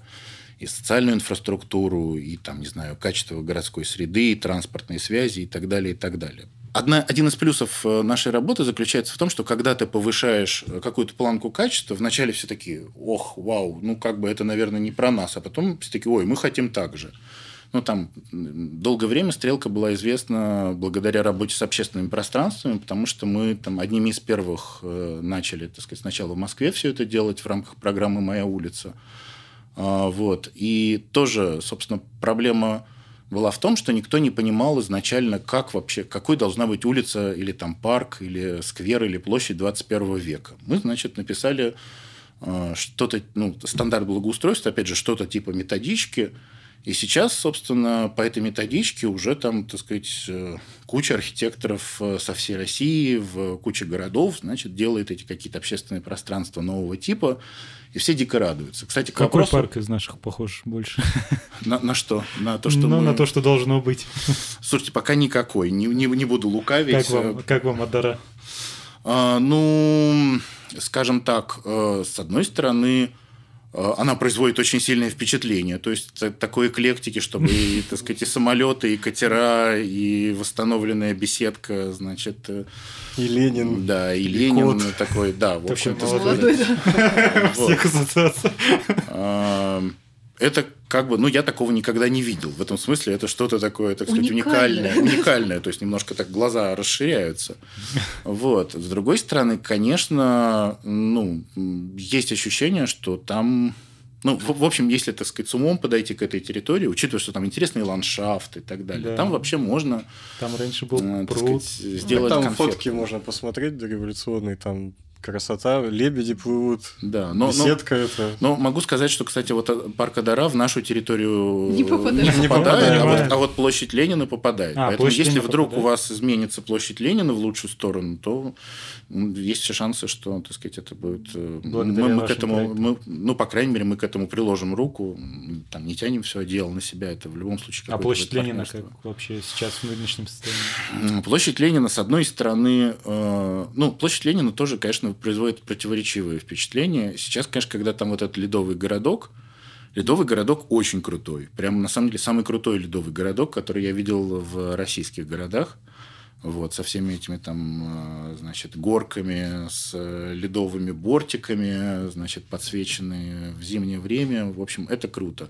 и социальную инфраструктуру, и там, не знаю, качество городской среды, и транспортные связи и так далее, и так далее. Одна, один из плюсов э, нашей работы заключается в том, что когда ты повышаешь э, какую-то планку качества, вначале все такие, ох, вау, ну как бы это, наверное, не про нас, а потом все такие, ой, мы хотим так же. Ну, там долгое время «Стрелка» была известна благодаря работе с общественными пространствами, потому что мы там одними из первых э, начали, так сказать, сначала в Москве все это делать в рамках программы «Моя улица». А, вот. И тоже, собственно, проблема была в том, что никто не понимал изначально, как вообще, какой должна быть улица или там парк, или сквер, или площадь 21 века. Мы, значит, написали а, что-то, ну, стандарт благоустройства, опять же, что-то типа методички, и сейчас, собственно, по этой методичке уже там, так сказать, э, куча архитекторов э, со всей России, в куче городов, значит, делает эти какие-то общественные пространства нового типа, и все дико радуются. Кстати, Какой вопросу... парк из наших похож больше? На, на что? На то, что ну, мы... на то, что должно быть. Слушайте, пока никакой, не, не, не буду лукавить. Как вам, как вам Адара? А, ну, скажем так, э, с одной стороны, она производит очень сильное впечатление. То есть такой эклектики, чтобы и, так сказать, и самолеты, и катера, и восстановленная беседка, значит... Э, и Ленин. Да, и, и Ленин кот. такой, да, в общем-то... Молодой, да. Всех ассоциаций это как бы, ну, я такого никогда не видел. В этом смысле это что-то такое, так сказать, уникальное. Уникальное, то есть немножко так глаза расширяются. Вот. С другой стороны, конечно, ну, есть ощущение, что там... Ну, в, в общем, если, так сказать, с умом подойти к этой территории, учитывая, что там интересный ландшафт и так далее, да. там вообще можно... Там раньше был э, пруд. Сказать, сделать там конфет. фотки можно посмотреть дореволюционные, там красота, лебеди плывут, да, но, беседка но, это. Но могу сказать, что, кстати, вот парк Адара в нашу территорию не попадает, не попадает а, вот, а вот площадь Ленина попадает. А, Поэтому если Ленина вдруг попадает. у вас изменится площадь Ленина в лучшую сторону, то есть все шансы, что, так сказать, это будет... Э, Благодаря мы, мы к этому, мы, ну, по крайней мере, мы к этому приложим руку, там, не тянем все дело на себя, это в любом случае... А площадь Ленина как вообще сейчас в нынешнем состоянии? Площадь Ленина, с одной стороны, э, ну, площадь Ленина тоже, конечно, производит противоречивые впечатления. Сейчас, конечно, когда там вот этот ледовый городок, Ледовый городок очень крутой. Прям, на самом деле, самый крутой ледовый городок, который я видел в российских городах вот, со всеми этими там, э, значит, горками, с ледовыми бортиками, значит, подсвеченные в зимнее время. В общем, это круто.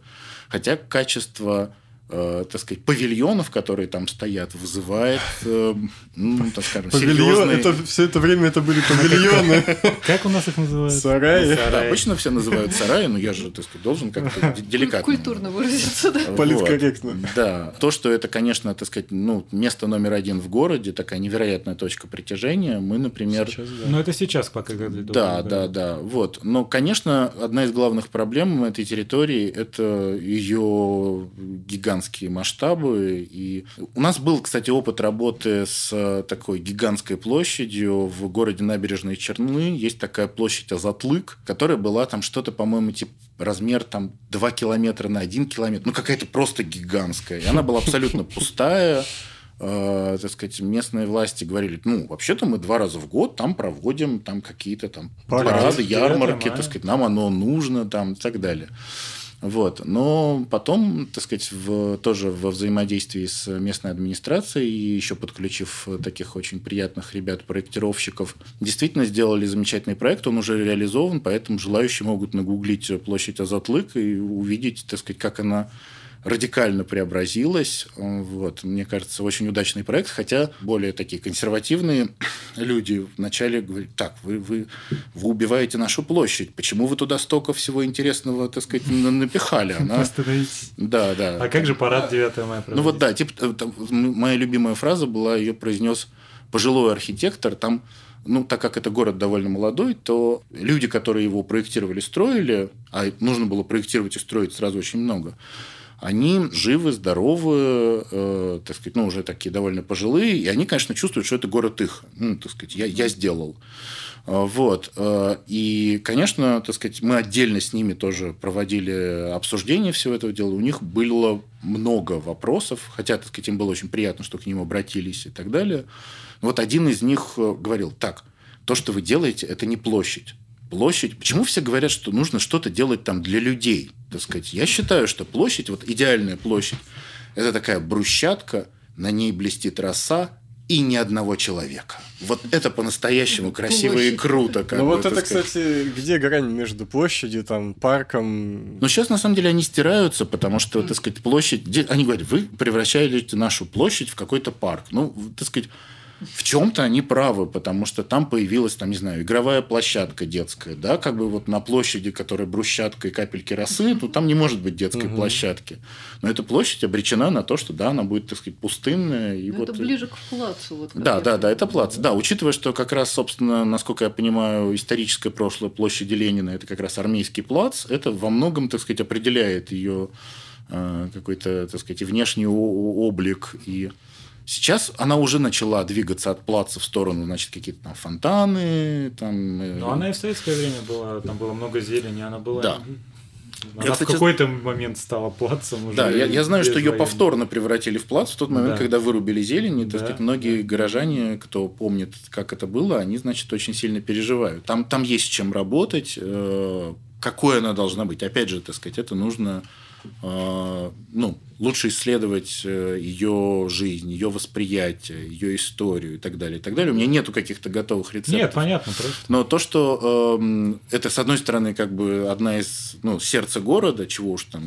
Хотя качество э, так сказать, павильонов, которые там стоят, вызывает, э, ну, так скажем, Павильон, серьезные... это все это время это были павильоны. Как у нас их называют? Сараи. Обычно все называют сараи, но я же, так сказать, должен как-то деликатно. Культурно выразиться, да. Политкорректно. Да. То, что это, конечно, так сказать, ну, место номер один в городе, такая невероятная точка притяжения. Мы, например... Но это сейчас пока Да, да, да. Вот. Но, конечно, одна из главных проблем этой территории – это ее гигантская гигантские масштабы. И у нас был, кстати, опыт работы с такой гигантской площадью в городе Набережные Черны. Есть такая площадь Азатлык, которая была там что-то, по-моему, типа размер там 2 километра на 1 километр. Ну, какая-то просто гигантская. И она была абсолютно пустая э, так сказать, местные власти говорили, ну, вообще-то мы два раза в год там проводим там какие-то там парады, ярмарки, так сказать, нам оно нужно там и так далее. Вот. Но потом, так сказать, в, тоже во взаимодействии с местной администрацией и еще подключив таких очень приятных ребят-проектировщиков, действительно сделали замечательный проект, он уже реализован, поэтому желающие могут нагуглить площадь Азатлык и увидеть, так сказать, как она радикально преобразилась. Вот. Мне кажется, очень удачный проект, хотя более такие консервативные люди вначале говорят, так, вы, вы, вы убиваете нашу площадь, почему вы туда столько всего интересного, так сказать, напихали? Она... Да, да. А как же парад 9 мая проводить? Ну вот да, типа, там, моя любимая фраза была, ее произнес пожилой архитектор, там ну, так как это город довольно молодой, то люди, которые его проектировали, строили, а нужно было проектировать и строить сразу очень много, они живы, здоровы, э, так сказать, ну, уже такие довольно пожилые, и они, конечно, чувствуют, что это город их. Ну, так сказать, я, я сделал. Э, вот. Э, и, конечно, так сказать, мы отдельно с ними тоже проводили обсуждение всего этого дела. У них было много вопросов, хотя, так сказать, им было очень приятно, что к ним обратились и так далее. Вот один из них э, говорил, так, то, что вы делаете, это не площадь площадь. Почему все говорят, что нужно что-то делать там для людей? Так сказать, я считаю, что площадь, вот идеальная площадь, это такая брусчатка, на ней блестит роса, и ни одного человека. Вот это по-настоящему красиво Площадь. и круто. ну вот это, сказать. кстати, где грань между площадью, там, парком? Ну сейчас на самом деле они стираются, потому что, так сказать, площадь... Они говорят, вы превращаете нашу площадь в какой-то парк. Ну, так сказать, в чем-то они правы, потому что там появилась, там, не знаю, игровая площадка детская, да, как бы вот на площади, которая брусчатка и капельки росы, то там не может быть детской угу. площадки. Но эта площадь обречена на то, что, да, она будет, так сказать, пустынная. И вот... Это ближе к плацу. Вот, да, да, да, это плац. Да, учитывая, что как раз, собственно, насколько я понимаю, историческое прошлое площади Ленина, это как раз армейский плац, это во многом, так сказать, определяет ее э, какой-то, так сказать, внешний облик и Сейчас она уже начала двигаться от плаца в сторону, значит, какие-то там фонтаны. Там, э, Но она и в советское время была, там было много зелени, она была... Да. Она я, кстати, в какой-то момент стала плацем уже. Да, я, я знаю, что ее повторно превратили в плац в тот момент, да. когда вырубили зелень. И, так да, сказать, многие да. горожане, кто помнит, как это было, они, значит, очень сильно переживают. Там, там есть чем работать, э, какой она должна быть. Опять же, так сказать, это нужно ну, лучше исследовать э, ее жизнь, ее восприятие, ее историю и так далее, и так далее. У меня нету каких-то готовых рецептов. Нет, понятно, просто. Но то, что э, это, с одной стороны, как бы одна из, ну, сердца города, чего уж там,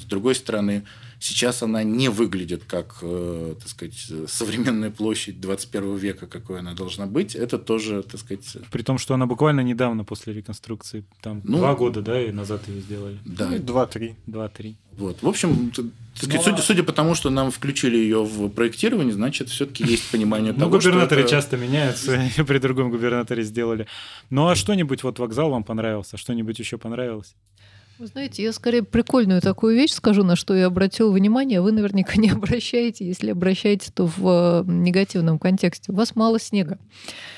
с другой стороны, Сейчас она не выглядит как, э, так сказать, современная площадь 21 века, какой она должна быть. Это тоже, так сказать... При том, что она буквально недавно после реконструкции, там ну, два года, да, и назад ее сделали. Да. Ну, два-три. Два-три. Вот. В общем, так сказать, ну, судя, судя по тому, что нам включили ее в проектирование, значит, все-таки есть понимание ну, того, Ну, губернаторы часто меняются, при другом губернаторе сделали. Ну, а что-нибудь, вот вокзал вам понравился, что-нибудь еще понравилось? Вы знаете, я скорее прикольную такую вещь скажу, на что я обратил внимание. Вы наверняка не обращаете. Если обращаете, то в э, негативном контексте. У вас мало снега.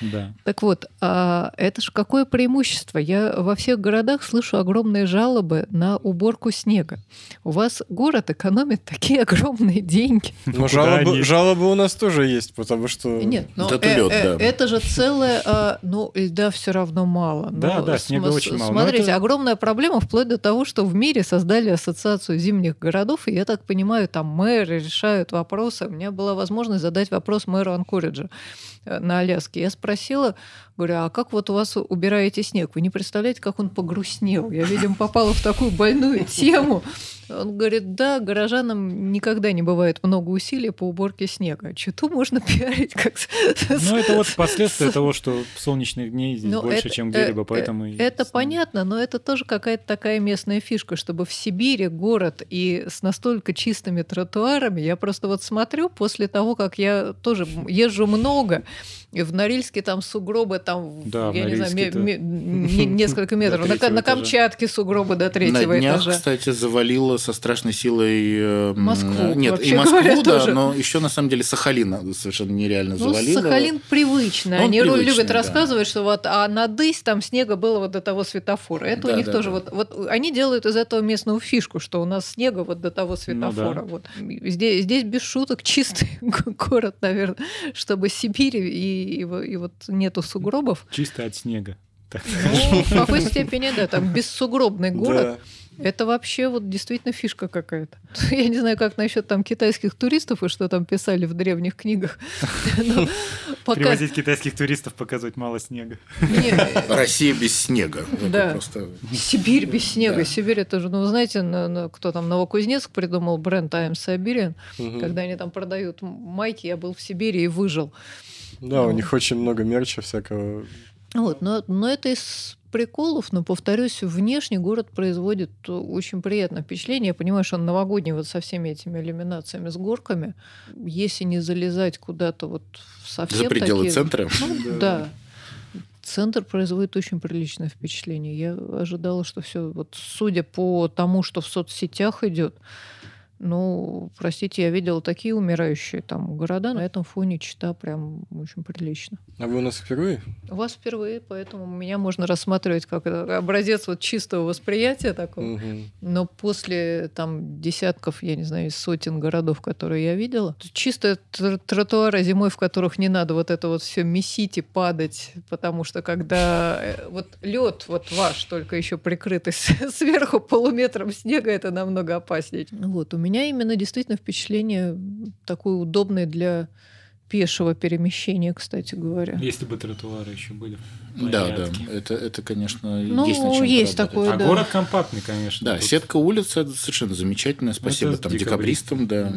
Да. Так вот, а это же какое преимущество? Я во всех городах слышу огромные жалобы на уборку снега. У вас город экономит такие огромные деньги. Но жалобы, жалобы у нас тоже есть, потому что... Нет, но это, э, лед, э, да. это же целое... Э, ну, льда все равно мало. Да, ну, да, снега очень мало. Смотрите, это... огромная проблема вплоть до того, того, что в мире создали ассоциацию зимних городов, и я так понимаю, там мэры решают вопросы. У меня была возможность задать вопрос мэру Анкориджа э, на Аляске. Я спросила, говорю, а как вот у вас убираете снег? Вы не представляете, как он погрустнел. Я, видимо, попала в такую больную тему. Он говорит, да, горожанам никогда не бывает много усилий по уборке снега. Читу можно пиарить как... Ну, это вот последствия того, что солнечных дней здесь но ну, больше, это, чем где-либо, э, поэтому... Это понятно, но это тоже какая-то такая местная фишка, чтобы в Сибири город и с настолько чистыми тротуарами, я просто вот смотрю после того, как я тоже езжу много, и в Норильске там сугробы, там, да, я не знаю, ме- ме- несколько метров. На, на Камчатке сугробы до третьего на днях, этажа. кстати, завалило со страшной силой... Э, Москву. Нет, и Москву, говоря, да, тоже. но еще на самом деле Сахалин совершенно нереально ну, завалило. Сахалин привычный. Он Они привычный, любят да. рассказывать, что вот а на Дысь там снега было вот до того светофора. Это да, у них да, тоже да. вот... Вот они делают из этого местную фишку, что у нас снега вот до того светофора. Ну, да. вот. здесь, здесь без шуток чистый город, наверное, чтобы Сибирь и и, и вот нету сугробов. Чисто от снега. Ну, в какой степени, да, там бессугробный город. Это вообще вот действительно фишка какая-то. Я не знаю, как насчет там китайских туристов и что там писали в древних книгах. Пока... Привозить китайских туристов, показывать мало снега. Россия без снега. Да. Сибирь без снега. Сибирь это же, ну, знаете, кто там, Новокузнецк придумал бренд I am Siberian, когда они там продают майки, я был в Сибири и выжил. Да, у них очень много мерча всякого. Вот, но, но это из приколов, но, повторюсь, внешне город производит очень приятное впечатление. Я понимаю, что он новогодний вот со всеми этими иллюминациями, с горками. Если не залезать куда-то вот совсем За пределы такие... центра? Ну, да. центр производит очень приличное впечатление. Я ожидала, что все, вот судя по тому, что в соцсетях идет, ну, простите, я видела такие умирающие там города. На этом фоне чита прям очень прилично. А вы у нас впервые? У вас впервые, поэтому меня можно рассматривать как образец вот чистого восприятия такого. Угу. Но после там десятков, я не знаю, сотен городов, которые я видела, чисто тротуары зимой, в которых не надо вот это вот все месить и падать, потому что когда э, вот лед вот ваш, только еще прикрытый сверху полуметром снега, это намного опаснее. Вот, у меня меня именно действительно впечатление такое удобное для пешего перемещения, кстати говоря. Если бы тротуары еще были. Да, да, это, это, конечно, ну, есть на чем есть такое, А да. город компактный, конечно. Да, тут... сетка улиц это совершенно замечательная. Спасибо это там декабристам, да.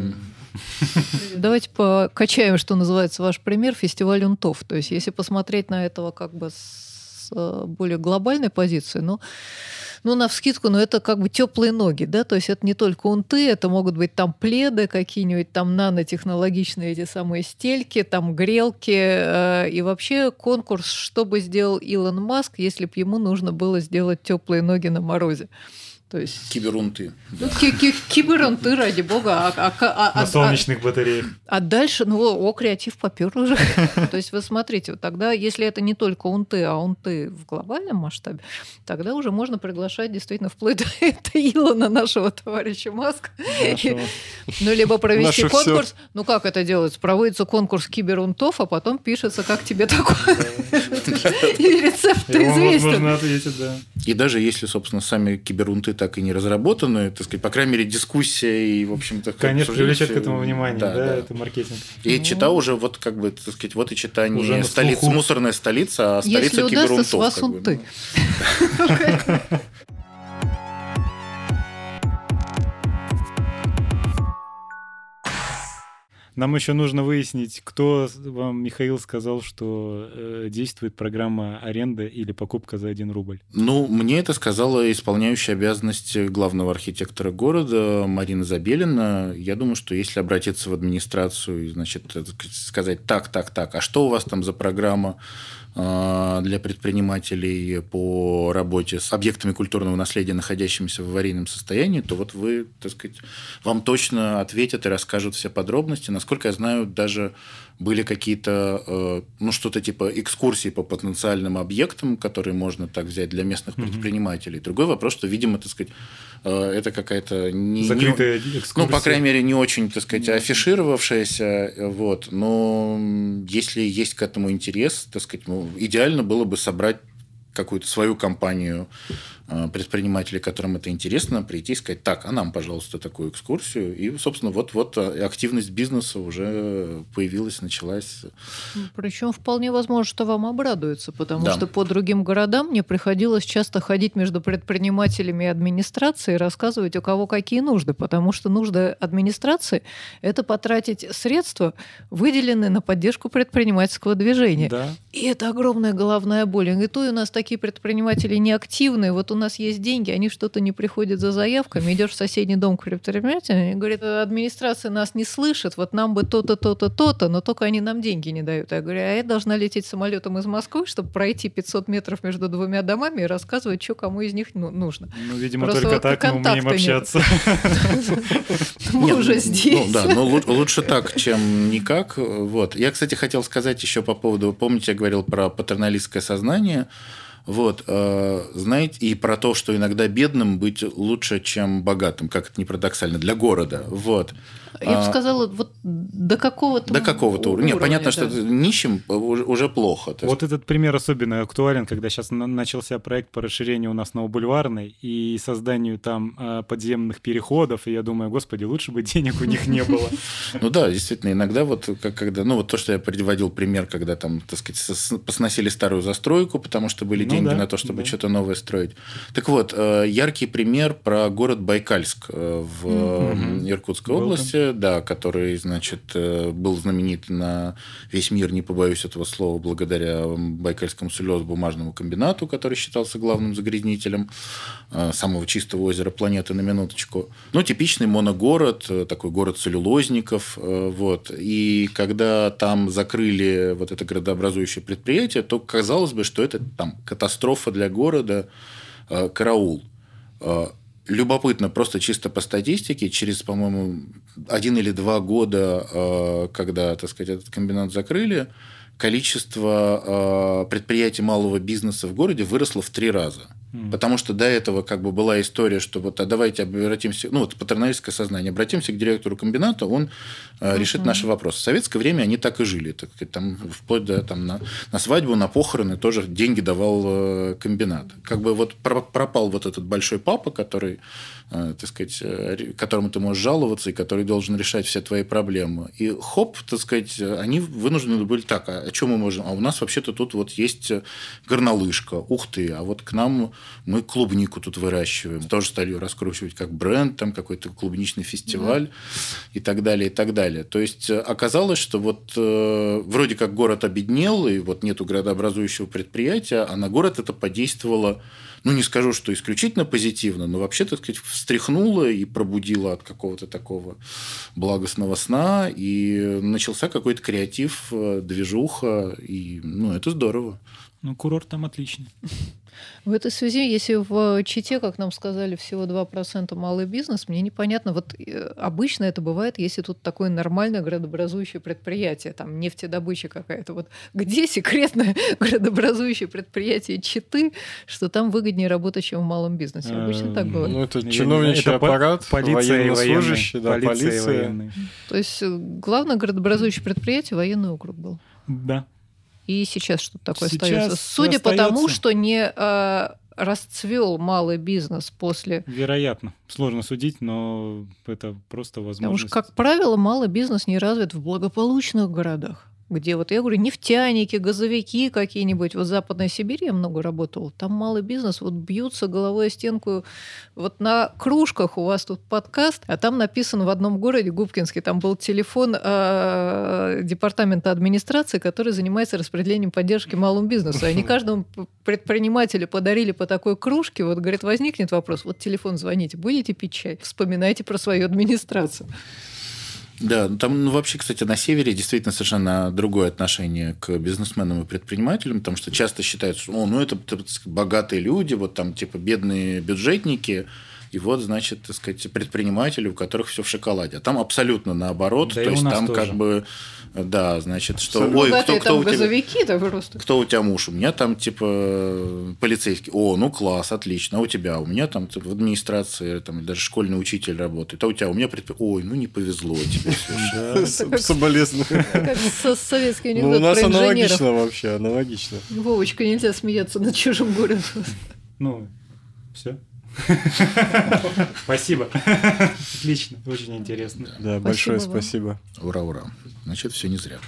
Давайте покачаем, что называется, ваш пример фестиваль Унтов. То есть, если посмотреть на этого как бы с э, более глобальной позиции, ну, ну, на вскидку, но ну, это как бы теплые ноги, да, то есть это не только унты, это могут быть там пледы какие-нибудь, там нанотехнологичные эти самые стельки, там грелки, э, и вообще конкурс, что бы сделал Илон Маск, если бы ему нужно было сделать теплые ноги на морозе. То есть... Киберунты. Да. Ну, киберунты, ради бога. А, а, а, а, На солнечных батареях. А дальше, ну, о, креатив попер уже. То есть вы смотрите, тогда, если это не только унты, а унты в глобальном масштабе, тогда уже можно приглашать действительно вплоть до Илона, нашего товарища Маска. Ну, либо провести конкурс. Ну, как это делается? Проводится конкурс киберунтов, а потом пишется, как тебе такое. И рецепт известен. Можно ответить, да. И даже если, собственно, сами киберунты так и не разработаны, так сказать, по крайней мере, дискуссия и, в общем-то... Конечно, привлечет к этому внимание, да, да, да, это маркетинг. И ну... чита уже вот как бы, так сказать, вот и чита не уже столица, мусорная столица, а столица Если киберунтов. Если удастся, с вас Нам еще нужно выяснить, кто вам, Михаил, сказал, что э, действует программа аренда или покупка за 1 рубль. Ну, мне это сказала исполняющая обязанности главного архитектора города Марина Забелина. Я думаю, что если обратиться в администрацию и, значит, сказать так, так, так, а что у вас там за программа? А, для предпринимателей по работе с объектами культурного наследия, находящимися в аварийном состоянии, то вот вы, так сказать, вам точно ответят и расскажут все подробности. Насколько я знаю, даже были какие-то, э, ну, что-то типа экскурсии по потенциальным объектам, которые можно так взять для местных mm-hmm. предпринимателей. Другой вопрос, что, видимо, так сказать, э, это какая-то... Не, Закрытая не, экскурсия. Ну, по крайней мере, не очень, так сказать, афишировавшаяся. Э, вот. Но если есть к этому интерес, так сказать, ну, идеально было бы собрать какую-то свою компанию предпринимателей, которым это интересно, прийти и сказать, так, а нам, пожалуйста, такую экскурсию. И, собственно, вот-вот э, активность бизнеса уже появилась, началась. Причем вполне возможно, что вам обрадуется, потому да. что по другим городам мне приходилось часто ходить между предпринимателями и администрацией и рассказывать, у кого какие нужды, потому что нужда администрации – это потратить средства, выделенные на поддержку предпринимательского движения. Да. И это огромная головная боль. И то у нас такие предприниматели неактивные. Вот у нас есть деньги, они что-то не приходят за заявками, идешь в соседний дом к предпринимателям и говорит, администрация нас не слышит, вот нам бы то-то, то-то, то-то, но только они нам деньги не дают. Я говорю, а я должна лететь самолетом из Москвы, чтобы пройти 500 метров между двумя домами и рассказывать, что кому из них ну, нужно. Ну, видимо, Просто только так мы умеем общаться. Мы уже здесь. Да, но лучше так, чем никак. Вот. Я, кстати, хотел сказать еще по поводу, помните, я говорил про патерналистское сознание, вот, э, знаете, и про то, что иногда бедным быть лучше, чем богатым, как это не парадоксально, для города. Вот. Я бы а, сказала, вот до какого-то До какого-то уровня. Нет, понятно, да. что нищим уже, плохо. Вот этот пример особенно актуален, когда сейчас начался проект по расширению у нас Новобульварной и созданию там а, подземных переходов, и я думаю, господи, лучше бы денег у них не было. Ну да, действительно, иногда вот как когда, ну вот то, что я приводил пример, когда там, так сказать, посносили старую застройку, потому что были ну деньги на то, чтобы что-то новое строить. Так вот, э, яркий пример про город Байкальск э, в Иркутской области да, который, значит, э, был знаменит на весь мир, не побоюсь этого слова, благодаря Байкальскому слезо-бумажному комбинату, который считался главным загрязнителем э, самого чистого озера планеты на минуточку. Ну, типичный моногород, э, такой город целлюлозников. Вот. И когда там закрыли вот это градообразующее предприятие, то казалось бы, что это там катастрофа для города, караул любопытно, просто чисто по статистике, через, по-моему, один или два года, э, когда, так сказать, этот комбинат закрыли, количество э, предприятий малого бизнеса в городе выросло в три раза. Потому что до этого как бы была история, что вот а давайте обратимся, ну вот патерналистское сознание, обратимся к директору комбината, он э, решит uh-huh. наши вопросы. В советское время они так и жили, так сказать, там вплоть до там на, на свадьбу, на похороны тоже деньги давал э, комбинат. Как бы вот пропал вот этот большой папа, который Э, так сказать, э, которому ты можешь жаловаться и который должен решать все твои проблемы. И хоп, так сказать, они вынуждены были так, а, о чем мы можем? А у нас вообще-то тут вот есть горнолыжка, ух ты, а вот к нам мы клубнику тут выращиваем. Тоже стали раскручивать как бренд, там какой-то клубничный фестиваль да. и так далее, и так далее. То есть э, оказалось, что вот э, вроде как город обеднел, и вот нету градообразующего предприятия, а на город это подействовало ну, не скажу, что исключительно позитивно, но вообще, так сказать, встряхнуло и пробудило от какого-то такого благостного сна, и начался какой-то креатив, э, движуха, и, ну, это здорово. Ну, курорт там отличный. В этой связи, если в Чите, как нам сказали, всего 2% малый бизнес, мне непонятно, вот э, обычно это бывает, если тут такое нормальное градообразующее предприятие, там нефтедобыча какая-то. Вот где секретное градообразующее предприятие Читы, что там выгоднее работать, чем в малом бизнесе? Обычно так бывает. Ну, это чиновничий аппарат, полиция военнослужащий, да, полиция. То есть э, главное градообразующее предприятие военный округ был. Да. И сейчас что-то такое сейчас остается. Судя остается... по тому, что не э, расцвел малый бизнес после... Вероятно. Сложно судить, но это просто возможность. Потому что, как правило, малый бизнес не развит в благополучных городах где вот, я говорю, нефтяники, газовики какие-нибудь. Вот в Западной Сибири я много работала. Там малый бизнес, вот бьются головой о стенку. Вот на кружках у вас тут подкаст, а там написан в одном городе, Губкинске, там был телефон э, департамента администрации, который занимается распределением поддержки малому бизнесу. Они каждому предпринимателю подарили по такой кружке. Вот, говорит, возникнет вопрос, вот телефон звоните, будете пить чай? Вспоминайте про свою администрацию. Да, ну, там ну, вообще, кстати, на севере действительно совершенно другое отношение к бизнесменам и предпринимателям, потому что часто считается, о, ну это богатые люди, вот там типа бедные бюджетники, и вот, значит, так сказать, предприниматели, у которых все в шоколаде. А там абсолютно наоборот. Да то есть там тоже. как бы да, значит, что... Ой, кто, кто, у тебя, просто. Кто у тебя муж? У меня там, типа, полицейский. О, ну класс, отлично. А у тебя? У меня там типа, в администрации, там, даже школьный учитель работает. А у тебя? У меня предпри... Ой, ну не повезло тебе. Соболезную. Как советский анекдот Ну, у нас аналогично вообще, аналогично. Вовочка, нельзя смеяться над чужим горем. Ну, все. Спасибо. Отлично, очень интересно. Да, большое спасибо. Ура, ура. Значит, все не зря.